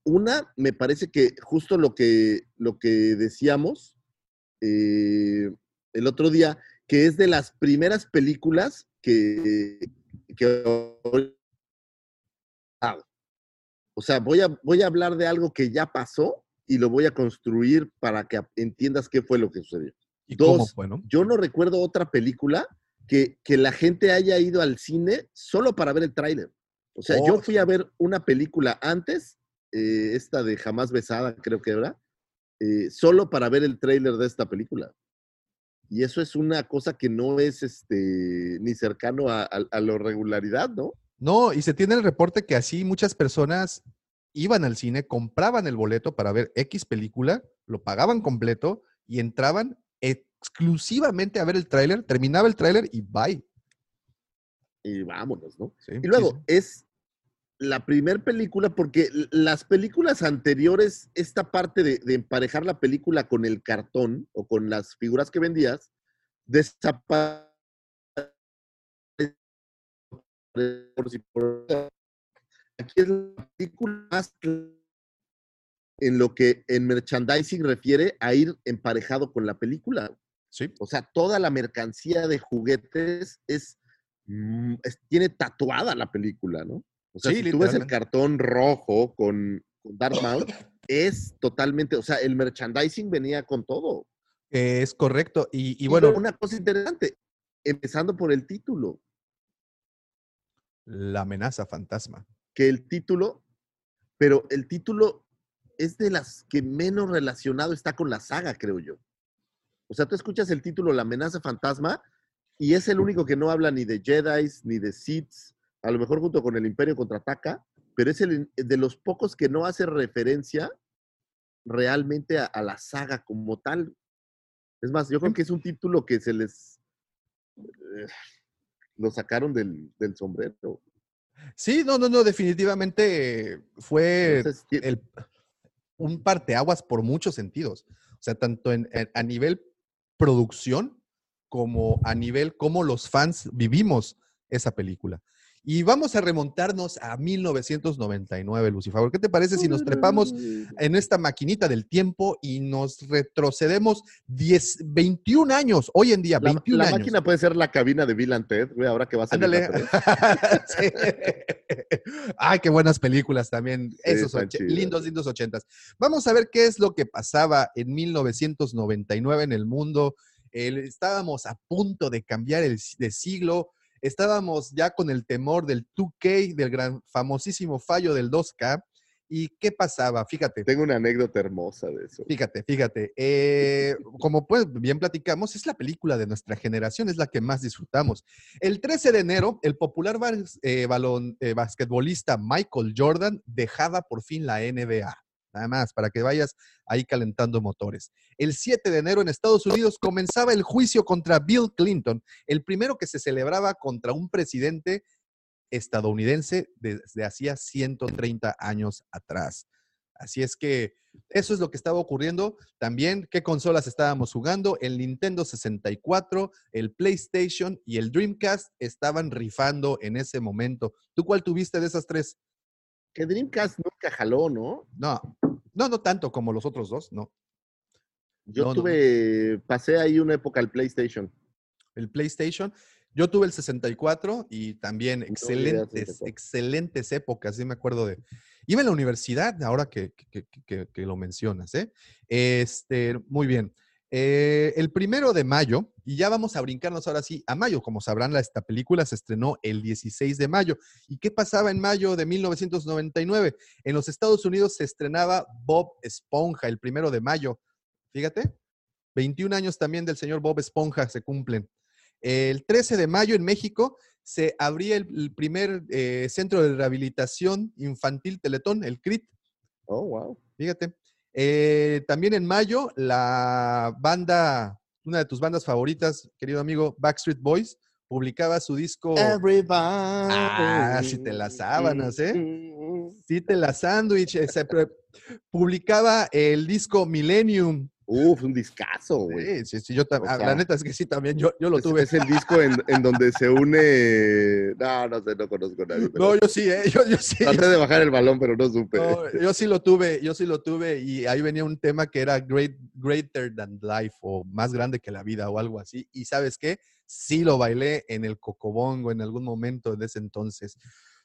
Una, me parece que justo lo que, lo que decíamos eh, el otro día, que es de las primeras películas que... que o sea, voy a, voy a hablar de algo que ya pasó y lo voy a construir para que entiendas qué fue lo que sucedió. ¿Y Dos, cómo fue, no? Yo no recuerdo otra película que, que la gente haya ido al cine solo para ver el tráiler. O sea, Oh, yo fui sí. a ver una película antes, eh, esta de Jamás Besada, creo que era, eh, solo para ver el tráiler de esta película. Y eso es una cosa que no es este, ni cercano a, a, a la regularidad, ¿no? No, y se tiene el reporte que así muchas personas iban al cine, compraban el boleto para ver X película, lo pagaban completo y entraban exclusivamente a ver el tráiler, terminaba el tráiler y bye. Y vámonos, ¿no? Sí, Y sí, luego sí. es la primer película, porque las películas anteriores, esta parte de, de emparejar la película con el cartón o con las figuras que vendías, desapareció. Aquí es la película más en lo que en merchandising refiere a ir emparejado con la película. Sí. O sea, toda la mercancía de juguetes es, mm, es- tiene tatuada la película, ¿no? O sea, Sí, si tú ves el cartón rojo con, con Darth Maul, es totalmente, o sea, el merchandising venía con todo. Eh, es correcto. Y, y Y bueno, una cosa interesante, empezando por el título, la amenaza fantasma. que el título, pero el título es de las que menos relacionado está con la saga, creo yo. O sea, tú escuchas el título La amenaza fantasma y es el único que no habla ni de Jedi ni de Sith, a lo mejor junto con el Imperio contraataca, pero es el de los pocos que no hace referencia realmente a, a la saga como tal. Es más, yo creo que es un título que se les eh, lo sacaron del, del sombrero. Sí, no, no, no, definitivamente fue Entonces, ti- el, un parteaguas por muchos sentidos. O sea, tanto en, en- a nivel producción como a nivel cómo los fans vivimos esa película. Y vamos a remontarnos a 1999, Lucifer. ¿Qué te parece si nos trepamos en esta maquinita del tiempo y nos retrocedemos 10, 21 años, hoy en día, La, 21 la años? máquina puede ser la cabina de Bill and Ted, güey, ahora que va a Ándale. Sí. Ay, qué buenas películas también. Esos och- chidas. lindos, lindos ochentas. Vamos a ver qué es lo que pasaba en 1999 en el mundo. El- estábamos a punto de cambiar el de siglo. Estábamos ya con el temor del 2K, del gran famosísimo fallo del 2K. ¿Y qué pasaba? Fíjate. Tengo una anécdota hermosa de eso. Fíjate, fíjate. eh, como pues bien platicamos, es la película de nuestra generación, es la que más disfrutamos. El 13 de enero, el popular bas- eh, balón, eh, basquetbolista Michael Jordan dejaba por fin la NBA. Nada más, para que vayas ahí calentando motores. El 7 de enero en Estados Unidos comenzaba el juicio contra Bill Clinton, el primero que se celebraba contra un presidente estadounidense desde hacía 130 años atrás. Así es que eso es lo que estaba ocurriendo. También, ¿qué consolas estábamos jugando? El Nintendo 64, el PlayStation y el Dreamcast estaban rifando en ese momento. ¿Tú cuál tuviste de esas tres? Que Dreamcast nunca jaló, ¿no? No, no, no tanto como los otros dos, no. Yo No, no, tuve, pasé ahí una época al PlayStation. El PlayStation. Yo tuve el 64 y también excelentes, 64. excelentes épocas, sí me acuerdo de... Iba en la universidad, ahora que- que- que- que lo mencionas, ¿eh? Este, muy bien. Eh, el primero de mayo, y ya vamos a brincarnos ahora sí a mayo, como sabrán, la- esta película se estrenó el 16 de mayo. ¿Y qué pasaba en mayo de 1999? En los Estados Unidos se estrenaba Bob Esponja el primero de mayo. Fíjate, 21 años también del señor Bob Esponja se cumplen. El 13 de mayo en México se abría el, el primer eh, centro de rehabilitación infantil Teletón, el CRIT. Oh, wow. Fíjate. Eh, también en mayo, la banda, una de tus bandas favoritas, querido amigo, Backstreet Boys, publicaba su disco. Ah, sí te las sábanas, ¿eh? Sí, te la sándwich. eh, publicaba el disco Millennium. Uf, un discazo, güey. Sí, sí, sí, yo tam- O ah, sea, la neta es que sí, también yo, yo lo Es, tuve. es el disco en, en donde se une. No, no sé, no conozco a nadie. pero No, yo sí, ¿eh? yo, yo sí. Traté de bajar el balón, pero no supe. No, yo sí lo tuve, yo sí lo tuve y ahí venía un tema que era great, greater than life o más grande que la vida o algo así. Y sabes qué, sí lo bailé en el Cocobongo en algún momento de ese entonces.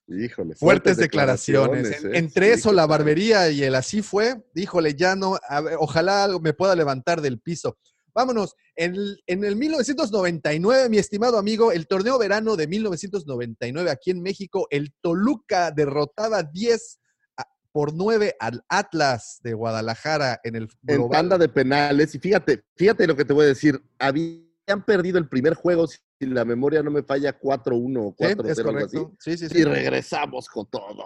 Híjole. Fuertes declaraciones. En- ¿eh? entre Sí, eso, la barbería y el así fue, híjole, ya no, a ver, ojalá algo me pueda levantar del piso. Vámonos, en el, en el 1999, mi estimado amigo, el torneo verano de 1999 aquí en México, el Toluca derrotaba 10 a- por 9 al Atlas de Guadalajara en el En tanda de penales. Y fíjate, fíjate lo que te voy a decir. Habían perdido el primer juego, si la memoria no me falla, 4-1 o Sí, 4-0, es algo así. correcto. Sí, sí, sí. Y regresamos con todo.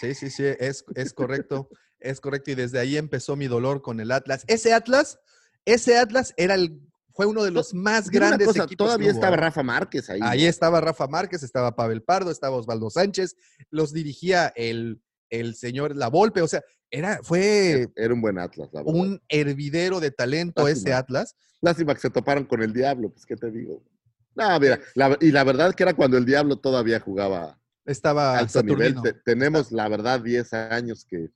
Sí, sí, sí, es, es correcto, es correcto. Y desde ahí empezó mi dolor con el Atlas. Ese Atlas, ese Atlas era el, fue uno de los más grandes cosa, equipos. Todavía que estaba ¿eh? Rafa Márquez ahí. Ahí estaba Rafa Márquez, estaba Pavel Pardo, estaba Osvaldo Sánchez, los dirigía el, el señor La Volpe, o sea, era, fue Era un buen Atlas, la verdad. un hervidero de talento ese. Atlas. Lástima que se toparon con el diablo, pues, ¿qué te digo? No, mira, la- y la verdad que era cuando el diablo todavía jugaba Estaba alto nivel. Te- tenemos, la verdad, 10 años que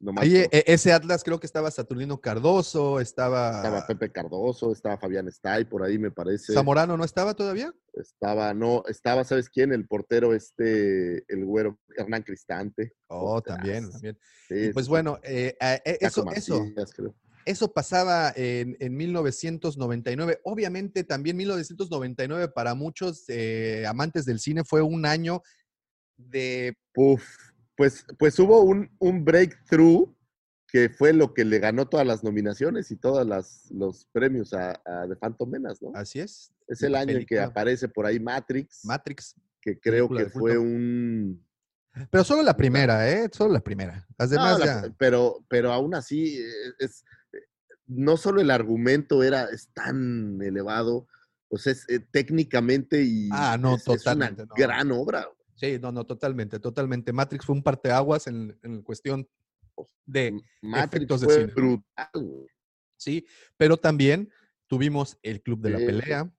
nomás Ahí, no. e- ese Atlas creo que estaba Saturnino Cardoso, estaba, estaba Pepe Cardoso, estaba Fabián Stay por ahí, me parece. Zamorano, ¿no estaba todavía? Estaba, no, estaba, ¿sabes quién? El portero este, el güero, Hernán Cristante. Oh, también, también. Sí, Y sí, pues sí. bueno, eh, eh, eso, eso, creo. Eso pasaba en, en 1999. Obviamente también 1999 para muchos eh, amantes del cine fue un año de... Puf, pues, pues hubo un, un breakthrough que fue lo que le ganó todas las nominaciones y todos los premios a, a The Phantom Menace, ¿no? Así es. Es el año en que aparece por ahí Matrix, Matrix. que creo que fue un... Pero solo la primera, ¿eh? Solo la primera. Las No, demás la- ya... pero, pero aún así, eh, es, no solo el argumento era, es tan elevado, pues es eh, técnicamente y Ah, no, es, es totalmente, una no. gran obra. Sí, no, no, totalmente, totalmente. Matrix fue un parteaguas en, en cuestión de... Matrix efectos de fue cine. Sí, pero también tuvimos el Club de la Sí. Pelea.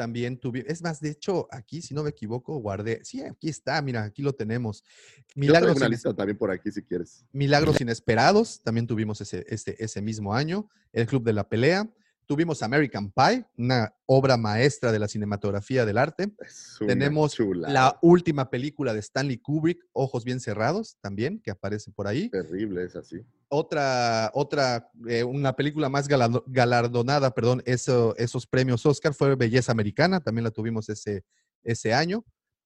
También tuvimos, es más, de hecho, aquí, si no me equivoco, guardé. Sí, aquí está, mira, aquí lo tenemos. Yo Milagros, una ines- lista también por aquí si quieres. Milagros Inesperados, también tuvimos ese, ese, ese mismo año. El Club de la Pelea. Tuvimos American Pie, una obra maestra de la cinematografía del arte. Tenemos. La última película de Stanley Kubrick, Ojos Bien Cerrados, también, que aparece por ahí. Terrible, es así. otra, otra, eh, una película más galado- galardonada, perdón, eso, esos premios Oscar fue Belleza Americana, también la tuvimos ese, ese año.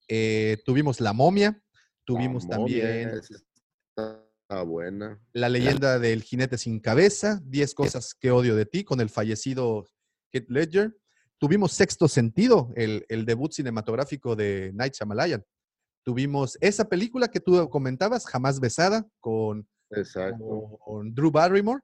Eh, tuvimos La Momia, tuvimos La momia, también Está buena. La leyenda del jinete sin cabeza, 10 cosas que odio de ti, con el fallecido Heath Ledger. Tuvimos Sexto Sentido, el, el debut cinematográfico de Night Shyamalan. Tuvimos esa película que tú comentabas, Jamás Besada, con Exacto. con Drew Barrymore.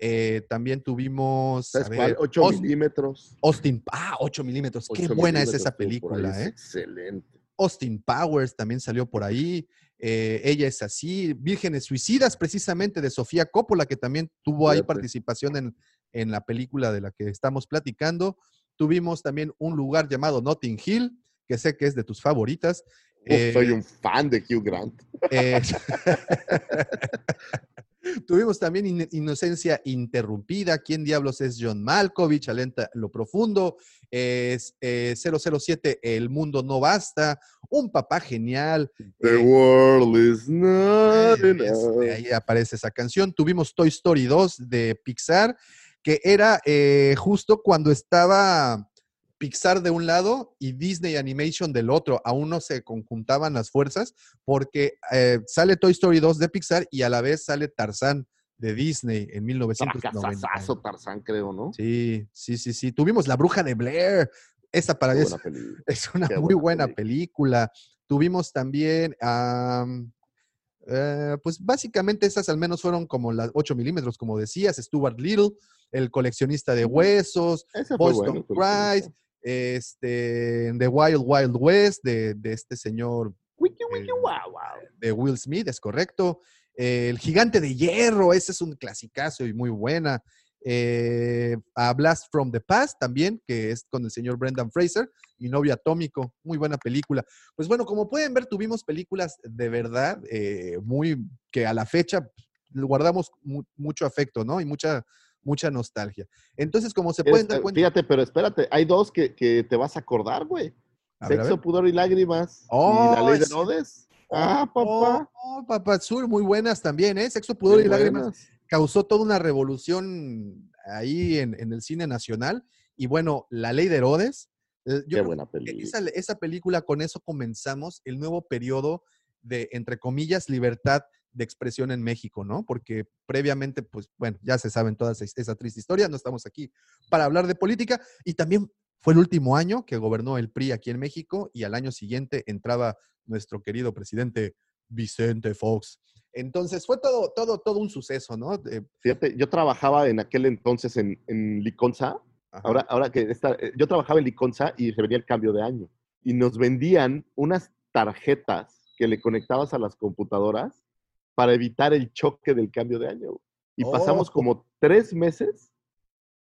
Eh, también tuvimos a ¿Sabes cuál? ver, 8 Aust- milímetros. Austin, ah, 8 milímetros. Qué 8 buena es esa ahí, película, ¿eh? Excelente. Austin Powers también salió por ahí. Eh, ella es así. Vírgenes Suicidas, precisamente de Sofía Coppola, que también tuvo ahí participación en, en la película de la que estamos platicando. Tuvimos también un lugar llamado Notting Hill, que sé que es de tus favoritas. Uf, soy Eh, un fan de Hugh Grant. eh, Tuvimos también In- Inocencia Interrumpida. ¿Quién diablos es John Malkovich? Alenta lo profundo. Es, eh, 007, El mundo no basta. Un papá genial. The eh, world is not este, ahí aparece esa canción. Tuvimos Toy Story 2 de Pixar, que era eh, justo cuando estaba Pixar de un lado y Disney Animation del otro. Aún no se conjuntaban las fuerzas porque eh, sale Toy Story 2 de Pixar y a la vez sale Tarzán de Disney en 1990. Fracasazo Tarzán, creo, ¿no? Sí, sí, sí, sí. Tuvimos La Bruja de Blair. Esa para Qué es, una Qué muy buena buena película. Tuvimos también, am, eh, pues básicamente esas al menos fueron como las 8 milímetros, como decías, Stuart Little, el coleccionista de huesos, Boston bueno. coleccionista. Este, The Wild Wild West de, de este señor Wiki, wiki, eh, guau, guau. de Will Smith, es correcto. Eh, el Gigante de Hierro, ese es un clasicazo y muy buena. Eh, a Blast from the Past también, que es con el señor Brendan Fraser, y Novio Atómico, muy buena película. Pues bueno, como pueden ver, tuvimos películas de verdad eh, muy, que a la fecha le guardamos mu- mucho afecto, ¿no? Y mucha, mucha nostalgia. Entonces, como se pueden dar eh, cuenta... Fíjate, pero espérate, hay dos que, que te vas a acordar, güey. Sexo, ver. pudor y lágrimas. Oh, y la ley de sí. Herodes. Ah, papá. Oh, oh, papá Sur, muy buenas también, ¿eh? Sexo, Pudor y Lágrimas. buenas. causó toda una revolución ahí en, en el cine nacional. Y bueno, La Ley de Herodes. eh, yo Qué buena película. esa, esa película, con eso comenzamos el nuevo periodo de, entre comillas, libertad de expresión en México, ¿no? Porque previamente, pues bueno, ya se saben toda esa, triste historia, no estamos aquí para hablar de política. Y también fue el último año que gobernó el PRI aquí en México y al año siguiente entraba nuestro querido presidente Vicente Fox. Entonces fue todo, todo, todo un suceso, ¿no? Fíjate, yo trabajaba en aquel entonces en, en Liconza. Ahora, ahora que está, eh, yo trabajaba en Liconza y se venía el cambio de año. Y nos vendían unas tarjetas que le conectabas a las computadoras para evitar el choque del cambio de año. Y pasamos Oh. como tres meses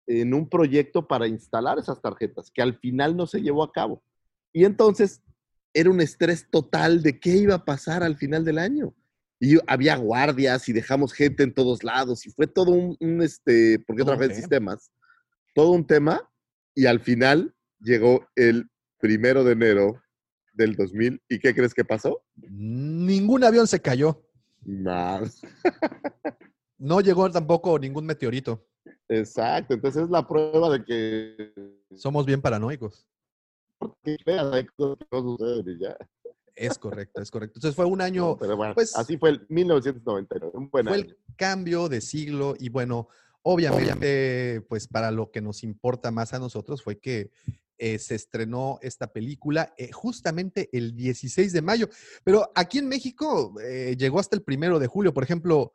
en un proyecto para instalar esas tarjetas, que al final no se llevó a cabo. Y entonces era un estrés total de qué iba a pasar al final del año. Y había guardias y dejamos gente en todos lados y fue todo un, un, este, porque en tema. sistemas, todo un tema y al final llegó el primero de enero del 2000 y ¿qué crees que pasó? Ningún avión se cayó. No llegó tampoco ningún meteorito. Exacto, entonces es la prueba de que Somos bien paranoicos. porque veas, hay cosas que no suceden y ya. Es correcto, es correcto. Entonces fue un año, Pero bueno, pues- así fue el 1999, un buen fue año. el cambio de siglo y bueno, obviamente, pues para lo que nos importa más a nosotros fue que eh, se estrenó esta película eh, justamente el 16 de mayo, pero aquí en México eh, llegó hasta el primero de julio, por ejemplo.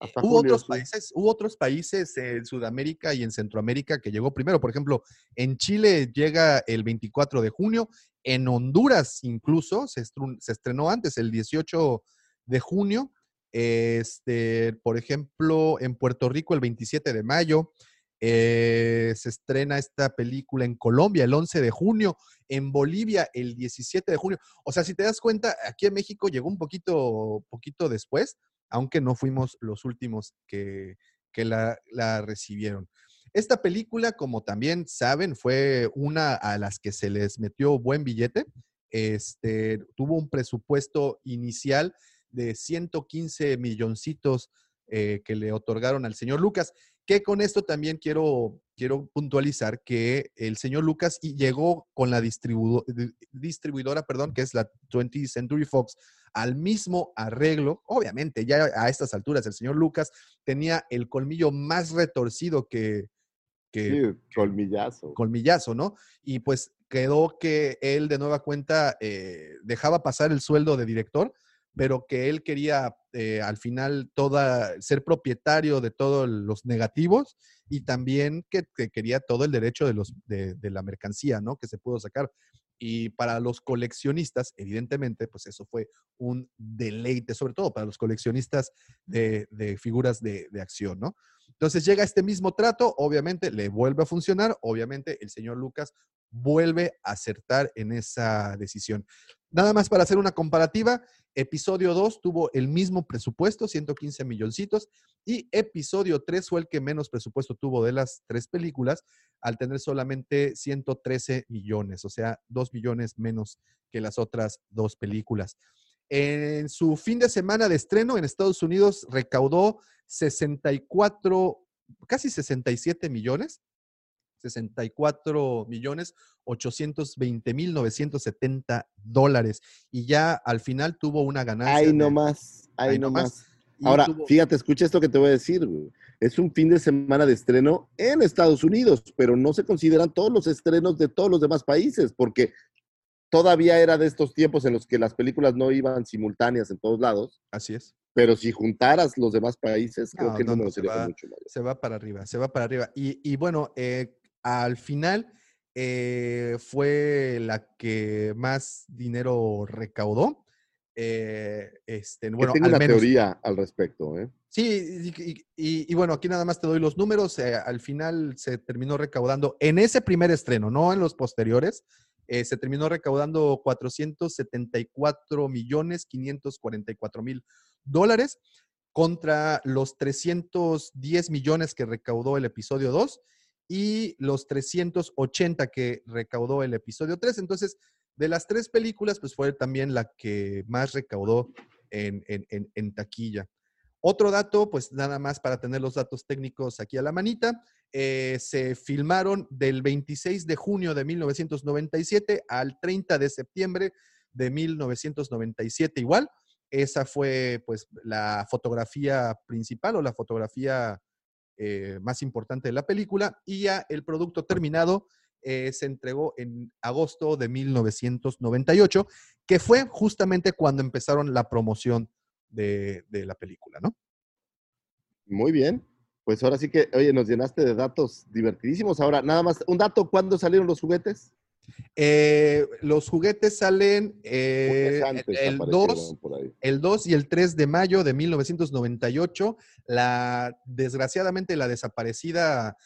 eh, Hasta hubo julio, otros sí. países, hubo otros países en Sudamérica y en Centroamérica que llegó primero. Por ejemplo, en Chile llega el 24 de junio, en Honduras incluso se, se estrenó antes, el 18 de junio. Este, por ejemplo, en Puerto Rico el 27 de mayo. Eh, se estrena esta película en Colombia el 11 de junio, en Bolivia el 17 de junio. O sea, si te das cuenta, aquí en México llegó un poquito, poquito después, aunque no fuimos los últimos que, que la, la recibieron. Esta película, como también saben, fue una a las que se les metió buen billete. Este, tuvo un presupuesto inicial de 115 milloncitos eh, que le otorgaron al señor Lucas, que con esto también quiero, quiero puntualizar que el señor Lucas llegó con la distribu- di- distribuidora, perdón, que es la 20th Century Fox, al mismo arreglo. Obviamente, ya a estas alturas el señor Lucas tenía el colmillo más retorcido que, que Sí, colmillazo. colmillazo, ¿no? Y pues quedó que él de nueva cuenta eh, dejaba pasar el sueldo de director, pero que él quería eh, al final toda, ser propietario de todos los negativos y también que, que quería todo el derecho de, los, de, la mercancía, ¿no? Que se pudo sacar. Y para los coleccionistas, evidentemente, pues eso fue un deleite, sobre todo para los coleccionistas de, de figuras de, de acción, ¿no? Entonces llega este mismo trato, obviamente le vuelve a funcionar, obviamente el señor Lucas vuelve a acertar en esa decisión. Nada más para hacer una comparativa, episodio 2 tuvo el mismo presupuesto, 115 milloncitos, y episodio 3 fue el que menos presupuesto tuvo de las tres películas, al tener solamente 113 millones, o sea, 2 millones menos que las otras dos películas. En su fin de semana de estreno en Estados Unidos recaudó 64, casi 67 millones, 64 millones 820 mil 970 dólares. Y ya al final tuvo una ganancia. Ahí nomás, ahí nomás. y Ahora, tuvo- fíjate, escucha esto que te voy a decir, güey. Es un fin de semana de estreno en Estados Unidos, pero no se consideran todos los estrenos de todos los demás países, porque todavía era de estos tiempos en los que las películas no iban simultáneas en todos lados, Así es. pero si juntaras los demás países, creo No, que el no, no, número se sería va- mucho mayor. se va para arriba, se va para arriba. Y, y bueno, eh, al final eh, fue la que más dinero recaudó. Eh, este, bueno, tengo al una menos. teoría al respecto, ¿eh? Sí, y, y- y- y bueno, aquí nada más te doy los números. eh, al final se terminó recaudando en ese primer estreno, no en los posteriores. se terminó recaudando 474 millones 544 mil dólares contra los 310 millones que recaudó el episodio 2 y los 380 que recaudó el episodio 3. Entonces, de las tres películas, pues fue también la que más recaudó en, en- en- taquilla. Otro dato, pues nada más para tener los datos técnicos aquí a la manita, eh, se filmaron del 26 de junio de 1997 al 30 de septiembre de 1997 igual. Esa fue pues la fotografía principal o la fotografía eh, más importante de la película y ya el producto terminado eh, se entregó en agosto de 1998, que fue justamente cuando empezaron la promoción de, de la película, ¿no? Muy bien. Pues ahora sí que, oye, nos llenaste de datos divertidísimos. Ahora, nada más, un dato, ¿cuándo salieron los juguetes? Eh, los juguetes salen eh, antes el, aparecieron 2, por ahí. el 2 y el 3 de mayo de 1998. La, desgraciadamente, la desaparecida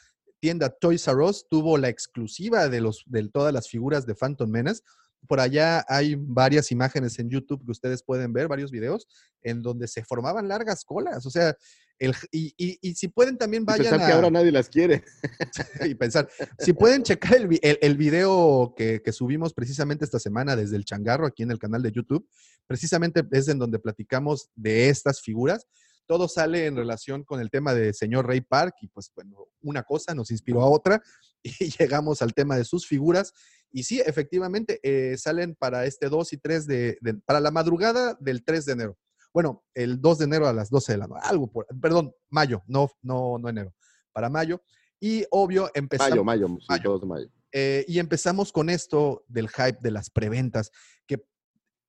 tienda Toys R Us tuvo la exclusiva de, los, de todas las figuras de Phantom Menace. Por allá hay varias imágenes en YouTube que ustedes pueden ver, varios videos, en donde se formaban largas colas. O sea, el, y, y- y si pueden también Y vayan pensar que ahora nadie las quiere. y pensar. Si pueden checar el, vi- el, el video que, que subimos precisamente esta semana desde el changarro aquí en el canal de YouTube, precisamente es en donde platicamos de estas figuras. Todo sale en relación con el tema de señor Ray Park y pues bueno, una cosa nos inspiró a otra y llegamos al tema de sus figuras. Y sí, efectivamente, eh, salen para este 2 y 3 de, de- para la madrugada del 3 de enero. Bueno, el 2 de enero a las 12 de la noche, algo por, perdón, mayo, no, no, no enero, para mayo. Y obvio, empezamos. Mayo, mayo, sí, Mayo. todos de mayo. Eh, y empezamos con esto del hype de las preventas, que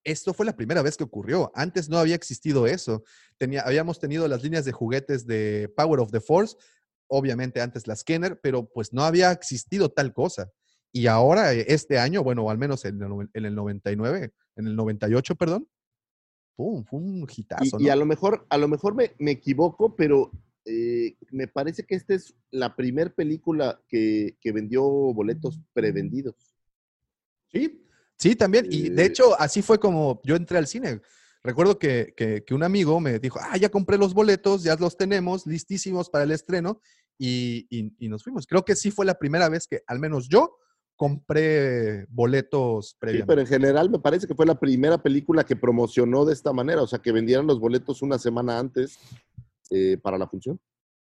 esto fue la primera vez que ocurrió. Antes no había existido eso. Tenía, habíamos tenido las líneas de juguetes de Power of the Force, obviamente antes las Kenner, pero pues no había existido tal cosa. Y ahora, eh, este año, bueno, al menos en el, en el 99, en el 98, perdón, ¡pum! Fue un hitazo, y ¿no? a lo mejor, a lo mejor me, me equivoco, pero eh, me parece que esta es la primer película que, que vendió boletos prevendidos. Sí, sí, también. Y de Eh, hecho, así fue como yo entré al cine. Recuerdo que, que- que un amigo me dijo, ah, ya compré los boletos, ya los tenemos listísimos para el estreno y, y- y nos fuimos. Creo que sí fue la primera vez que, al menos yo, compré boletos Sí, previamente. pero en general me parece que fue la primera película que promocionó de esta manera, o sea, que vendieran los boletos una semana antes eh, para la función.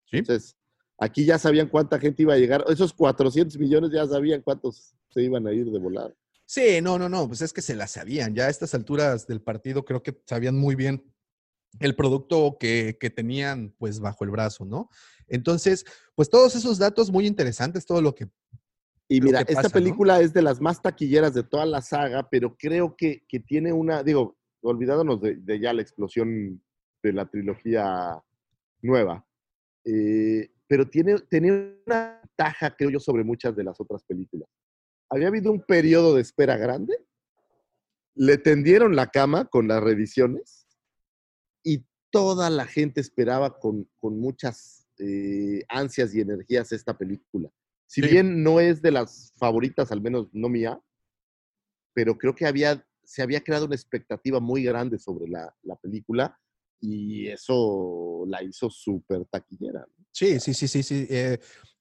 Sí. Entonces, aquí ya sabían cuánta gente iba a llegar. Esos 400 millones ya sabían cuántos se iban a ir de volar. Sí, no, no, no, pues es que se la sabían. Ya a estas alturas del partido creo que sabían muy bien el producto que, que tenían pues bajo el brazo, ¿no? Entonces, pues todos esos datos muy interesantes, todo lo que Y mira, esta pasa, ¿no? película es de las más taquilleras de toda la saga, pero creo que, que tiene una, digo, olvidándonos de, de ya la explosión de la trilogía nueva, eh, pero tiene, tenía una ventaja, creo yo, sobre muchas de las otras películas. Había habido un periodo de espera grande, le tendieron la cama con las revisiones y toda la gente esperaba con, con muchas eh, ansias y energías esta película. Si Sí. bien no es de las favoritas, al menos no mía, pero creo que había, se había creado una expectativa muy grande sobre la, la película y eso la hizo súper taquillera. ¿no? Sí, sí, sí, sí, sí. eh,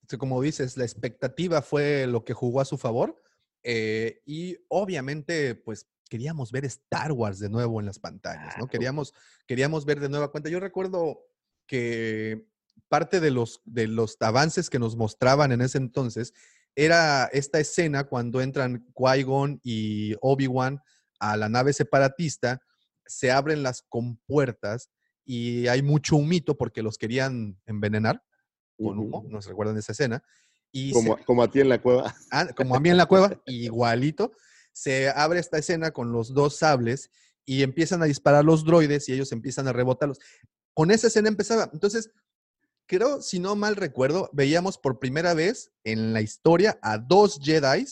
sí, como dices, la expectativa fue lo que jugó a su favor. eh, y obviamente, pues queríamos ver Star Wars de nuevo en las pantallas, ¿no? Queríamos, queríamos ver de nueva cuenta. Yo recuerdo que parte de los, de los avances que nos mostraban en ese entonces era esta escena cuando entran Qui-Gon y Obi-Wan a la nave separatista, se abren las compuertas y hay mucho humito porque los querían envenenar con humo, Ujú. nos recuerdan esa escena. Y se- Como, como a ti en la cueva. ah, como a mí en la cueva, igualito, se abre esta escena con los dos sables y empiezan a disparar los droides y ellos empiezan a rebotarlos. Con esa escena empezaba. Entonces, creo, si no mal recuerdo, veíamos por primera vez en la historia a dos Jedi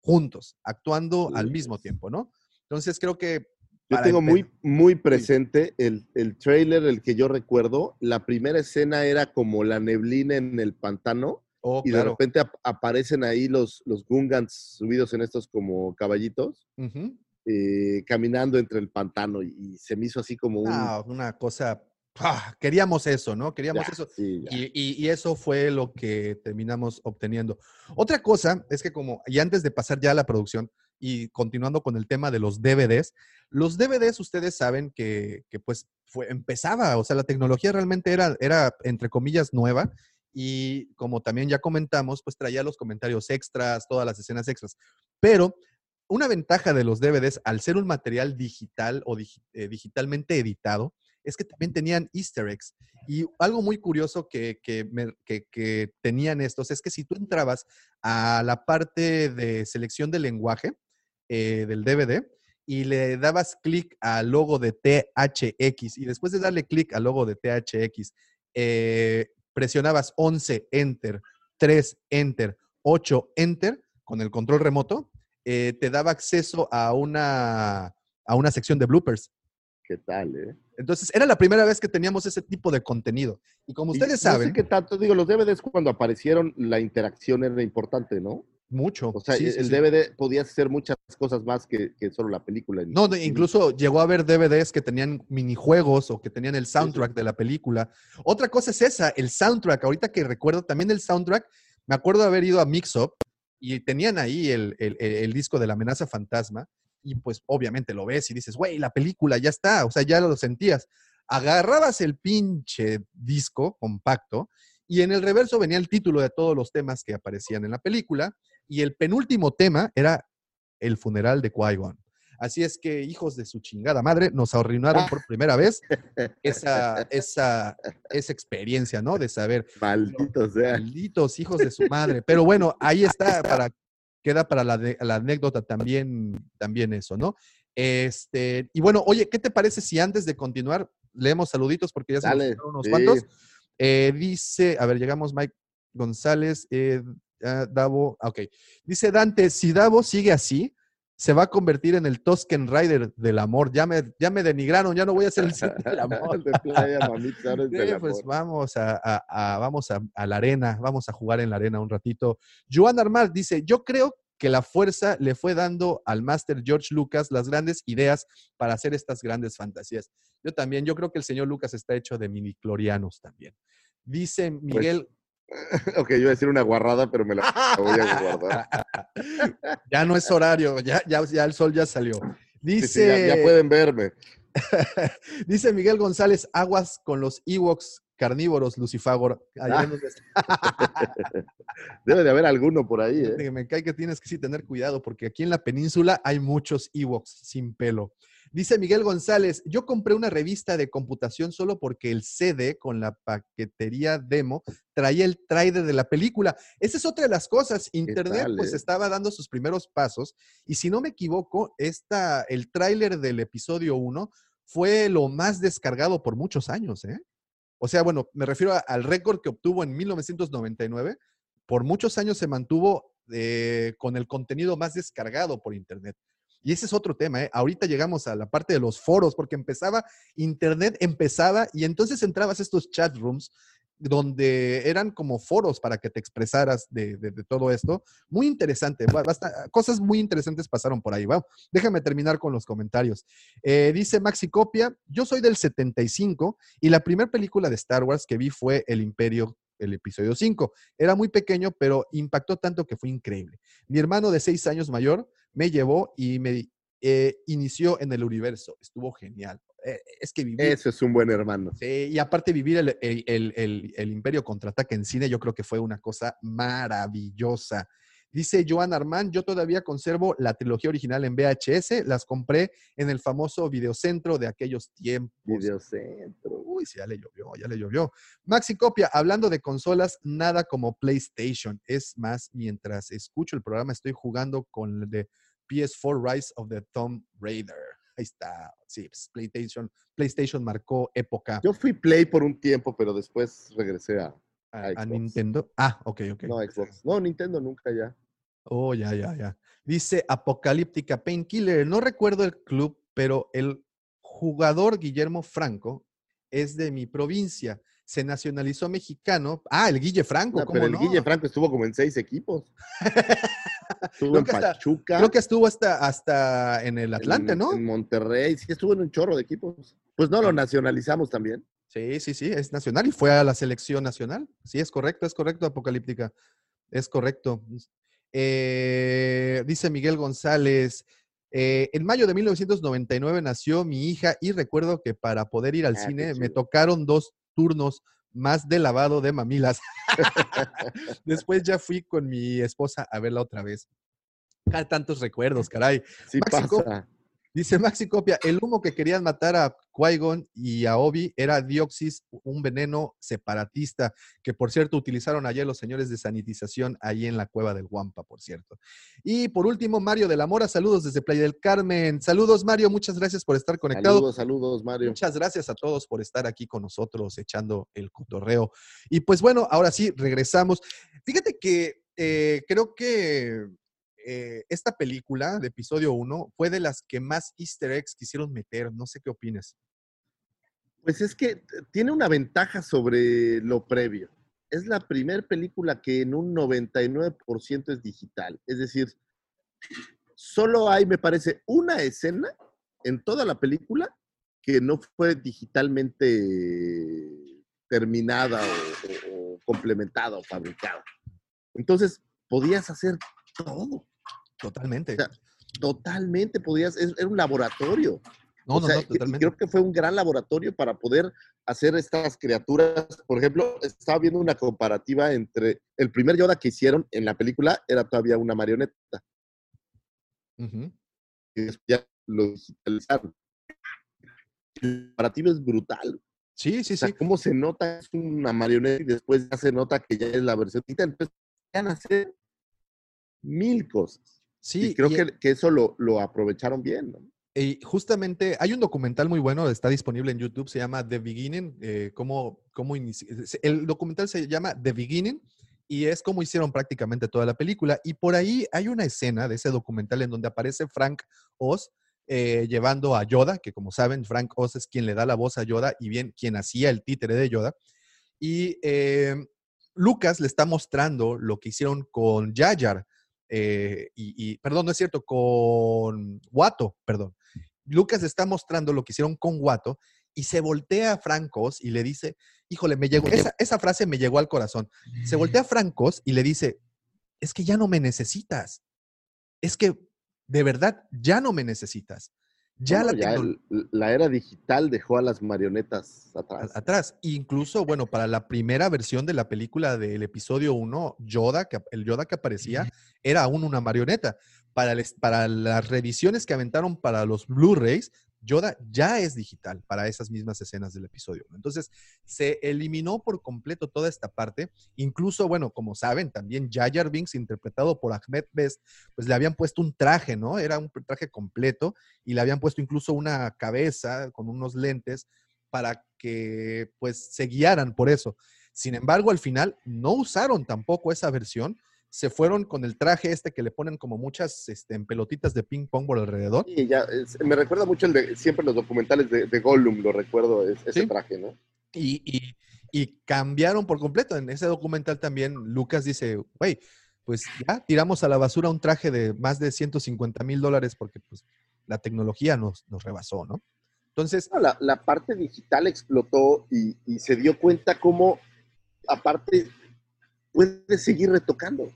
juntos, actuando al mismo tiempo, ¿no? Entonces, creo que... Yo tengo muy, muy presente el, el trailer, el que yo recuerdo. La primera escena era como la neblina en el pantano Oh, y de repente ap- aparecen ahí los, los Gungans subidos en estos como caballitos, eh, caminando entre el pantano y, y se me hizo así como un... Ah, una cosa... ¡ah! Queríamos eso, ¿no? Queríamos ya, eso. sí. Y, y- y eso fue lo que terminamos obteniendo. Otra cosa es que como, y antes de pasar ya a la producción y continuando con el tema de los DVDs, los DVDs ustedes saben que, que, pues fue, empezaba, o sea, la tecnología realmente era, era, entre comillas, nueva y como también ya comentamos, pues traía los comentarios extras, todas las escenas extras. Pero una ventaja de los DVDs al ser un material digital o eh, digitalmente editado es que también tenían easter eggs. Y algo muy curioso que, que, me- que- tenían estos es que si tú entrabas a la parte de selección de lenguaje eh, del DVD y le dabas clic al logo de THX y después de darle clic al logo de THX, eh, presionabas 11, enter, 3, enter, 8, enter, con el control remoto, eh, te daba acceso a una, a una sección de bloopers. ¿Qué tal, eh? Entonces, era la primera vez que teníamos ese tipo de contenido. Y como Y ustedes no sé saben, qué tanto, digo, los DVDs cuando aparecieron, la interacción era importante, ¿no? mucho. O sea, sí, el sí, sí. DVD podía hacer muchas cosas más que, que solo la película. No, no, incluso llegó a haber DVDs que tenían minijuegos o que tenían el soundtrack de la película. Otra cosa es esa, el soundtrack. Ahorita que recuerdo también el soundtrack, me acuerdo de haber ido a Mix Up y tenían ahí el, el- el- el disco de la amenaza fantasma y pues obviamente lo ves y dices, güey, la película ya está, o sea, ya lo sentías. Agarrabas el pinche disco compacto y en el reverso venía el título de todos los temas que aparecían en la película y el penúltimo tema era el funeral de Qui-Gon. Así es que, hijos de su chingada madre, nos arruinaron por primera vez esa, esa, esa experiencia, ¿no? De saber, Maldito sea. malditos hijos de su madre. Pero bueno, ahí está, para, queda para la, de- la anécdota también, también eso, ¿no? Este, y bueno, oye, ¿qué te parece si antes de continuar leemos saluditos porque ya se Dale, unos sí. cuantos? Eh, dice, a ver, llegamos Mike González, eh, ah, Davo, ah, ok. Dice Dante, si Davo sigue así, se va a convertir en el Tusken Rider del amor. Ya me, ya me denigraron, ya no voy a ser el Sith del amor. de playa, mamita, ahora es Sí, del pues amor. vamos a, a- a- vamos a, a la arena, vamos a jugar en la arena un ratito. Joan Armar dice, yo creo que la fuerza le fue dando al máster George Lucas las grandes ideas para hacer estas grandes fantasías. Yo también, yo creo que el señor Lucas está hecho de miniclorianos también. Dice Pues, Miguel, Ok, yo iba a decir una guarrada, pero me la voy a guardar. ya no es horario, ya, ya, ya el sol ya salió. Dice, sí, ya, ya pueden verme. dice Miguel González, aguas con los Ewoks carnívoros, Lucifagor. Ah. Debe de haber alguno por ahí, ¿eh? me cae que tienes que sí tener cuidado porque aquí en la península hay muchos Ewoks sin pelo. Dice Miguel González, yo compré una revista de computación solo porque el CD con la paquetería demo traía el trailer de la película. Esa es otra de las cosas. Internet tal, pues eh? estaba dando sus primeros pasos y si no me equivoco, esta, el tráiler del episodio 1 fue lo más descargado por muchos años, ¿eh? O sea, bueno, me refiero a- al récord que obtuvo en 1999. Por muchos años se mantuvo eh, con el contenido más descargado por Internet. Y ese es otro tema, ¿eh? Ahorita llegamos a la parte de los foros, porque empezaba, Internet empezaba y entonces entrabas a estos chat rooms donde eran como foros para que te expresaras de, de- todo esto. Muy interesante, cosas muy interesantes pasaron por ahí. Va, déjame terminar con los comentarios. Eh, dice Maxi Copia, yo soy del 75 y la primera película de Star Wars que vi fue El Imperio, el episodio 5. Era muy pequeño, pero impactó tanto que fue increíble. Mi hermano de seis años mayor me llevó y me eh, inició en el universo. Estuvo genial. Eh, es que viví, Eso es un buen hermano. Sí, y aparte vivir el, el- el- el- el Imperio Contraataque en cine, yo creo que fue una cosa maravillosa. Dice Joan Armand, yo todavía conservo la trilogía original en VHS, las compré en el famoso videocentro de aquellos tiempos. Videocentro. Uy, sí, ya le llovió, ya le llovió. Maxi Copia, hablando de consolas, nada como PlayStation. Es más, mientras escucho el programa, estoy jugando con el de PS4 Rise of the Tomb Raider. Ahí está. Sí, pues, PlayStation, PlayStation marcó época Yo fui Play por un tiempo, pero después regresé a. a, a Xbox. Nintendo. Ah, ok, ok. No, Xbox. No, Nintendo nunca ya. Oh, ya, ya, ya. Dice Apocalíptica Painkiller. No recuerdo el club, pero el jugador Guillermo Franco es de mi provincia. Se nacionalizó mexicano. Ah, el Guille Franco, No, ¿cómo pero el no? Guille Franco estuvo como en seis equipos. estuvo Creo en que hasta- Pachuca. Creo que estuvo hasta, hasta en el Atlante, en- ¿no? En Monterrey. Sí, estuvo en un chorro de equipos. Pues no, lo nacionalizamos también. Sí, sí, sí, es nacional y fue a la selección nacional. Sí, es correcto, es correcto, Apocalíptica. Es correcto. Eh, dice Miguel González, eh, en mayo de 1999 nació mi hija y recuerdo que para poder ir al Ah, cine me tocaron dos turnos más de lavado de mamilas. Después ya fui con mi esposa a verla otra vez. Ah, tantos recuerdos, caray. Sí Máxico. pasa. Dice Maxi Copia, el humo que querían matar a Qui-Gon y a Obi era Dioxis, un veneno separatista, que por cierto utilizaron ayer los señores de sanitización ahí en la cueva del Guampa, por cierto. Y por último, Mario de la Mora, saludos desde Playa del Carmen. Saludos, Mario, muchas gracias por estar conectado. Saludos, saludos, Mario. Muchas gracias a todos por estar aquí con nosotros echando el cotorreo. Y pues bueno, ahora sí, regresamos. Fíjate que eh, creo que eh, esta película de episodio 1 fue de las que más easter eggs quisieron meter. No sé qué opinas. Pues es que tiene una ventaja sobre lo previo. Es la primera película que en un 99% es digital. Es decir, solo hay, me parece, una escena en toda la película que no fue digitalmente terminada o, o complementada o fabricada. Entonces, podías hacer todo. Totalmente. O sea, totalmente podías, es- era un laboratorio. no, O no, sea, no, totalmente. creo que fue un gran laboratorio para poder hacer estas criaturas. Por ejemplo, estaba viendo una comparativa entre el primer Yoda que hicieron en la película era todavía una marioneta y después ya lo digitalizaron. El comparativo es brutal. Sí, sí, O sea, sí. cómo se nota es una marioneta y después ya se nota que ya es la versión. Entonces, van a hacer mil cosas. Sí, y creo y- que, que eso lo, lo aprovecharon bien. ¿no? Y justamente hay un documental muy bueno, está disponible en YouTube, se llama The Beginning, eh, cómo, El documental se llama The Beginning y es como hicieron prácticamente toda la película. Y por ahí hay una escena de ese documental en donde aparece Frank Oz eh, llevando a Yoda, que como saben, Frank Oz es quien le da la voz a Yoda y bien quien hacía el títere de Yoda. Y eh, Lucas le está mostrando lo que hicieron con Jar, eh, y, perdón, no es cierto, con Watto, perdón. Lucas está mostrando lo que hicieron con Watto y se voltea a Francos y le dice, híjole, me llegó, esa, esa frase me llegó al corazón. Se voltea a Francos y le dice, es que ya no me necesitas. Es que de verdad ya no me necesitas. Ya Bueno, la ya tecno- el- la era digital dejó a las marionetas atrás. atrás. Incluso, bueno, para la primera versión de la película del episodio 1, Yoda, que, el Yoda que aparecía, era aún una marioneta. Para, para las revisiones que aventaron para los Blu-rays, Yoda ya es digital para esas mismas escenas del episodio. Entonces, se eliminó por completo toda esta parte. Incluso, bueno, como saben, también Jar Binks, interpretado por Ahmed Best, pues le habían puesto un traje, ¿no? Era un traje completo y le habían puesto incluso una cabeza con unos lentes para que pues se guiaran por eso. Sin embargo, al final no usaron tampoco esa versión, se fueron con el traje este que le ponen como muchas este, en pelotitas de ping pong por alrededor. Sí, ya, es- me recuerda mucho el de siempre los documentales de, de Gollum, lo recuerdo, es- ese Sí. traje, ¿no? Y, y- y cambiaron por completo. En ese documental también Lucas dice, güey, pues ya tiramos a la basura un traje de más de 150 mil dólares porque pues la tecnología nos, nos rebasó, ¿no? Entonces, No, la, la parte digital explotó y, y se dio cuenta cómo, aparte, puedes seguir retocando.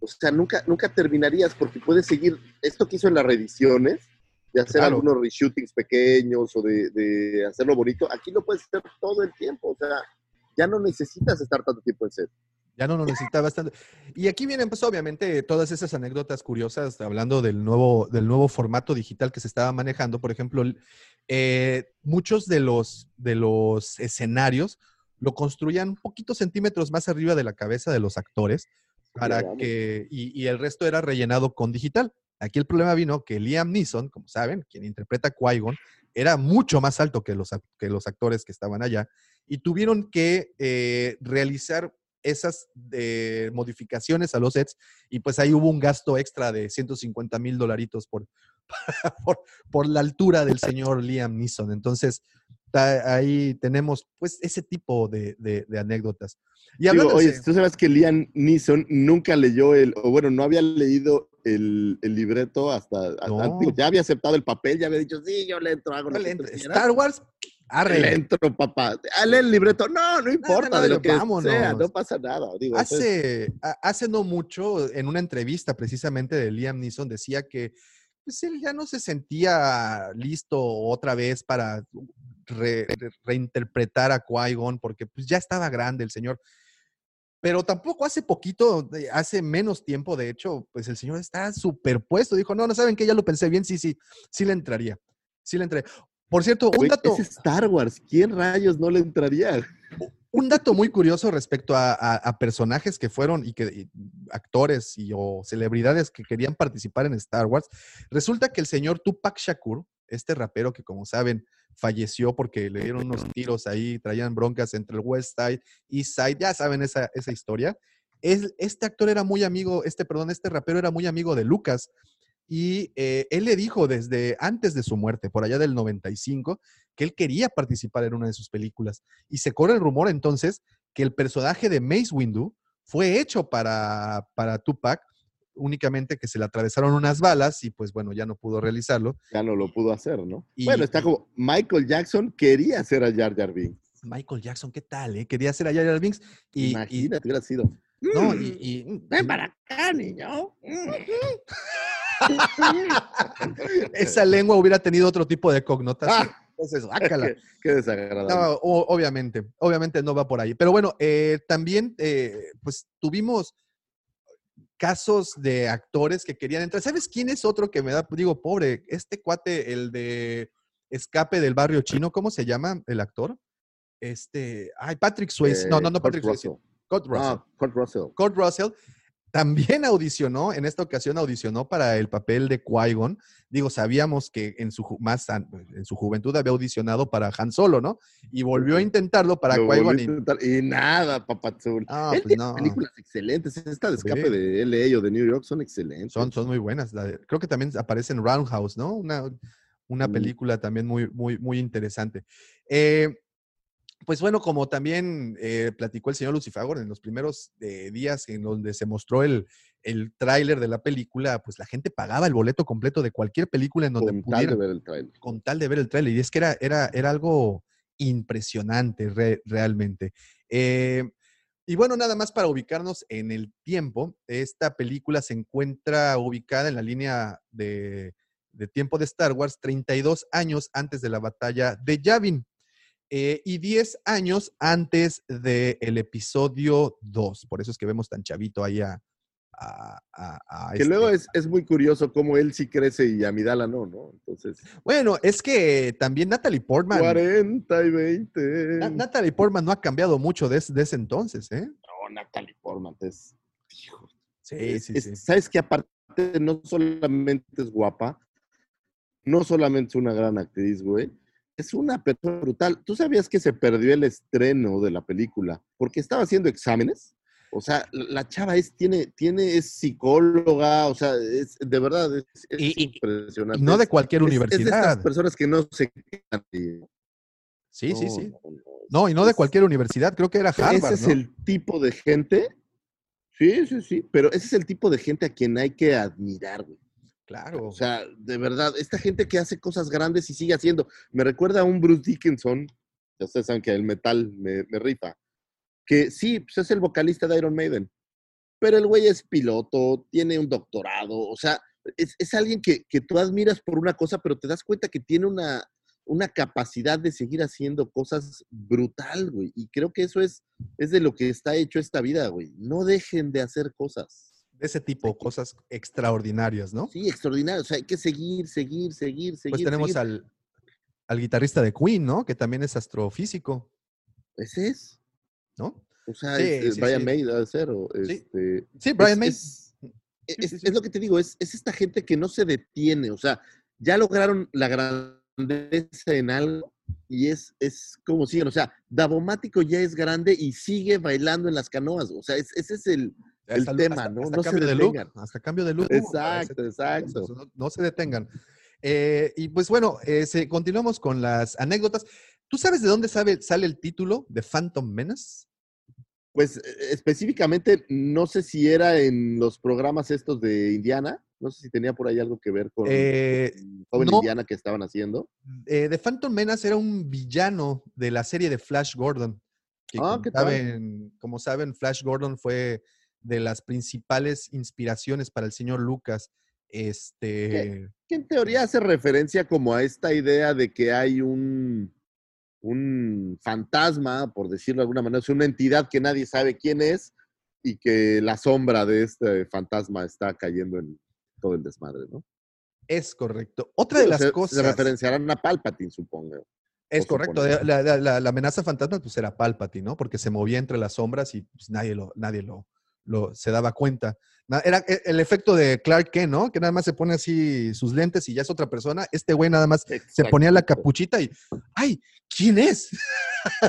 O sea, nunca, nunca terminarías porque puedes seguir esto que hizo en las reediciones, de hacer Claro. algunos reshootings pequeños o de, de hacerlo bonito. Aquí lo puedes hacer todo el tiempo. O sea, ya no necesitas estar tanto tiempo en set. Ya no lo necesitaba tanto. Y aquí vienen, pues, obviamente, todas esas anécdotas curiosas, hablando del nuevo, del nuevo formato digital que se estaba manejando. Por ejemplo, eh, muchos de los, de los escenarios lo construían un poquito centímetros más arriba de la cabeza de los actores para que, y, y el resto era rellenado con digital. Aquí el problema vino que Liam Neeson, como saben, quien interpreta a Qui-Gon, era mucho más alto que los, que los actores que estaban allá y tuvieron que eh, realizar esas eh, modificaciones a los sets y pues ahí hubo un gasto extra de 150 mil dolaritos por, por, por la altura del señor Liam Neeson. Entonces, ahí tenemos pues ese tipo de, de- de anécdotas. Y Digo, de oye, tú sabes que Liam Neeson nunca leyó el, o bueno, no había leído el, el libreto hasta, hasta- No. digo, ya había aceptado el papel, ya había dicho, sí, yo le entro, hago le entro- quieras". Star Wars, Le arre. entro, papá. Ah, lee el libreto. No, no importa, no, de lo que vámonos. sea, no pasa nada. Digo, Hace, hace no mucho, en una entrevista precisamente de Liam Neeson, decía que pues, él ya no se sentía listo otra vez para re- re- reinterpretar a Qui-Gon porque pues, ya estaba grande el señor. Pero tampoco hace poquito, hace menos tiempo, de hecho, pues el señor está superpuesto. Dijo, no, no saben que ya lo pensé bien, sí, sí, sí le entraría. Sí le entraría. Por cierto, un dato, Es Star Wars. ¿Quién rayos no le entraría? un dato muy curioso respecto a, a- a personajes que fueron y que y actores y o celebridades que querían participar en Star Wars. Resulta que el señor Tupac Shakur, este rapero que como saben falleció porque le dieron unos tiros ahí, traían broncas entre el West Side y Side, ya saben esa, esa historia. Es, este actor era muy amigo, este, perdón, este rapero era muy amigo de Lucas y eh, él le dijo desde antes de su muerte, por allá del 95, que él quería participar en una de sus películas. Y se corre el rumor entonces que el personaje de Mace Windu fue hecho para, para Tupac, únicamente que se le atravesaron unas balas y pues bueno, ya no pudo realizarlo. Ya no lo pudo hacer, ¿no? Y- bueno, está como Michael Jackson quería hacer a Jar Jar Binks. Michael Jackson, ¿qué tal? eh? Quería hacer a Jar Jar Binks y, y- Imagínate, hubiera sido. no, "Mm, y, y- Ven para acá, niño. Esa lengua hubiera tenido otro tipo de connotación. Ah. Entonces, qué, qué desagradable. No, o- obviamente, obviamente no va por ahí. Pero bueno, eh, también, eh, pues tuvimos casos de actores que querían entrar. ¿Sabes quién es otro que me da, digo, pobre, este cuate, el de Escape del Barrio Chino, ¿cómo se llama el actor? Este, ay, Patrick Swayze. no, Eh, no, no, Kurt Patrick Swayze. Russell. Kurt Russell. Ah, Kurt Russell. Kurt Russell también audicionó, en esta ocasión audicionó para el papel de Qui-Gon. Digo, sabíamos que en su, más en su juventud había audicionado para Han Solo, ¿no? Y volvió a intentarlo para Qui-Gon. y- Y, nada, papazul. Ah, Él pues tiene no. películas excelentes. Esta de escape Sí. de LA o de New York son excelentes. Son, son muy buenas. Creo que también aparece en Roundhouse, ¿no? Una, una película también muy, muy, muy interesante. Eh, pues bueno, como también eh, platicó el señor Lucifagor en los primeros eh, días en donde se mostró el, el tráiler de la película, pues la gente pagaba el boleto completo de cualquier película en donde con tal pudiera de ver el trailer. con tal de ver el tráiler. Y es que era, era, era algo impresionante re- realmente. Eh, y bueno, nada más para ubicarnos en el tiempo, esta película se encuentra ubicada en la línea de, de tiempo de Star Wars 32 años antes de la batalla de Yavin eh, y 10 años antes del episodio 2. Por eso es que vemos tan chavito ahí a... a- a- a Que este- luego es, es muy curioso cómo él sí crece y Amidala no, ¿no? Entonces, Bueno, es que también Natalie Portman... 40 y 20. Na- Natalie Portman no ha cambiado mucho desde ese entonces, ¿eh? No, Natalie Portman es. hijo, Sí, es- sí, es- sí. Sabes que aparte no solamente es guapa, no solamente es una gran actriz, güey. Es una persona brutal. ¿Tú sabías que se perdió el estreno de la película porque estaba haciendo exámenes? O sea, la chava es, tiene, tiene, es psicóloga, o sea, es, de verdad, es, es Y- y- impresionante. Y no de cualquier es- Es de estas universidad. personas que no se quedan. Sí, sí, no, sí. no, y no de cualquier universidad, creo que era Harvard, ese es ¿no? el tipo de gente. Sí, sí, sí. Pero ese es el tipo de gente a quien hay que admirar, güey. Claro. O sea, de verdad, esta gente que hace cosas grandes y sigue haciendo. Me recuerda a un Bruce Dickinson. Ya ustedes saben que el metal me, me rifa. Que sí, pues es el vocalista de Iron Maiden. Pero el güey es piloto, tiene un doctorado. O sea, es, es alguien que, que tú admiras por una cosa, pero te das cuenta que tiene una, una capacidad de seguir haciendo cosas brutal, güey. Y creo que eso es, es de lo que está hecho esta vida, güey. No dejen de hacer cosas. De ese tipo, cosas extraordinarias, ¿no? Sí, extraordinario. O sea, hay que seguir, seguir, seguir, seguir. Pues tenemos seguir. al, al guitarrista de Queen, ¿no? Que también es astrofísico, Ese es. ¿no? O sea, Sí, es- sí, Brian sí. May debe ser. o, Sí. este, Sí, Brian es- May. Es, es- sí, sí. es lo que te digo, es, es esta gente que no se detiene. O sea, ya lograron la grandeza en algo y es, es como siguen. O sea, Davomático ya es grande y sigue bailando en las canoas. O sea, es- ese es el. El Hasta- tema, ¿no? hasta No se cambio de look, hasta cambio de look. Exacto, de exacto. No, no se detengan. Eh, y pues bueno, eh, se- continuamos con las anécdotas. ¿Tú sabes de dónde sabe- sale el título de Phantom Menace? Pues eh, específicamente, no sé si era en los programas estos de Indiana. No sé si tenía por ahí algo que ver con, Eh, Joven no. Indiana que estaban haciendo. The Phantom Menace era un villano de la serie de Flash Gordon. que Ah, como, ¿qué tal? saben, como saben, Flash Gordon fue de las principales inspiraciones para el señor Lucas. Este, que en teoría hace referencia como a esta idea de que hay un, un fantasma, por decirlo de alguna manera, sea, una entidad que nadie sabe quién es, y que la sombra de este fantasma está cayendo en todo el desmadre, ¿no? Es correcto. Otra de las se, cosas. Se referenciarán a Palpatine, supongo. Es correcto. la- la- la amenaza fantasma pues era Palpatine, ¿no? Porque se movía entre las sombras y pues, nadie lo, nadie lo, lo se daba cuenta. Era e- el efecto de Clark Kent, ¿no? Que nada más se pone así sus lentes y ya es otra persona. Este güey nada más se ponía la capuchita y ¡ay! ¿Quién es?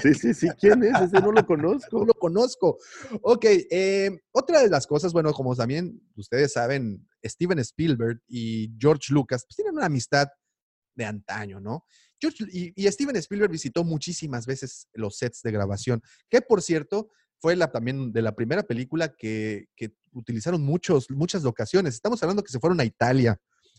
Sí, sí, sí. ¿Quién es? Ese no lo conozco. No lo conozco. Ok, eh, otra de las cosas, bueno, como también ustedes saben, Steven Spielberg y George Lucas pues, tienen una amistad de antaño, ¿no? George, y, y Steven Spielberg visitó muchísimas veces los sets de grabación, que por cierto fue la, también de la primera película que, que utilizaron muchos, muchas locaciones. Estamos hablando que se fueron a Italia,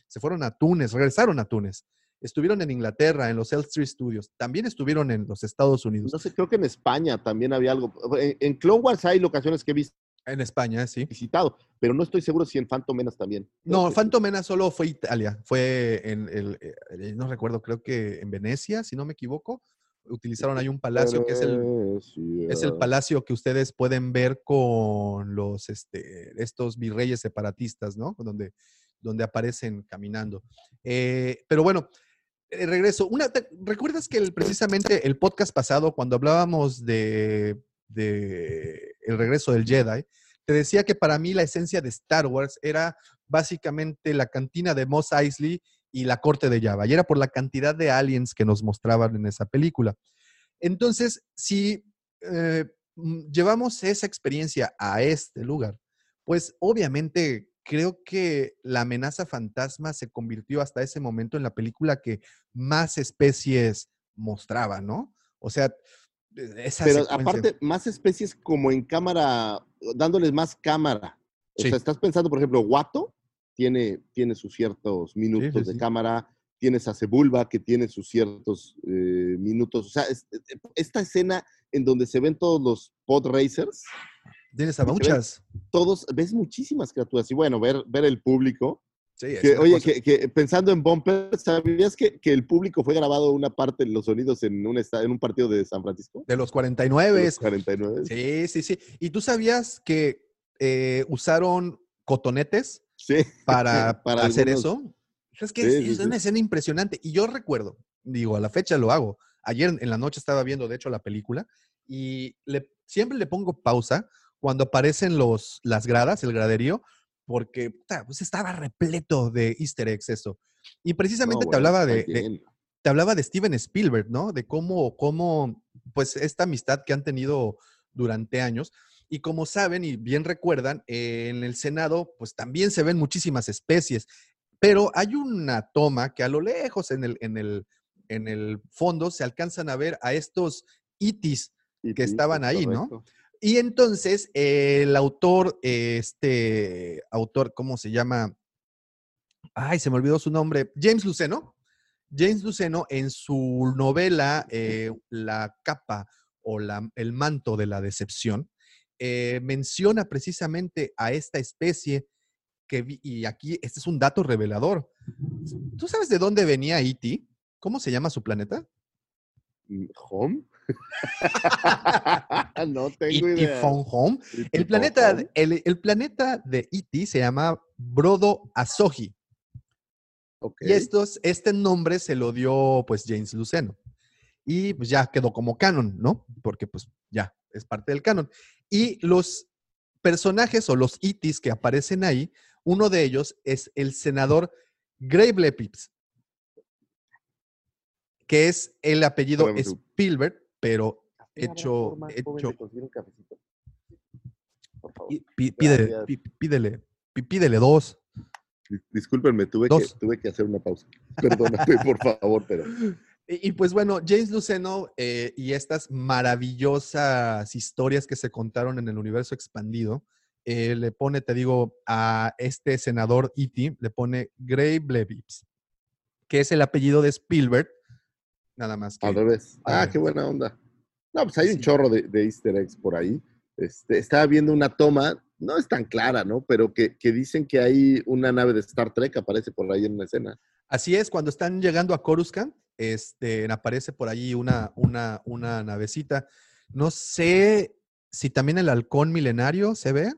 se fueron a Túnez, regresaron a Túnez. Estuvieron en Inglaterra, en los Elstree Studios. También estuvieron en los Estados Unidos. No sé, creo que en España también había algo. En, en Clone Wars hay locaciones que he vis- En España, sí. visitado, pero no estoy seguro si en Phantom Menace también. No, que sí. Phantom Menace solo fue Italia. Fue en el, eh, no recuerdo, creo que en Venecia, si no me equivoco. Utilizaron ahí un palacio que es el, es el palacio que ustedes pueden ver con los, este, estos virreyes separatistas, ¿no? Donde, donde aparecen caminando. Eh, pero bueno, eh, regreso. Una, ¿te- ¿Recuerdas que el- precisamente el podcast pasado, cuando hablábamos de, de el regreso del Jedi, te decía que para mí la esencia de Star Wars era básicamente la cantina de Mos Eisley y la corte de Java. Y era por la cantidad de aliens que nos mostraban en esa película. Entonces, si eh, mm, llevamos esa experiencia a este lugar, pues obviamente creo que la amenaza fantasma se convirtió hasta ese momento en la película que más especies mostraba, ¿no? O sea, e- esa Pero secuencia- aparte, más especies como en cámara, dándoles más cámara. O Sí. sea, estás pensando, por ejemplo, Watto tiene, tiene sus ciertos minutos sí, de sí. cámara, tienes a Sebulba que tiene sus ciertos eh, minutos. O sea, es- esta escena en donde se ven todos los pod racers, tienes a muchas. todos, ves muchísimas criaturas. Y bueno, ver, ver el público. Sí, es Que, oye, que, que pensando en Bumper, ¿sabías que, que el público fue grabado una parte de los sonidos en un, en un partido de San Francisco? de los De 49, los 49. Sí, sí, sí. ¿Y tú sabías que eh, usaron cotonetes Sí. para, Para hacer algunos- eso? Es que Sí, es, sí, una escena impresionante. Y yo recuerdo, digo, a la fecha lo hago. Ayer en la noche estaba viendo, de hecho, la película y le, siempre le pongo pausa cuando aparecen los, las gradas, el graderío, porque pues estaba repleto de easter eggs eso. Y precisamente No, te hablaba de, de- te hablaba de Steven Spielberg, ¿no? De cómo, cómo, pues esta amistad que han tenido durante años. Y como saben y bien recuerdan, eh, en el Senado, pues también se ven muchísimas especies, pero hay una toma que a lo lejos en el, en el, en el fondo se alcanzan a ver a estos itis. Que estaban es ahí, ¿no? Y entonces eh, el autor, eh, este autor, ¿cómo se llama? Ay, se me olvidó su nombre. James Luceno. James Luceno en su novela eh, La capa o la- el manto de la decepción, eh, menciona precisamente a esta especie que, vi- y aquí este es un dato revelador. ¿Tú sabes de dónde venía E.T.? ¿Cómo se llama su planeta? Mm, ¿Home? no tengo idea. Phone Home. El planeta, Home. el, el planeta de E.T. se llama Brodo Asogi. Ok. Y estos, este nombre se lo dio pues James Luceno. Y pues ya quedó como canon, ¿no? Porque pues ya es parte del canon. Y los personajes o los itis que aparecen ahí, uno de ellos es el senador Grave Pips, que es el apellido. Spielberg, pero ¿Habrá hecho, hecho pídele, pídele, dos. Dis- Discúlpenme, tuve que, tuve que hacer una pausa. Perdóname, por favor, pero Y, y pues bueno, James Luceno eh, y estas maravillosas historias que se contaron en el universo expandido, eh, le pone, te digo, a este senador E.T., le pone Gray Blevips, que es el apellido de Spielberg, nada más que. al revés. Ah, revés. qué buena onda. No, pues hay un chorro de, de easter eggs por ahí. Este, estaba viendo una toma, no es tan clara, ¿no? Pero que, que dicen que hay una nave de Star Trek, aparece por ahí en una escena. Así es, cuando están llegando a Coruscant, este, aparece por allí una, una, una navecita. No sé si también el halcón milenario se ve.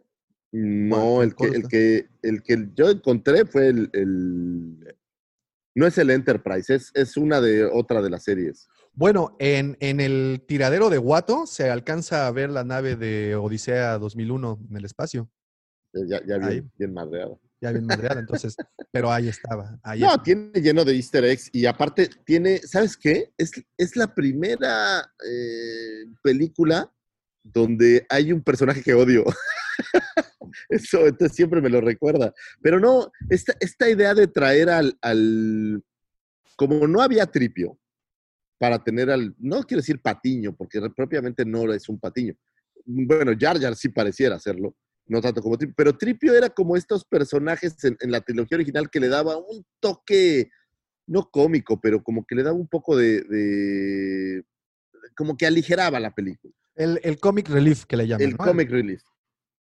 No, ¿Cuál- el que, el que, el que yo encontré fue el, el- no es el Enterprise, es, es una de otra de las series. Bueno, en, en el tiradero de Watto se alcanza a ver la nave de Odisea 2001 en el espacio. Ya, ya bien, bien madreado. Ya bien madreada, entonces, pero ahí estaba. Ahí No, estaba. tiene lleno de easter eggs y aparte tiene, ¿sabes qué? Es, es la primera eh, película donde hay un personaje que odio. Eso entonces siempre me lo recuerda. Pero no, esta, esta idea de traer al, al- Como no había tripio para tener al... No quiero decir patiño, porque propiamente no es un patiño. Bueno, Jar Jar sí pareciera hacerlo, no tanto como Tripio, pero Tripio era como estos personajes en, en la trilogía original que le daba un toque, no cómico, pero como que le daba un poco de... de- como que aligeraba la película El, el comic relief que le llaman. el ¿no? comic relief.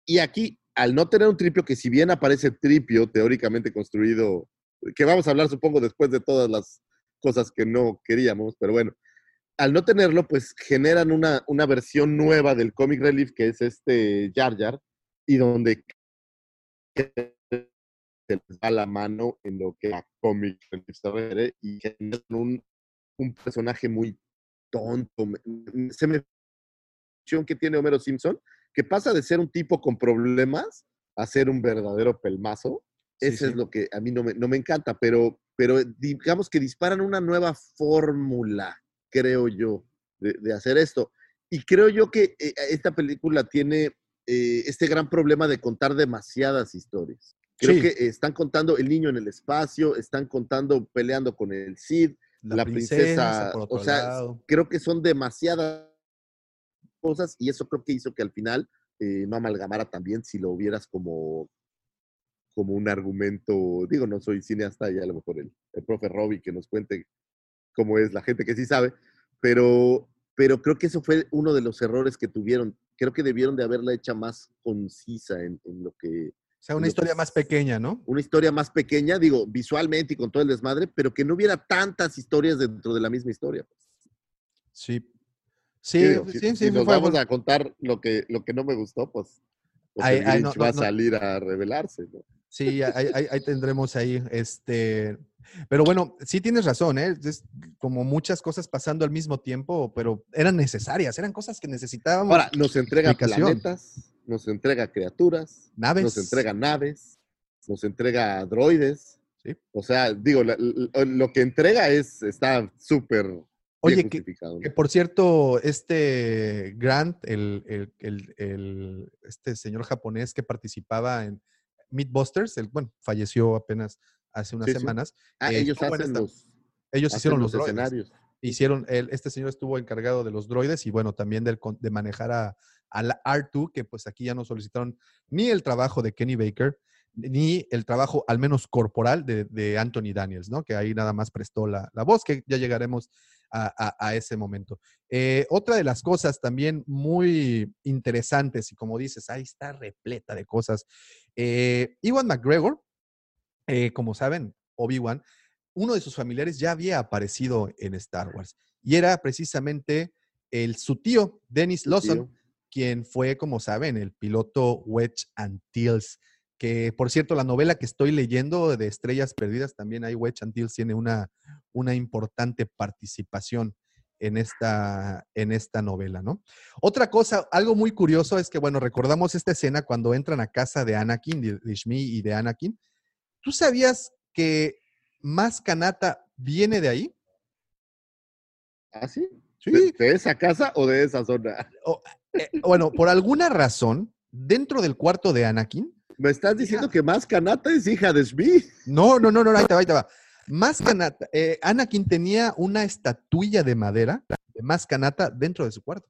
Y aquí, al no tener un tripio, que si bien aparece tripio teóricamente construido, que vamos a hablar supongo después de todas las cosas que no queríamos, pero bueno, al no tenerlo, pues generan una, una versión nueva del comic relief que es este Jar Jar, y donde se les va la mano en lo que a relief se refiere y generan un, un personaje muy tonto. Se me que tiene Homero Simpson, que pasa de ser un tipo con problemas a ser un verdadero pelmazo. Sí, Eso sí. es lo que a mí no me, no me encanta, pero, pero digamos que disparan una nueva fórmula, creo yo, de, de hacer esto. Y creo yo que eh, esta película tiene eh, este gran problema de contar demasiadas historias. Creo Sí. que están contando el niño en el espacio, están contando peleando con el Cid, La, la princesa, o sea, lado. creo que son demasiadas cosas y eso creo que hizo que al final eh, no amalgamara también si lo hubieras como, como un argumento, digo, no soy cineasta y a lo mejor el, el profe Robbie que nos cuente cómo es la gente que sí sabe, pero, pero creo que eso fue uno de los errores que tuvieron. Creo que debieron de haberla hecha más concisa en, en lo que, O sea, una que historia más pequeña, ¿no? una historia más pequeña, digo, visualmente y con todo el desmadre, pero que no hubiera tantas historias dentro de la misma historia. pues. Sí. Sí, digo, sí, si, sí, si sí, nos fue- vamos a contar lo que, lo que no me gustó, pues, pues Ay, el ay, no, va no, a no. salir a revelarse. ¿no? Sí, ahí, ahí- ahí tendremos ahí, este, pero bueno, sí tienes razón, ¿eh? Es como muchas cosas pasando al mismo tiempo, pero eran necesarias, eran cosas que necesitábamos. Ahora, nos entrega planetas, nos entrega criaturas, naves. nos entrega naves, nos entrega droides. Sí. O sea, digo, la- la- lo que entrega es, está súper Oye, que- justificado. ¿no? Que por cierto, este Grant, el, el- el- el- este señor japonés que participaba en Meatbusters, el, bueno, falleció apenas hace unas Sí, sí. semanas. ah, eh, ellos hacen esta- los, Ellos hicieron los, escenarios. Hicieron, el, este señor estuvo encargado de los droides y bueno, también del de manejar a, a la R2, que pues aquí ya no solicitaron ni el trabajo de Kenny Baker, ni el trabajo al menos corporal de, de Anthony Daniels, ¿no? Que ahí nada más prestó la, la voz, que ya llegaremos a, a- a ese momento. Eh, otra de las cosas también muy interesantes, y como dices, ahí está repleta de cosas. Eh, Ewan McGregor, eh, como saben, Obi-Wan, uno de sus familiares ya había aparecido en Star Wars y era precisamente el, su tío, Dennis Lawson, Tío. quien fue, como saben, el piloto Wedge Antilles, que por cierto, la novela que estoy leyendo de Estrellas Perdidas, también ahí Wedge Antilles tiene una, una importante participación en esta, en esta novela, ¿no? Otra cosa, algo muy curioso es que, bueno, recordamos esta escena cuando entran a casa de Anakin, de, de Shmi y de Anakin. ¿Tú sabías que Más Kanata viene de ahí? ¿Ah, sí? Sí. ¿De, de esa casa o de esa zona? Eh, bueno, por alguna razón, dentro del cuarto de Anakin, ¿Me estás diciendo que más Kanata es hija de Shmi? no, no, no, no, ahí te va, ahí te va. Más Kanata, eh, Anakin tenía una estatuilla de madera de Más Kanata dentro de su cuarto.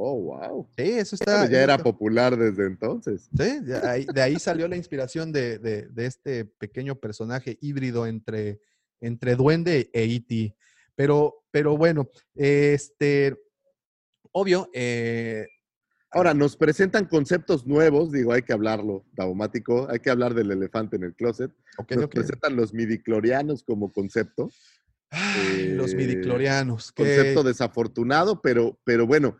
Oh, wow. Sí, eso está. Ya eso era popular desde entonces. Sí, de ahí, de ahí salió la inspiración de, de- de este pequeño personaje híbrido entre, entre duende e E.T. Pero, pero bueno, este, obvio, eh, Ahora, nos presentan conceptos nuevos, digo, hay que hablarlo, Daumático, hay que hablar del elefante en el closet. Nos presentan los midiclorianos como concepto, Ay, los eh, midiclorianos. que- concepto desafortunado, pero, pero bueno,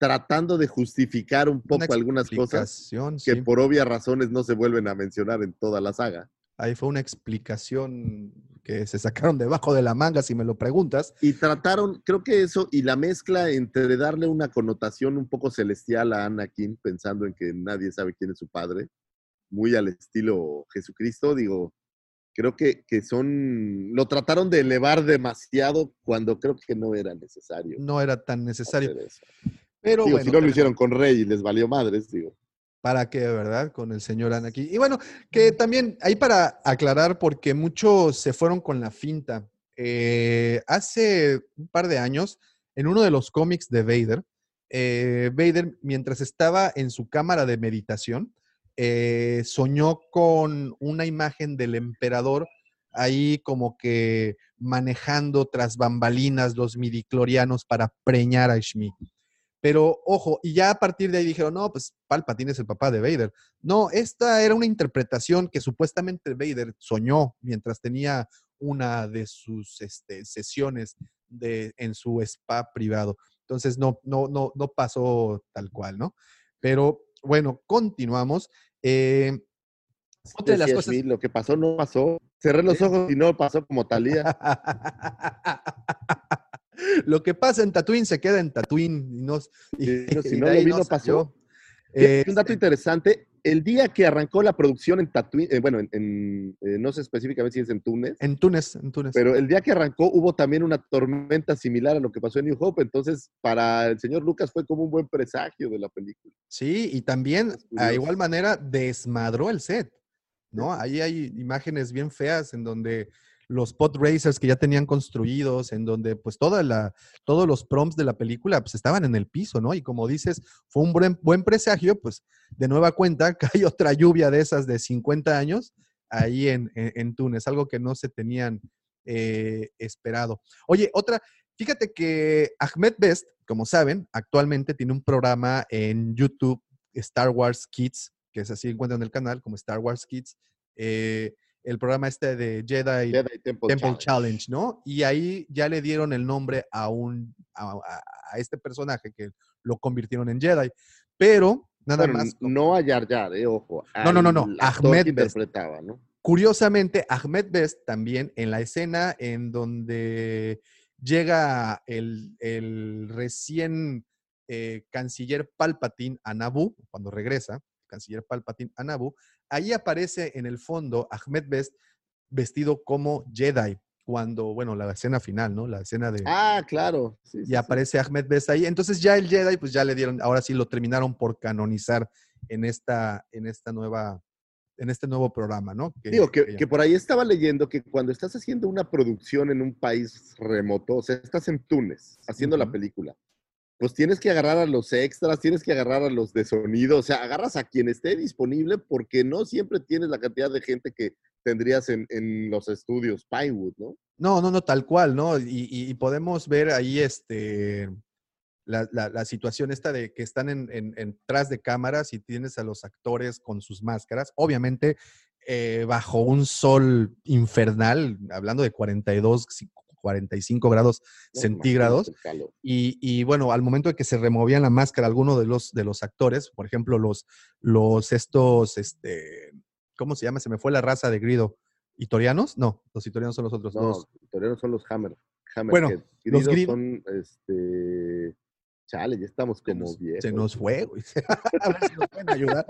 tratando de justificar un poco algunas cosas que sí. por obvias razones no se vuelven a mencionar en toda la saga. Ahí fue una explicación que se sacaron debajo de la manga, si me lo preguntas. Y trataron, creo que eso, y la mezcla entre darle una connotación un poco celestial a Anakin, pensando en que nadie sabe quién es su padre, muy al estilo Jesucristo, digo, creo que, que son, lo trataron de elevar demasiado cuando creo que no era necesario. No era tan necesario. Pero Digo, bueno, si no lo hicieron con Rey y les valió madres, digo. ¿Para qué, verdad? Con el señor Anakin. Y bueno, que también, ahí para aclarar, porque muchos se fueron con la finta. Eh, hace un par de años, en uno de los cómics de Vader, eh, Vader, mientras estaba en su cámara de meditación, eh, soñó con una imagen del emperador ahí como que manejando tras bambalinas los midiclorianos para preñar a Shmi. Pero ojo, y ya a partir de ahí dijeron, no, pues Palpatine es el papá de Vader. No, esta era una interpretación que supuestamente Vader soñó mientras tenía una de sus este, sesiones de, en su spa privado. Entonces no, no, no, no pasó tal cual, ¿no? Pero bueno, continuamos. Eh, otra de las cosas... Lo que pasó no pasó. Cerré los ojos y no pasó como Talía. Lo que pasa en Tatooine se queda en Tatooine y no, y- si y no lo vi, no pasó. Eh, un dato interesante, el día que arrancó la producción en Tatooine, eh, bueno, en, en, eh, no sé específicamente si es en Túnez, en Túnez, en Túnez. pero el día que arrancó hubo también una tormenta similar a lo que pasó en New Hope, entonces para el señor Lucas fue como un buen presagio de la película. Sí, y también, a curioso. igual manera, desmadró el set, ¿no? Ahí hay imágenes bien feas en donde los pod racers que ya tenían construidos, en donde pues toda la, todos los prompts de la película pues estaban en el piso, ¿no? Y como dices, fue un buen, buen presagio, pues de nueva cuenta cae otra lluvia de esas de 50 años ahí en, en, Túnez, algo que no se tenían eh, esperado. Oye, otra, fíjate que Ahmed Best, como saben, actualmente tiene un programa en YouTube, Star Wars Kids, que es así, encuentran en el canal como Star Wars Kids. eh, el programa este de Jedi, Jedi Temple, Temple Challenge. Challenge, ¿no? Y ahí ya le dieron el nombre a un a, este personaje que lo convirtieron en Jedi. Pero nada más. no a Yar Yar, eh, ojo. No, no, no, no, Ahmed Best. interpretaba, ¿no? Curiosamente, Ahmed Best también en la escena en donde llega el, el recién eh, canciller Palpatine a Naboo, cuando regresa, canciller Palpatine a Naboo, ahí aparece en el fondo Ahmed Best vestido como Jedi, cuando, bueno, la escena final, ¿no? La escena de... Ah, claro. sí, y sí. aparece Ahmed Best ahí. Entonces ya el Jedi, pues ya le dieron, ahora sí lo terminaron por canonizar en esta, en esta nueva, en este nuevo programa, ¿no? Que- Digo, que, que que por ahí estaba leyendo que cuando estás haciendo una producción en un país remoto, o sea, estás en Túnez haciendo la película, pues tienes que agarrar a los extras, tienes que agarrar a los de sonido, o sea, agarras a quien esté disponible porque no siempre tienes la cantidad de gente que tendrías en, en los estudios Pinewood, ¿no? No, no, no, tal cual, ¿no? Y, podemos ver ahí este, la, la- situación esta de que están en, en, en tras de cámaras y tienes a los actores con sus máscaras, obviamente eh, bajo un sol infernal, hablando de 42, 45 grados No, centígrados. Y, y, bueno, al momento de que se removían la máscara, alguno de los, de los actores, por ejemplo, los, los estos, este, ¿cómo se llama? Se me fue la raza de Grido. ¿Itorianos? No, los itorianos son los otros. No, los- los toreros son los Hammer. Hammer Bueno, los Gridos grid- son, este, chale, ya estamos se como nos, viejos. se nos fue, güey. A ver si nos pueden ayudar.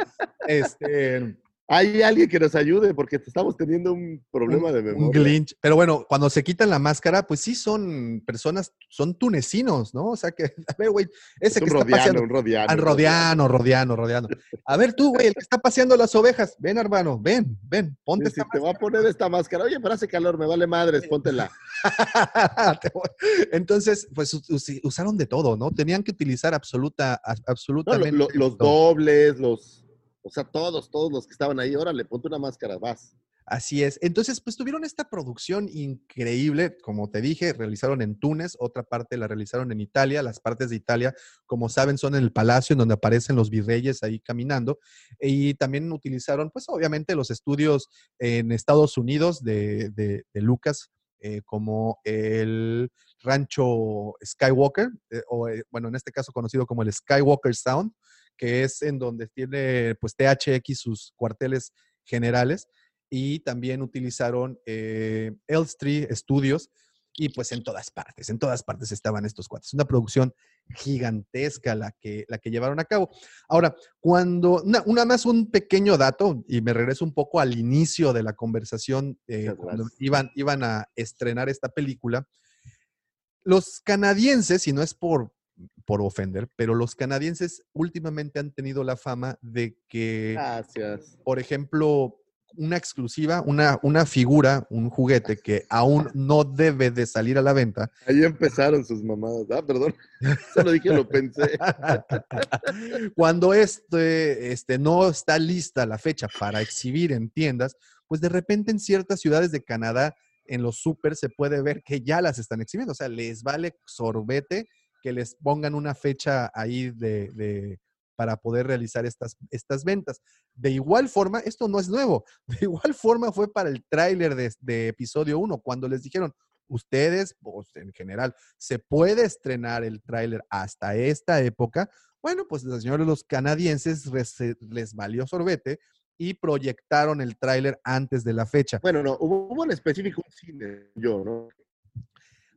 Este, Hay alguien que nos ayude porque estamos teniendo un problema de un memoria. glitch. Pero bueno, cuando se quitan la máscara, pues sí son personas, son tunecinos, ¿no? O sea que, a ver, güey, Es ese un que está rodiano, paseando. un rodiano. Ah, un Rodiano, Rodiano, Rodiano. A ver tú, güey, el que está paseando las ovejas. Ven, hermano, ven, ven, ponte Sí, te voy a poner esta máscara. Oye, pero hace calor, me vale madres, póntela. Entonces, pues us- us- usaron de todo, ¿no? Tenían que utilizar absoluta, a- No, lo- absolutamente lo- los todo. dobles, los. O sea, todos, todos los que estaban ahí, órale, ponte una máscara, vas. Así es. Entonces, pues tuvieron esta producción increíble. Como te dije, realizaron en Túnez, otra parte la realizaron en Italia. Las partes de Italia, como saben, son en el palacio en donde aparecen los virreyes ahí caminando. Y también utilizaron, pues obviamente, los estudios en Estados Unidos de, de- Lucas, eh, como el rancho Skywalker, eh, o eh, bueno, en este caso conocido como el Skywalker Sound, que es en donde tiene pues THX sus cuarteles generales y también utilizaron eh, Elstree Studios y pues en todas partes, en todas partes estaban estos cuates. Una producción gigantesca la que, la que llevaron a cabo. Ahora, cuando, una, una más un pequeño dato, y me regreso un poco al inicio de la conversación, eh, cuando iban, iban a estrenar esta película, los canadienses, y no es por, por ofender, pero los canadienses últimamente han tenido la fama de que Gracias. por ejemplo, una exclusiva, una, una figura, un juguete que aún no debe de salir a la venta. Ahí empezaron sus mamadas. Ah, perdón. Solo dije, lo pensé. Cuando este, este no está lista la fecha para exhibir en tiendas, pues de repente en ciertas ciudades de Canadá, en los super se puede ver que ya las están exhibiendo. O sea, les vale sorbete que les pongan una fecha ahí de, de- para poder realizar estas, estas ventas. De igual forma, esto no es nuevo, de igual forma fue para el tráiler de, de episodio 1, cuando les dijeron, ustedes, pues, en general, se puede estrenar el tráiler hasta esta época. Bueno, pues los señores los canadienses les valió sorbete y proyectaron el tráiler antes de la fecha. Bueno, no, hubo, hubo en específico un cine, yo, ¿no?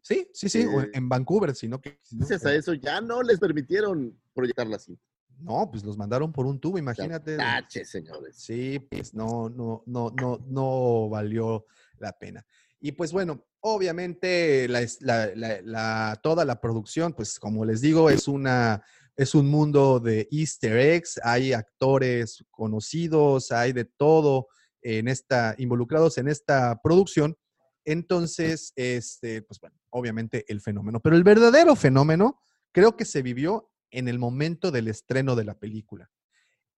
Sí, sí, sí, Eh, en Vancouver, sino que... Gracias a eso ya no les permitieron proyectar la cinta. No, pues los mandaron por un tubo, imagínate. Tache, señores. Sí, pues no, no, no, no, no valió la pena. Y pues bueno, obviamente la, es- la- la- la- toda la producción, pues como les digo, es una, es un mundo de easter eggs, hay actores conocidos, hay de todo en esta, involucrados en esta producción. Entonces, este, pues bueno, obviamente el fenómeno. Pero el verdadero fenómeno creo que se vivió en el momento del estreno de la película.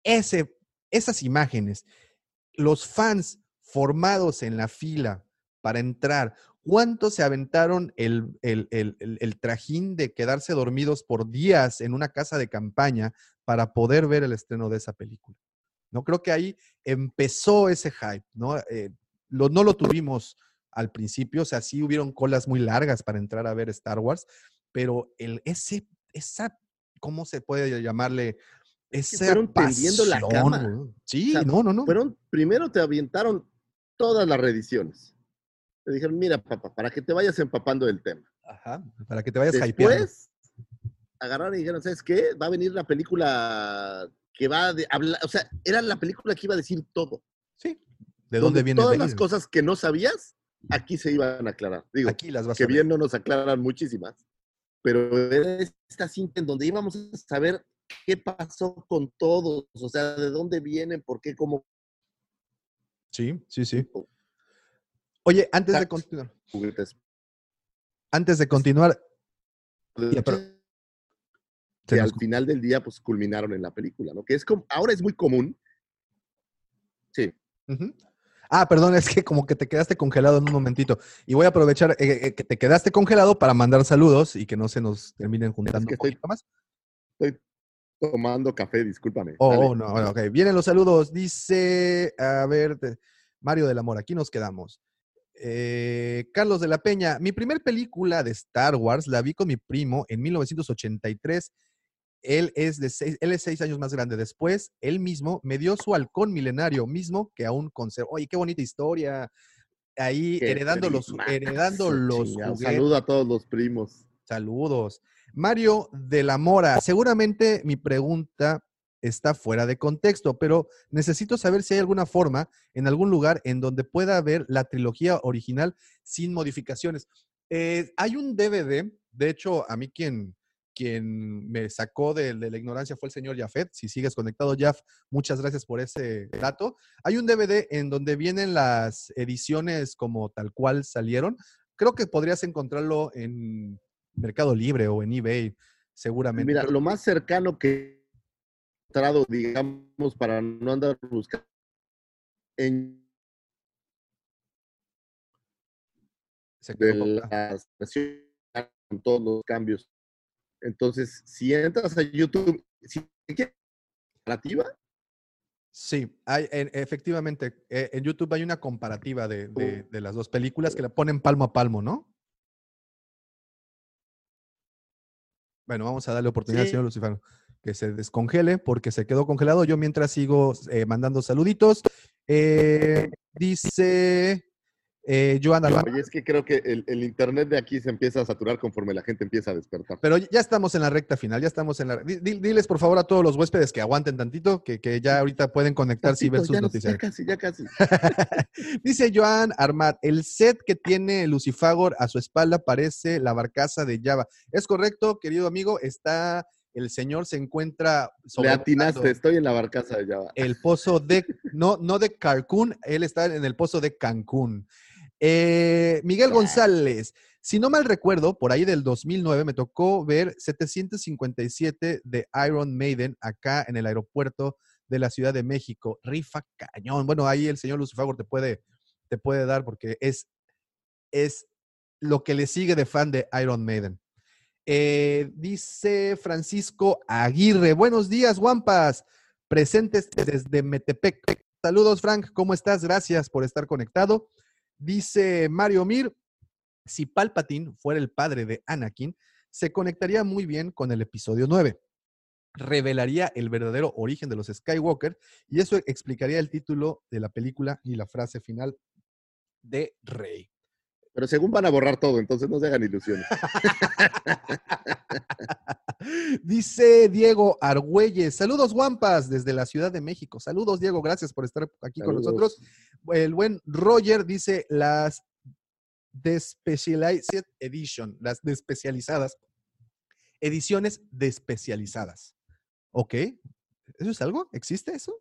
Ese, esas imágenes, los fans formados en la fila para entrar, ¿cuántos se aventaron el, el- el- el- trajín de quedarse dormidos por días en una casa de campaña para poder ver el estreno de esa película? No creo que ahí empezó ese hype, ¿no? Eh, no lo tuvimos al principio, o sea, sí hubieron colas muy largas para entrar a ver Star Wars, pero el, ese, esa, ¿cómo se puede llamarle? Esa fueron tendiendo la cama. Sí, O sea, no, no, no. Fueron, primero te avientaron todas las reediciones. Te dijeron, mira, papá, para que te vayas empapando del tema. Ajá, para que te vayas hypeando. Después, agarraron y dijeron, ¿sabes qué? Va a venir la película que va a hablar, o sea, era la película que iba a deccer todo. Sí. ¿De dónde viene Todas las cosas que no sabías, aquí se iban a aclarar. Digo, Aquí las vas que a bien no nos aclaran muchísimas, pero era esta cinta en donde íbamos a saber qué pasó con todos, o sea, de dónde vienen, por qué, cómo. Sí, sí, sí. Oye, antes de continuar, antes de continuar, Ya, pero- se que nos- al final del día, pues culminaron en la película, ¿no? Que es como, ahora es muy común. Sí, Ujú. Ah, perdón, es que como que te quedaste congelado en un momentito. Y voy a aprovechar eh, eh, que te quedaste congelado para mandar saludos y que no se nos terminen juntando que un estoy- más. estoy tomando café, discúlpame. Oh, oh, no, bueno, ok. Vienen los saludos. Dice, a ver, Mario del Amor, aquí nos quedamos. Eh, Carlos de la Peña, mi primer película de Star Wars la vi con mi primo en 1983. Él es, de seis, él es seis años más grande. Después, él mismo me dio su halcón milenario mismo que aún conservo. Oye, qué bonita historia. Ahí Qué heredando los, heredando los juguetes. Saludo a todos los primos. Saludos. Mario de la Mora, seguramente mi pregunta está fuera de contexto, pero necesito saber si hay alguna forma, en algún lugar, en donde pueda ver la trilogía original sin modificaciones. Eh, hay un DVD, de hecho, a mí quien, quien me sacó de, de la ignorancia fue el señor Jafet. Si sigues conectado, Jaf, muchas gracias por ese dato. Hay un DVD en donde vienen las ediciones como tal cual salieron. Creo que podrías encontrarlo en Mercado Libre o en eBay, seguramente. Mira, lo más cercano que he encontrado, digamos, para no andar buscando en se de las con todos los cambios. Entonces, si entras a YouTube, si quieres comparativa, Sí, hay, en- efectivamente, eh, en YouTube hay una comparativa de, de- de las dos películas que la ponen palmo a palmo, ¿no? Bueno, vamos a darle oportunidad al señor Lucifano que se descongele porque se quedó congelado. Yo mientras sigo eh, mandando saluditos. Eh, dice eh, Joana Oye, es que creo que el, el internet de aquí se empieza a saturar conforme la gente empieza a despertar. Pero ya estamos en la recta final, ya estamos en la... di- di- Diles por favor a todos los huéspedes que aguanten tantito, que, que ya ahorita pueden conectarse y ver sus ya, no- noticias. ya casi, ya casi. Dice Joan Armat, el set que tiene Lucifagor a su espalda parece la barcaza de Java. Es correcto, querido amigo, está, el señor se encuentra Le sobrevolando atinaste, estoy en la barcaza de Java. el pozo de, no, no de Cancún, él está en el pozo de Cancún. Eh, Miguel González, si no mal recuerdo, por ahí del 2009 me tocó ver 757 de Iron Maiden acá en el aeropuerto de la Ciudad de México. Rifa cañón. Bueno, ahí el señor Lucifago te puede, te puede dar porque es, es lo que le sigue de fan de Iron Maiden. Eh, dice Francisco Aguirre, buenos días, Guampas, presentes desde Metepec. Saludos, Frank, ¿cómo estás? Gracias por estar conectado. Dice Mario Mir, si Palpatine fuera el padre de Anakin, se conectaría muy bien con el episodio 9. Revelaría el verdadero origen de los Skywalker y eso explicaría el título de la película y la frase final de Rey. Pero según van a borrar todo, entonces no se hagan ilusiones. Dice Diego Argüelles, saludos guampas desde la Ciudad de México. Saludos Diego, gracias por estar aquí con nosotros. El buen Roger dice las de Specialized Edition, las de especializadas, ediciones de especializadas. ¿Ok? ¿Eso es algo? ¿Existe eso?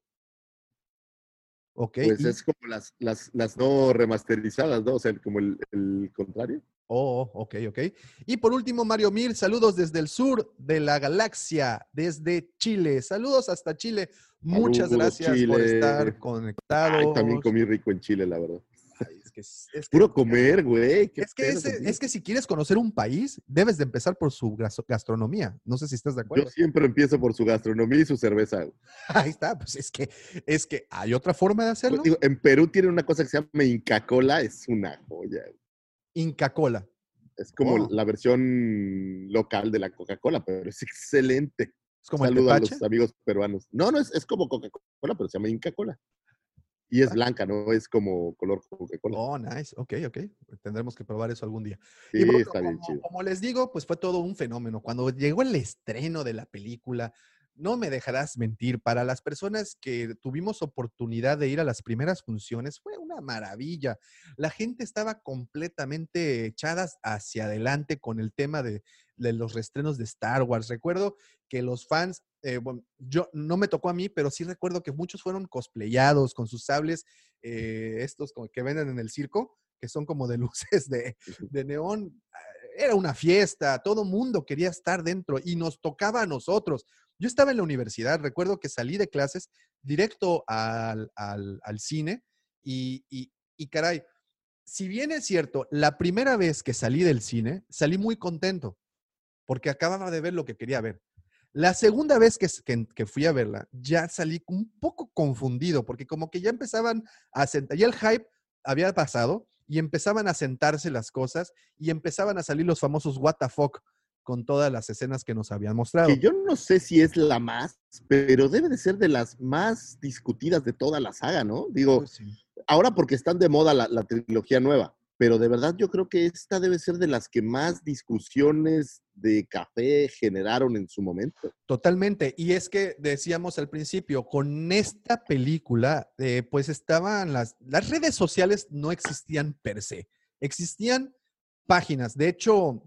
Ok. Pues y- es como las, las, las no remasterizadas, ¿no? O sea, como el, el contrario. Oh, ok, ok. Y por último, Mario Mir, saludos desde el sur de la galaxia, desde Chile. Saludos hasta Chile. Muchas Saludos, gracias por estar conectados. Ay, también comí rico en Chile, la verdad. Es que- Puro comer, güey. Es que, ese- es que si quieres conocer un país, debes de empezar por su gas- gastronomía. No sé si estás de acuerdo. Yo siempre empiezo por su gastronomía y su cerveza. Ahí está, pues es que, es que hay otra forma de hacerlo. Digo, en Perú tiene una cosa que se llama Inca Cola, es una joya. Inca Cola. Es como Oh. la versión local de la Coca-Cola, pero es excelente. Es como el Saludo a los amigos peruanos. No, no, es, es como Coca-Cola, pero se llama Inca Cola. Y es blanca, no es como color Coca-Cola. Oh, nice. Ok, ok. Tendremos que probar eso algún día. sí, Y bueno, está bien como, chido. como les digo, pues fue todo un fenómeno. Cuando llegó el estreno de la película, no me dejarás mentir, para las personas que tuvimos oportunidad de ir a las primeras funciones, fue una maravilla. La gente estaba completamente echadas hacia adelante con el tema de, de los restrenos de Star Wars. Recuerdo que los fans, eh, bueno, yo no me tocó a mí, pero sí recuerdo que muchos fueron cosplayados con sus sables, eh, estos como que venden en el circo, que son como de luces de, de neón. Era una fiesta, todo mundo quería estar dentro y nos tocaba a nosotros. Yo estaba en la universidad, recuerdo que salí de clases directo al, al- al cine y, y- y caray, si bien es cierto, la primera vez que salí del cine, salí muy contento porque acababa de ver lo que quería ver. La segunda vez que, que- que fui a verla, ya salí un poco confundido, porque como que ya empezaban a sentar, ya el hype había pasado y empezaban a sentarse las cosas y empezaban a salir los famosos what the fuck con todas las escenas que nos habían mostrado. Que yo no sé si es la más, pero debe de ser de las más discutidas de toda la saga, ¿no? Digo, Pues sí. ahora porque están de moda la, la trilogía nueva, pero de verdad yo creo que esta debe ser de las que más discusiones de café generaron en su momento. Totalmente. Y es que decíamos al principio, con esta película, eh, pues estaban las, las redes sociales no existían per se, existían páginas. De hecho,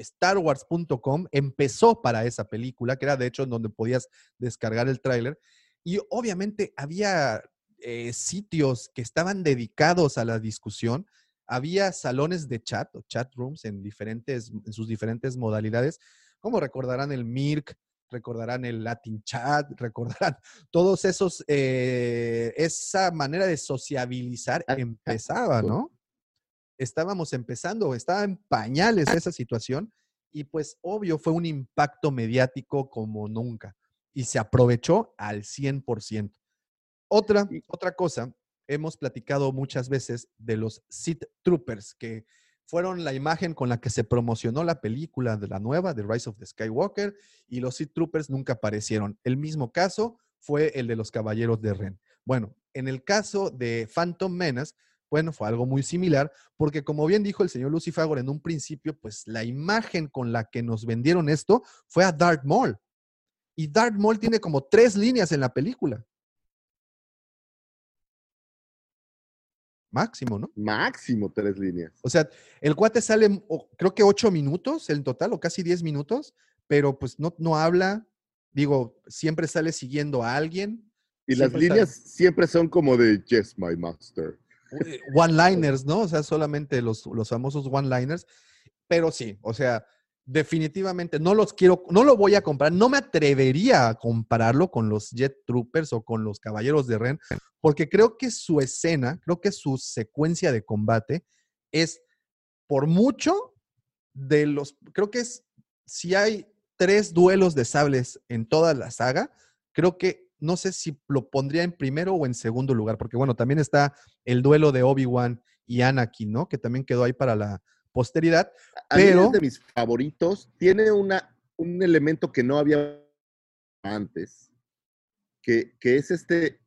StarWars.com empezó para esa película, que era de hecho donde podías descargar el tráiler. Y obviamente había eh, sitios que estaban dedicados a la discusión. Había salones de chat o chat rooms en, diferentes, en sus diferentes modalidades, como recordarán el MIRC, recordarán el Latin Chat, recordarán todos esos, eh, esa manera de sociabilizar empezaba, ¿no? Estábamos empezando, estaba en pañales esa situación y pues obvio fue un impacto mediático como nunca y se aprovechó al 100%. Otra, otra cosa, hemos platicado muchas veces de los Sith Troopers, que fueron la imagen con la que se promocionó la película de la nueva, The Rise of the Skywalker, y los Sith Troopers nunca aparecieron. El mismo caso fue el de los Caballeros de Ren. Bueno, en el caso de Phantom Menace, bueno, fue algo muy similar, porque como bien dijo el señor Lucifagor en un principio, pues la imagen con la que nos vendieron esto fue a Darth Maul. Y Darth Maul tiene como tres líneas en la película. Máximo, ¿no? Máximo tres líneas. O sea, el cuate sale, o- creo que ocho minutos en total, o casi diez minutos, pero pues no, no habla. Digo, siempre sale siguiendo a alguien. Y las líneas siempre son como de Yes, my master. eh, One-liners, ¿no? O sea, solamente los, los famosos one-liners. Pero sí, o sea, definitivamente no los quiero, no lo voy a comprar, no me atrevería a compararlo con los Jet Troopers o con los Caballeros de Ren, porque creo que su escena, creo que su secuencia de combate es por mucho de los, creo que es, si hay tres duelos de sables en toda la saga, creo que no sé si lo pondría en primero o en segundo lugar, porque bueno, también está el duelo de Obi-Wan y Anakin, ¿no? Que también quedó ahí para la posteridad. A mí Pero- es de mis favoritos. Tiene una, un elemento que no había antes, que, que es este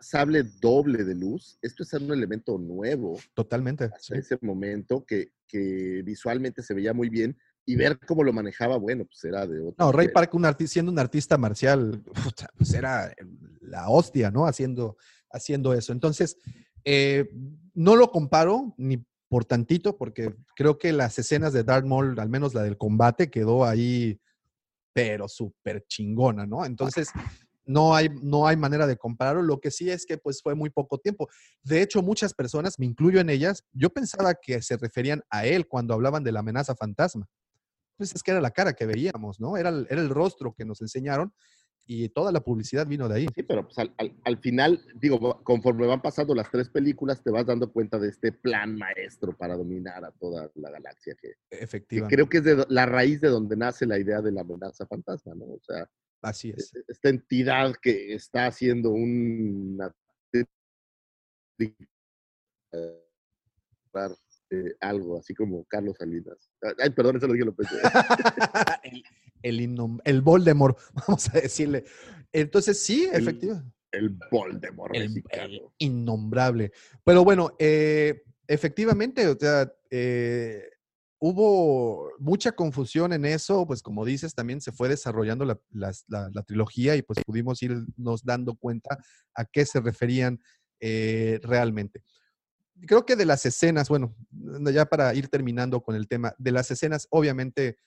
sable doble de luz. Esto es un elemento nuevo Totalmente. hasta sí. ese momento que, que visualmente se veía muy bien y ver cómo lo manejaba, bueno, pues era de otro. No, Ray nivel. Park, un siendo un artista marcial, pues era la hostia, ¿no? Haciendo, haciendo eso. Entonces, eh, no lo comparo ni por tantito, porque creo que las escenas de Darth Maul, al menos la del combate, quedó ahí, pero súper chingona, ¿no? Entonces, no hay, no hay manera de compararlo. Lo que sí es que pues fue muy poco tiempo. De hecho, muchas personas, me incluyo en ellas, yo pensaba que se referían a él cuando hablaban de la amenaza fantasma. Pues es que era la cara que veíamos, ¿no? Era era el rostro que nos enseñaron y toda la publicidad vino de ahí. Sí, pero pues al, al- al final, digo, conforme van pasando las tres películas, te vas dando cuenta de este plan maestro para dominar a toda la galaxia, que, que Efectivamente. creo que es de la raíz de donde nace la idea de la amenaza fantasma, ¿no? O sea, Así es. es- esta entidad que está haciendo una eh, algo así como Carlos Salinas. Ay, perdón, eso lo dije López. el, el, innom- el Voldemort, vamos a decirle. Entonces, sí, efectivamente. El Voldemort el, mexicano. el innombrable. Pero bueno, eh, efectivamente, o sea, eh, hubo mucha confusión en eso, pues como dices, también se fue desarrollando la, la- la trilogía y pues pudimos irnos dando cuenta a qué se referían eh, realmente. Creo que de las escenas, bueno, ya para ir terminando con el tema, de las escenas, obviamente,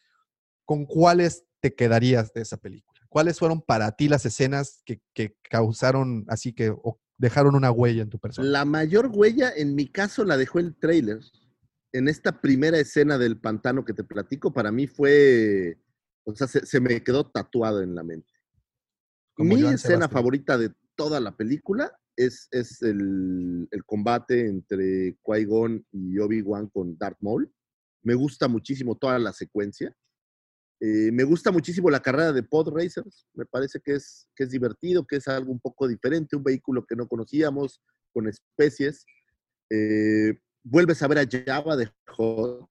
¿con cuáles te quedarías de esa película? ¿Cuáles fueron para ti las escenas que, que causaron así que o dejaron una huella en tu persona? La mayor huella, en mi caso, la dejó el tráiler. En esta primera escena del pantano que te platico, para mí fue, o sea, se, se me quedó tatuado en la mente. Como mi Joan escena Sebastián. favorita de toda la película es, es el, el combate entre Qui-Gon y Obi-Wan con Darth Maul. Me gusta muchísimo toda la secuencia. Eh, me gusta muchísimo la carrera de Pod Racers. Me parece que es, que es divertido, que es algo un poco diferente, un vehículo que no conocíamos, con especies. Eh, vuelves a ver a Java de Hot,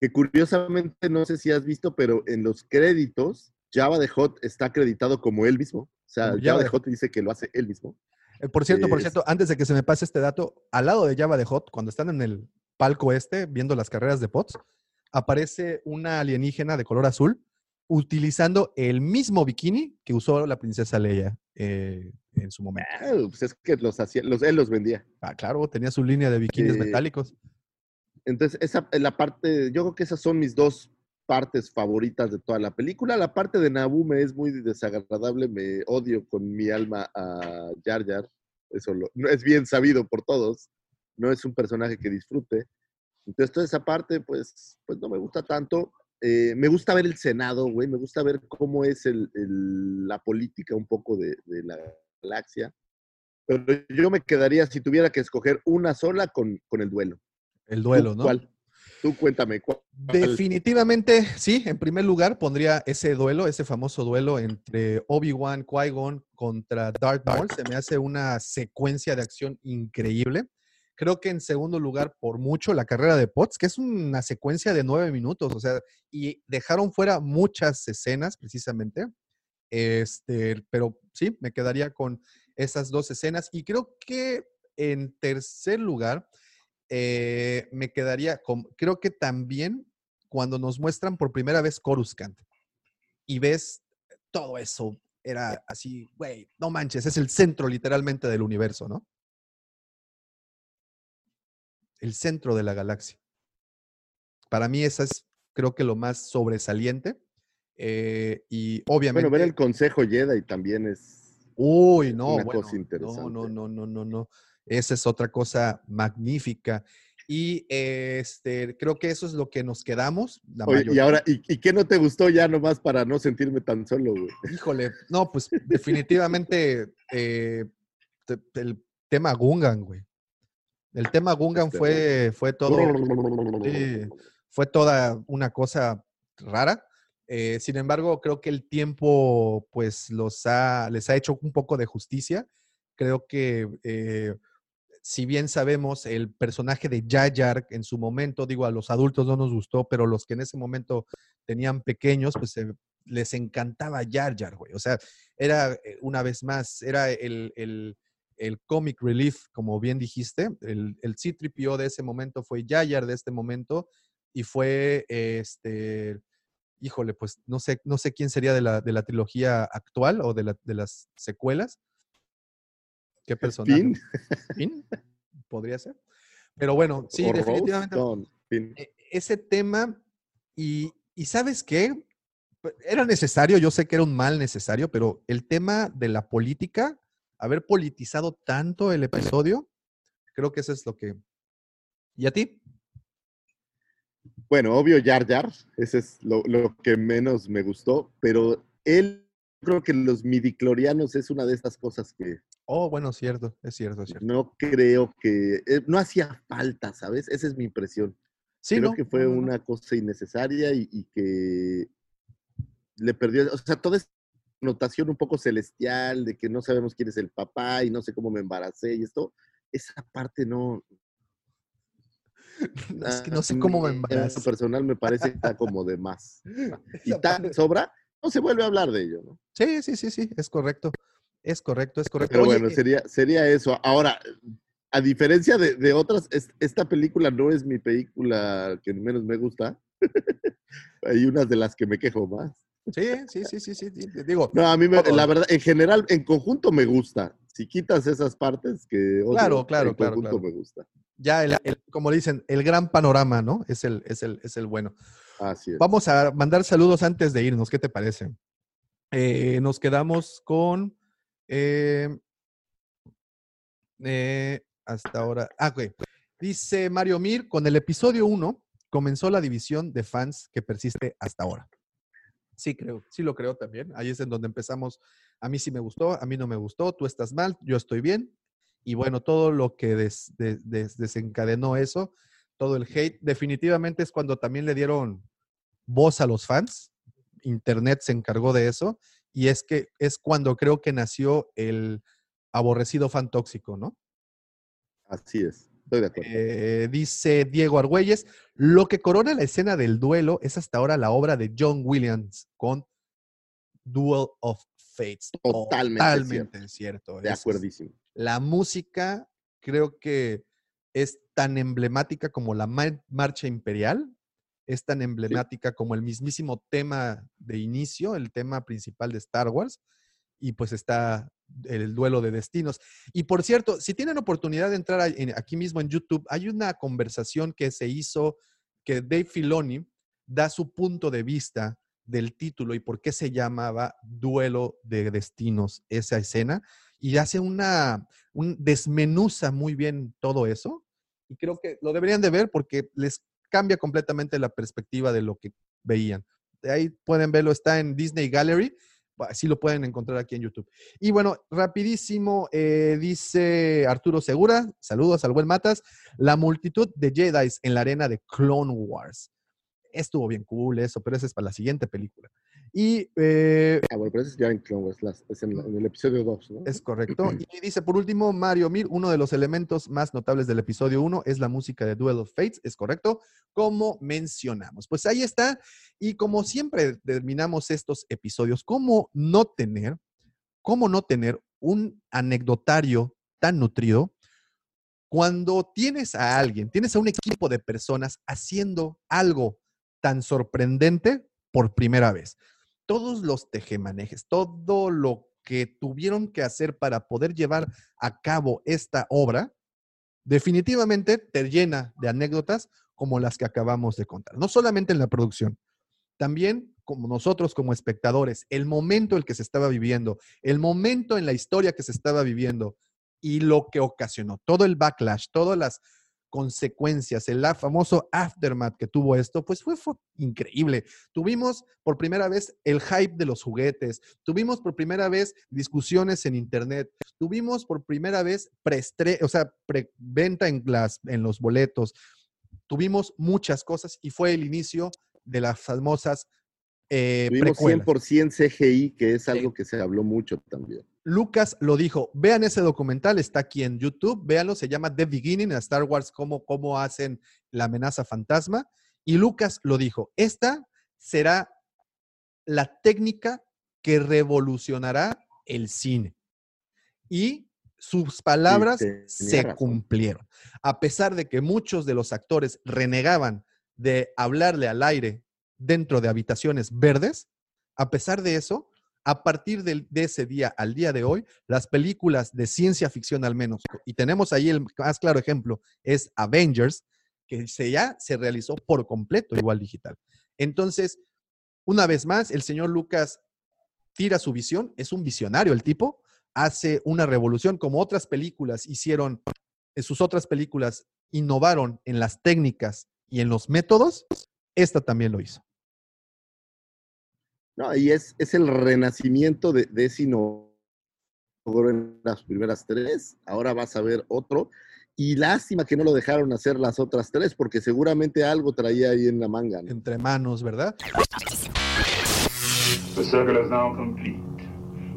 que curiosamente no sé si has visto, pero en los créditos, Java de Hot está acreditado como él mismo. O sea, Como Java de Hot dice que lo hace él mismo. Eh, por cierto, por cierto, antes de que se me pase este dato, al lado de Java de Hot, cuando están en el palco este viendo las carreras de POTS, aparece una alienígena de color azul utilizando el mismo bikini que usó la princesa Leia eh, en su momento. Ah, pues es que los hacía, los, él los vendía. Ah, claro, tenía su línea de bikinis Eh, metálicos. Entonces, esa es la parte, yo creo que esas son mis dos partes favoritas de toda la película. La parte de Naboo me es muy desagradable, me odio con mi alma a Jar Jar. Eso lo- no es bien sabido por todos. No es un personaje que disfrute. Entonces, toda esa parte, pues, pues no me gusta tanto. Eh, me gusta ver el Senado, güey. Me gusta ver cómo es el- el- la política un poco de, de la galaxia. Pero yo me quedaría, si tuviera que escoger una sola, con, con el duelo. El ¿Tú duelo, ¿no? ¿Cuál? Tú cuéntame. ¿cuál? Definitivamente, sí. En primer lugar, pondría ese duelo, ese famoso duelo entre Obi-Wan, Qui-Gon contra Darth Maul. Se me hace una secuencia de acción increíble. Creo que en segundo lugar, por mucho, la carrera de Potts, que es una secuencia de nueve minutos, o sea, y dejaron fuera muchas escenas precisamente. Este, pero sí, me quedaría con esas dos escenas. Y creo que en tercer lugar, eh, me quedaría con, creo que también cuando nos muestran por primera vez Coruscant y ves todo eso, era así, güey, no manches, es el centro literalmente del universo, ¿no? El centro de la galaxia. Para mí esa es, creo que lo más sobresaliente. eh, y obviamente... Bueno, ver el Consejo Jedi también es Uy, no, una bueno, cosa interesante. no, no, no, no, no, no. Esa es otra cosa magnífica. Y este, creo que eso es lo que nos quedamos. La Oye, y ahora, ¿y, y qué no te gustó ya nomás para no sentirme tan solo, güey? Híjole, no, pues definitivamente eh, el tema Gungan, güey. El tema Gungan Este, fue, fue todo. Sí, fue toda una cosa rara. Eh, sin embargo, creo que el tiempo, pues, los ha, les ha hecho un poco de justicia. Creo que, eh, si bien sabemos, el personaje de Jar en su momento, digo, a los adultos no nos gustó, pero los que en ese momento tenían pequeños, pues eh, les encantaba Jar, güey. O sea, era, eh, una vez más, era el, el, el comic relief, como bien dijiste. El, el C-3PO de ese momento fue Jar de este momento y fue, este, híjole, pues no sé, no sé quién sería de la, de la trilogía actual o de, la- de las secuelas. ¿Qué personaje? Finn Finn, Podría ser. Pero bueno, sí, o definitivamente e- ese tema y, y ¿sabes qué? Era necesario, yo sé que era un mal necesario, pero el tema de la política, haber politizado tanto el episodio, creo que eso es lo que... ¿Y a ti? Bueno, obvio Jar Jar, ese es lo, lo que menos me gustó, pero él, creo que los midiclorianos es una de estas cosas que Oh, bueno, cierto, es cierto, es cierto. no creo que, eh, no hacía falta, ¿sabes? Esa es mi impresión. Sí, creo ¿no? que fue No, no, no. una cosa innecesaria y, y que le perdió, o sea, toda notación un poco celestial de que no sabemos quién es el papá y no sé cómo me embaracé y esto, esa parte no. Es que no sé cómo me embarazó. personal me parece que está como de más. Y tan sobra, no se vuelve a hablar de ello, ¿no? Sí, sí, sí, sí, es correcto. Es correcto, es correcto. Pero Oye, bueno, eh, sería, sería eso. Ahora, a diferencia de, de otras, es- esta película no es mi película que menos me gusta. Hay unas de las que me quejo más. Sí, sí, sí, sí, sí, sí, Digo, No, a mí, me- la verdad, en general, en conjunto me gusta. Si quitas esas partes que odio, Claro, claro, en claro, conjunto claro. me gusta. ya, el, el- como dicen, el gran panorama, ¿no? Es el, es el, es el bueno. Así es. Vamos a mandar saludos antes de irnos. ¿Qué te parece? Eh, nos quedamos con. eh, eh, hasta ahora. Ah, ok. Dice Mario Mir: con el episodio 1 comenzó la división de fans que persiste hasta ahora. Sí, creo, sí lo creo también. Ahí es en donde empezamos. A mí sí me gustó, a mí no me gustó, tú estás mal, yo estoy bien. Y bueno, todo lo que des- des- des- desencadenó eso, todo el hate, definitivamente es cuando también le dieron voz a los fans. Internet se encargó de eso. Y es que es cuando creo que nació el aborrecido fan tóxico, ¿no? Así es. Estoy de acuerdo. Eh, dice Diego Argüelles, lo que corona la escena del duelo es hasta ahora la obra de John Williams con Duel of Fates. Totalmente Totalmente cierto. de Es- acuerdísimo. La música creo que es tan emblemática como la mar- marcha imperial, es tan emblemática como el mismísimo tema de inicio, el tema principal de Star Wars, y pues está el duelo de destinos. Y por cierto, si tienen oportunidad de entrar aquí mismo en YouTube, hay una conversación que se hizo, que Dave Filoni da su punto de vista del título y por qué se llamaba Duelo de Destinos esa escena, y hace una, un desmenuza muy bien todo eso, y creo que lo deberían de ver porque les cambia completamente la perspectiva de lo que veían. De ahí pueden verlo, está en Disney Gallery, así lo pueden encontrar aquí en YouTube. Y bueno, rapidísimo, eh, dice Arturo Segura, saludos al buen Matas, la multitud de Jedi en la arena de Clone Wars. Estuvo bien cool eso, pero ese es para la siguiente película. Y eh, Ah, bueno, pero ese es ya en Clone Wars, las- es en, el episodio 2, ¿no? es correcto. Y dice, por último, Mario Mir, uno de los elementos más notables del episodio 1 es la música de Duel of Fates, es correcto, como mencionamos. Pues ahí está. Y como siempre terminamos estos episodios, ¿cómo no tener, cómo no tener un anecdotario tan nutrido cuando tienes a alguien, tienes a un equipo de personas haciendo algo tan sorprendente por primera vez? Todos los tejemanejes, todo lo que tuvieron que hacer para poder llevar a cabo esta obra, definitivamente te llena de anécdotas como las que acabamos de contar. No solamente en la producción, también como nosotros como espectadores, el momento en el que se estaba viviendo, el momento en la historia que se estaba viviendo y lo que ocasionó, todo el backlash, todas las consecuencias, el famoso aftermath que tuvo esto, pues fue, fue increíble. Tuvimos por primera vez el hype de los juguetes, tuvimos por primera vez discusiones en internet, tuvimos por primera vez preestre, o sea, preventa en, las, en los boletos, tuvimos muchas cosas y fue el inicio de las famosas eh, Tuvimos precuelas. 100% CGI, que es algo que se habló mucho también. Lucas lo dijo, vean ese documental, está aquí en YouTube, véanlo, se llama The Beginning, a Star Wars, cómo, cómo hacen la amenaza fantasma. Y Lucas lo dijo, esta será la técnica que revolucionará el cine. Y sus palabras se razón. cumplieron. A pesar de que muchos de los actores renegaban de hablarle al aire dentro de habitaciones verdes, a pesar de eso, a partir de, ese día al día de hoy, las películas de ciencia ficción al menos, y tenemos ahí el más claro ejemplo, es Avengers, que se, ya se realizó por completo igual digital. Entonces, una vez más, el señor Lucas tira su visión, es un visionario el tipo, hace una revolución como otras películas hicieron, en sus otras películas innovaron en las técnicas y en los métodos, esta también lo hizo. No, y es, es el renacimiento de, de ese innovador en las primeras tres. Ahora vas a ver otro. Y lástima que no lo dejaron hacer las otras tres, porque seguramente algo traía ahí en la manga. ¿no? Entre manos, ¿verdad? The circle is now complete.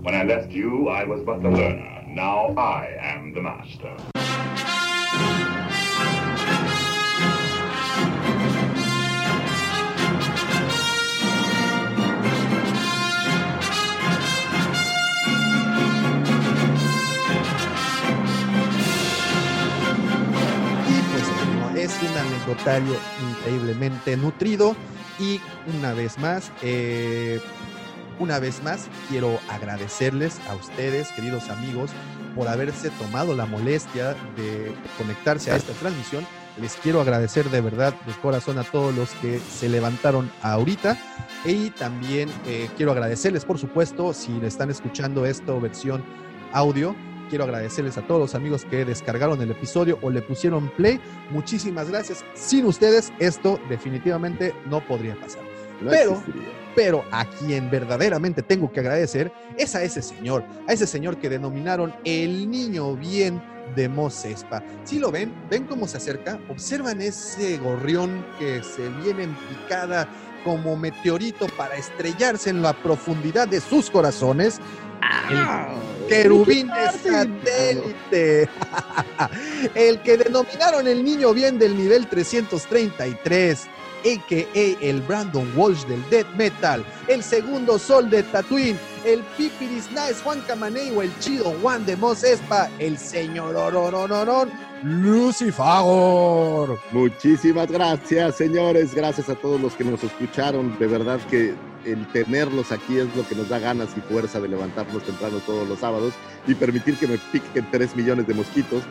When I left you, I was but the learner. Now I am the master. Anecdotario increíblemente nutrido. Y una vez más, eh, una vez más, quiero agradecerles a ustedes, queridos amigos, por haberse tomado la molestia de conectarse a esta transmisión. Les quiero agradecer de verdad, de corazón, a todos los que se levantaron ahorita. Y también eh, quiero agradecerles, por supuesto, si están escuchando esto versión audio, quiero agradecerles a todos los amigos que descargaron el episodio o le pusieron play. Muchísimas gracias. Sin ustedes, esto definitivamente no podría pasar. No Pero- existiría. Pero a quien verdaderamente tengo que agradecer es a ese señor, a ese señor que denominaron el niño bien de Mos Espa. Si lo ven, ven cómo se acerca, observan ese gorrión que se viene en picada como meteorito para estrellarse en la profundidad de sus corazones. El querubín de satélite. el que denominaron el niño bien del nivel 333, a.k.a. el Brandon Walsh del Death Metal, el segundo sol de Tatooine, el Pipiris Nice Juan Camaneo, el chido Juan de Mos Espa, el señor Ororonorón, Lucifagor. Muchísimas gracias, señores. Gracias a todos los que nos escucharon. De verdad que el tenerlos aquí es lo que nos da ganas y fuerza de levantarnos temprano todos los sábados y permitir que me piquen tres millones de mosquitos.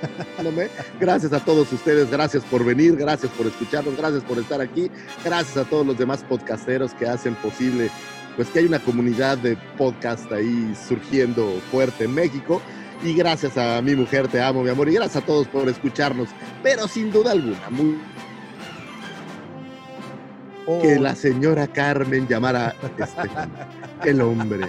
Gracias a todos ustedes, gracias por venir, gracias por escucharnos, gracias por estar aquí, gracias a todos los demás podcasteros que hacen posible pues que hay una comunidad de podcast ahí surgiendo fuerte en México. Y gracias a mi mujer, te amo, mi amor. Y gracias a todos por escucharnos. Pero sin duda alguna, muy que la señora Carmen llamara Estefan, el hombre.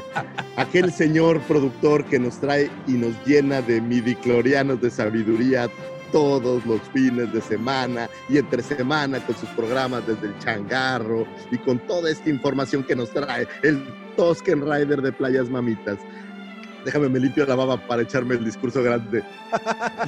Aquel señor productor que nos trae y nos llena de midiclorianos de sabiduría todos los fines de semana y entre semana con sus programas desde el changarro y con toda esta información que nos trae el Tosken Rider de Playas Mamitas. Déjame, me limpio la baba para echarme el discurso grande.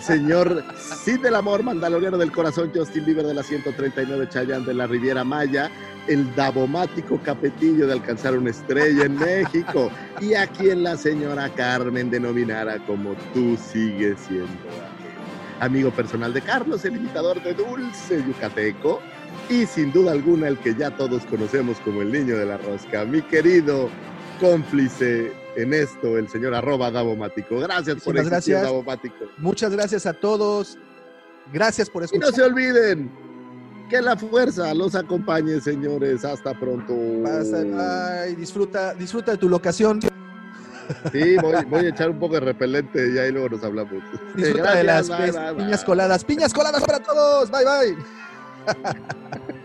Señor Cid del Amor, Mandaloriano del Corazón, Justin Bieber de la 139 Chayanne de la Riviera Maya, el dabomático capetillo de alcanzar una estrella en México, y a quien la señora Carmen denominara como tú sigues siendo amigo personal de Carlos, el imitador de Dulce Yucateco, y sin duda alguna el que ya todos conocemos como el niño de la rosca, mi querido cómplice en esto, el señor arroba Davomático. Gracias por Muchísimas existir, gracias. Davomático. Muchas gracias a todos. Gracias por Y escuchar. no se olviden que la fuerza los acompañe, señores. Hasta pronto. Pasa- ay, disfruta, disfruta de tu locación. Sí, voy, voy a echar un poco de repelente y ahí luego nos hablamos. Disfruta de las bye, bye, piñas bye. coladas. Piñas coladas para todos. Bye, bye.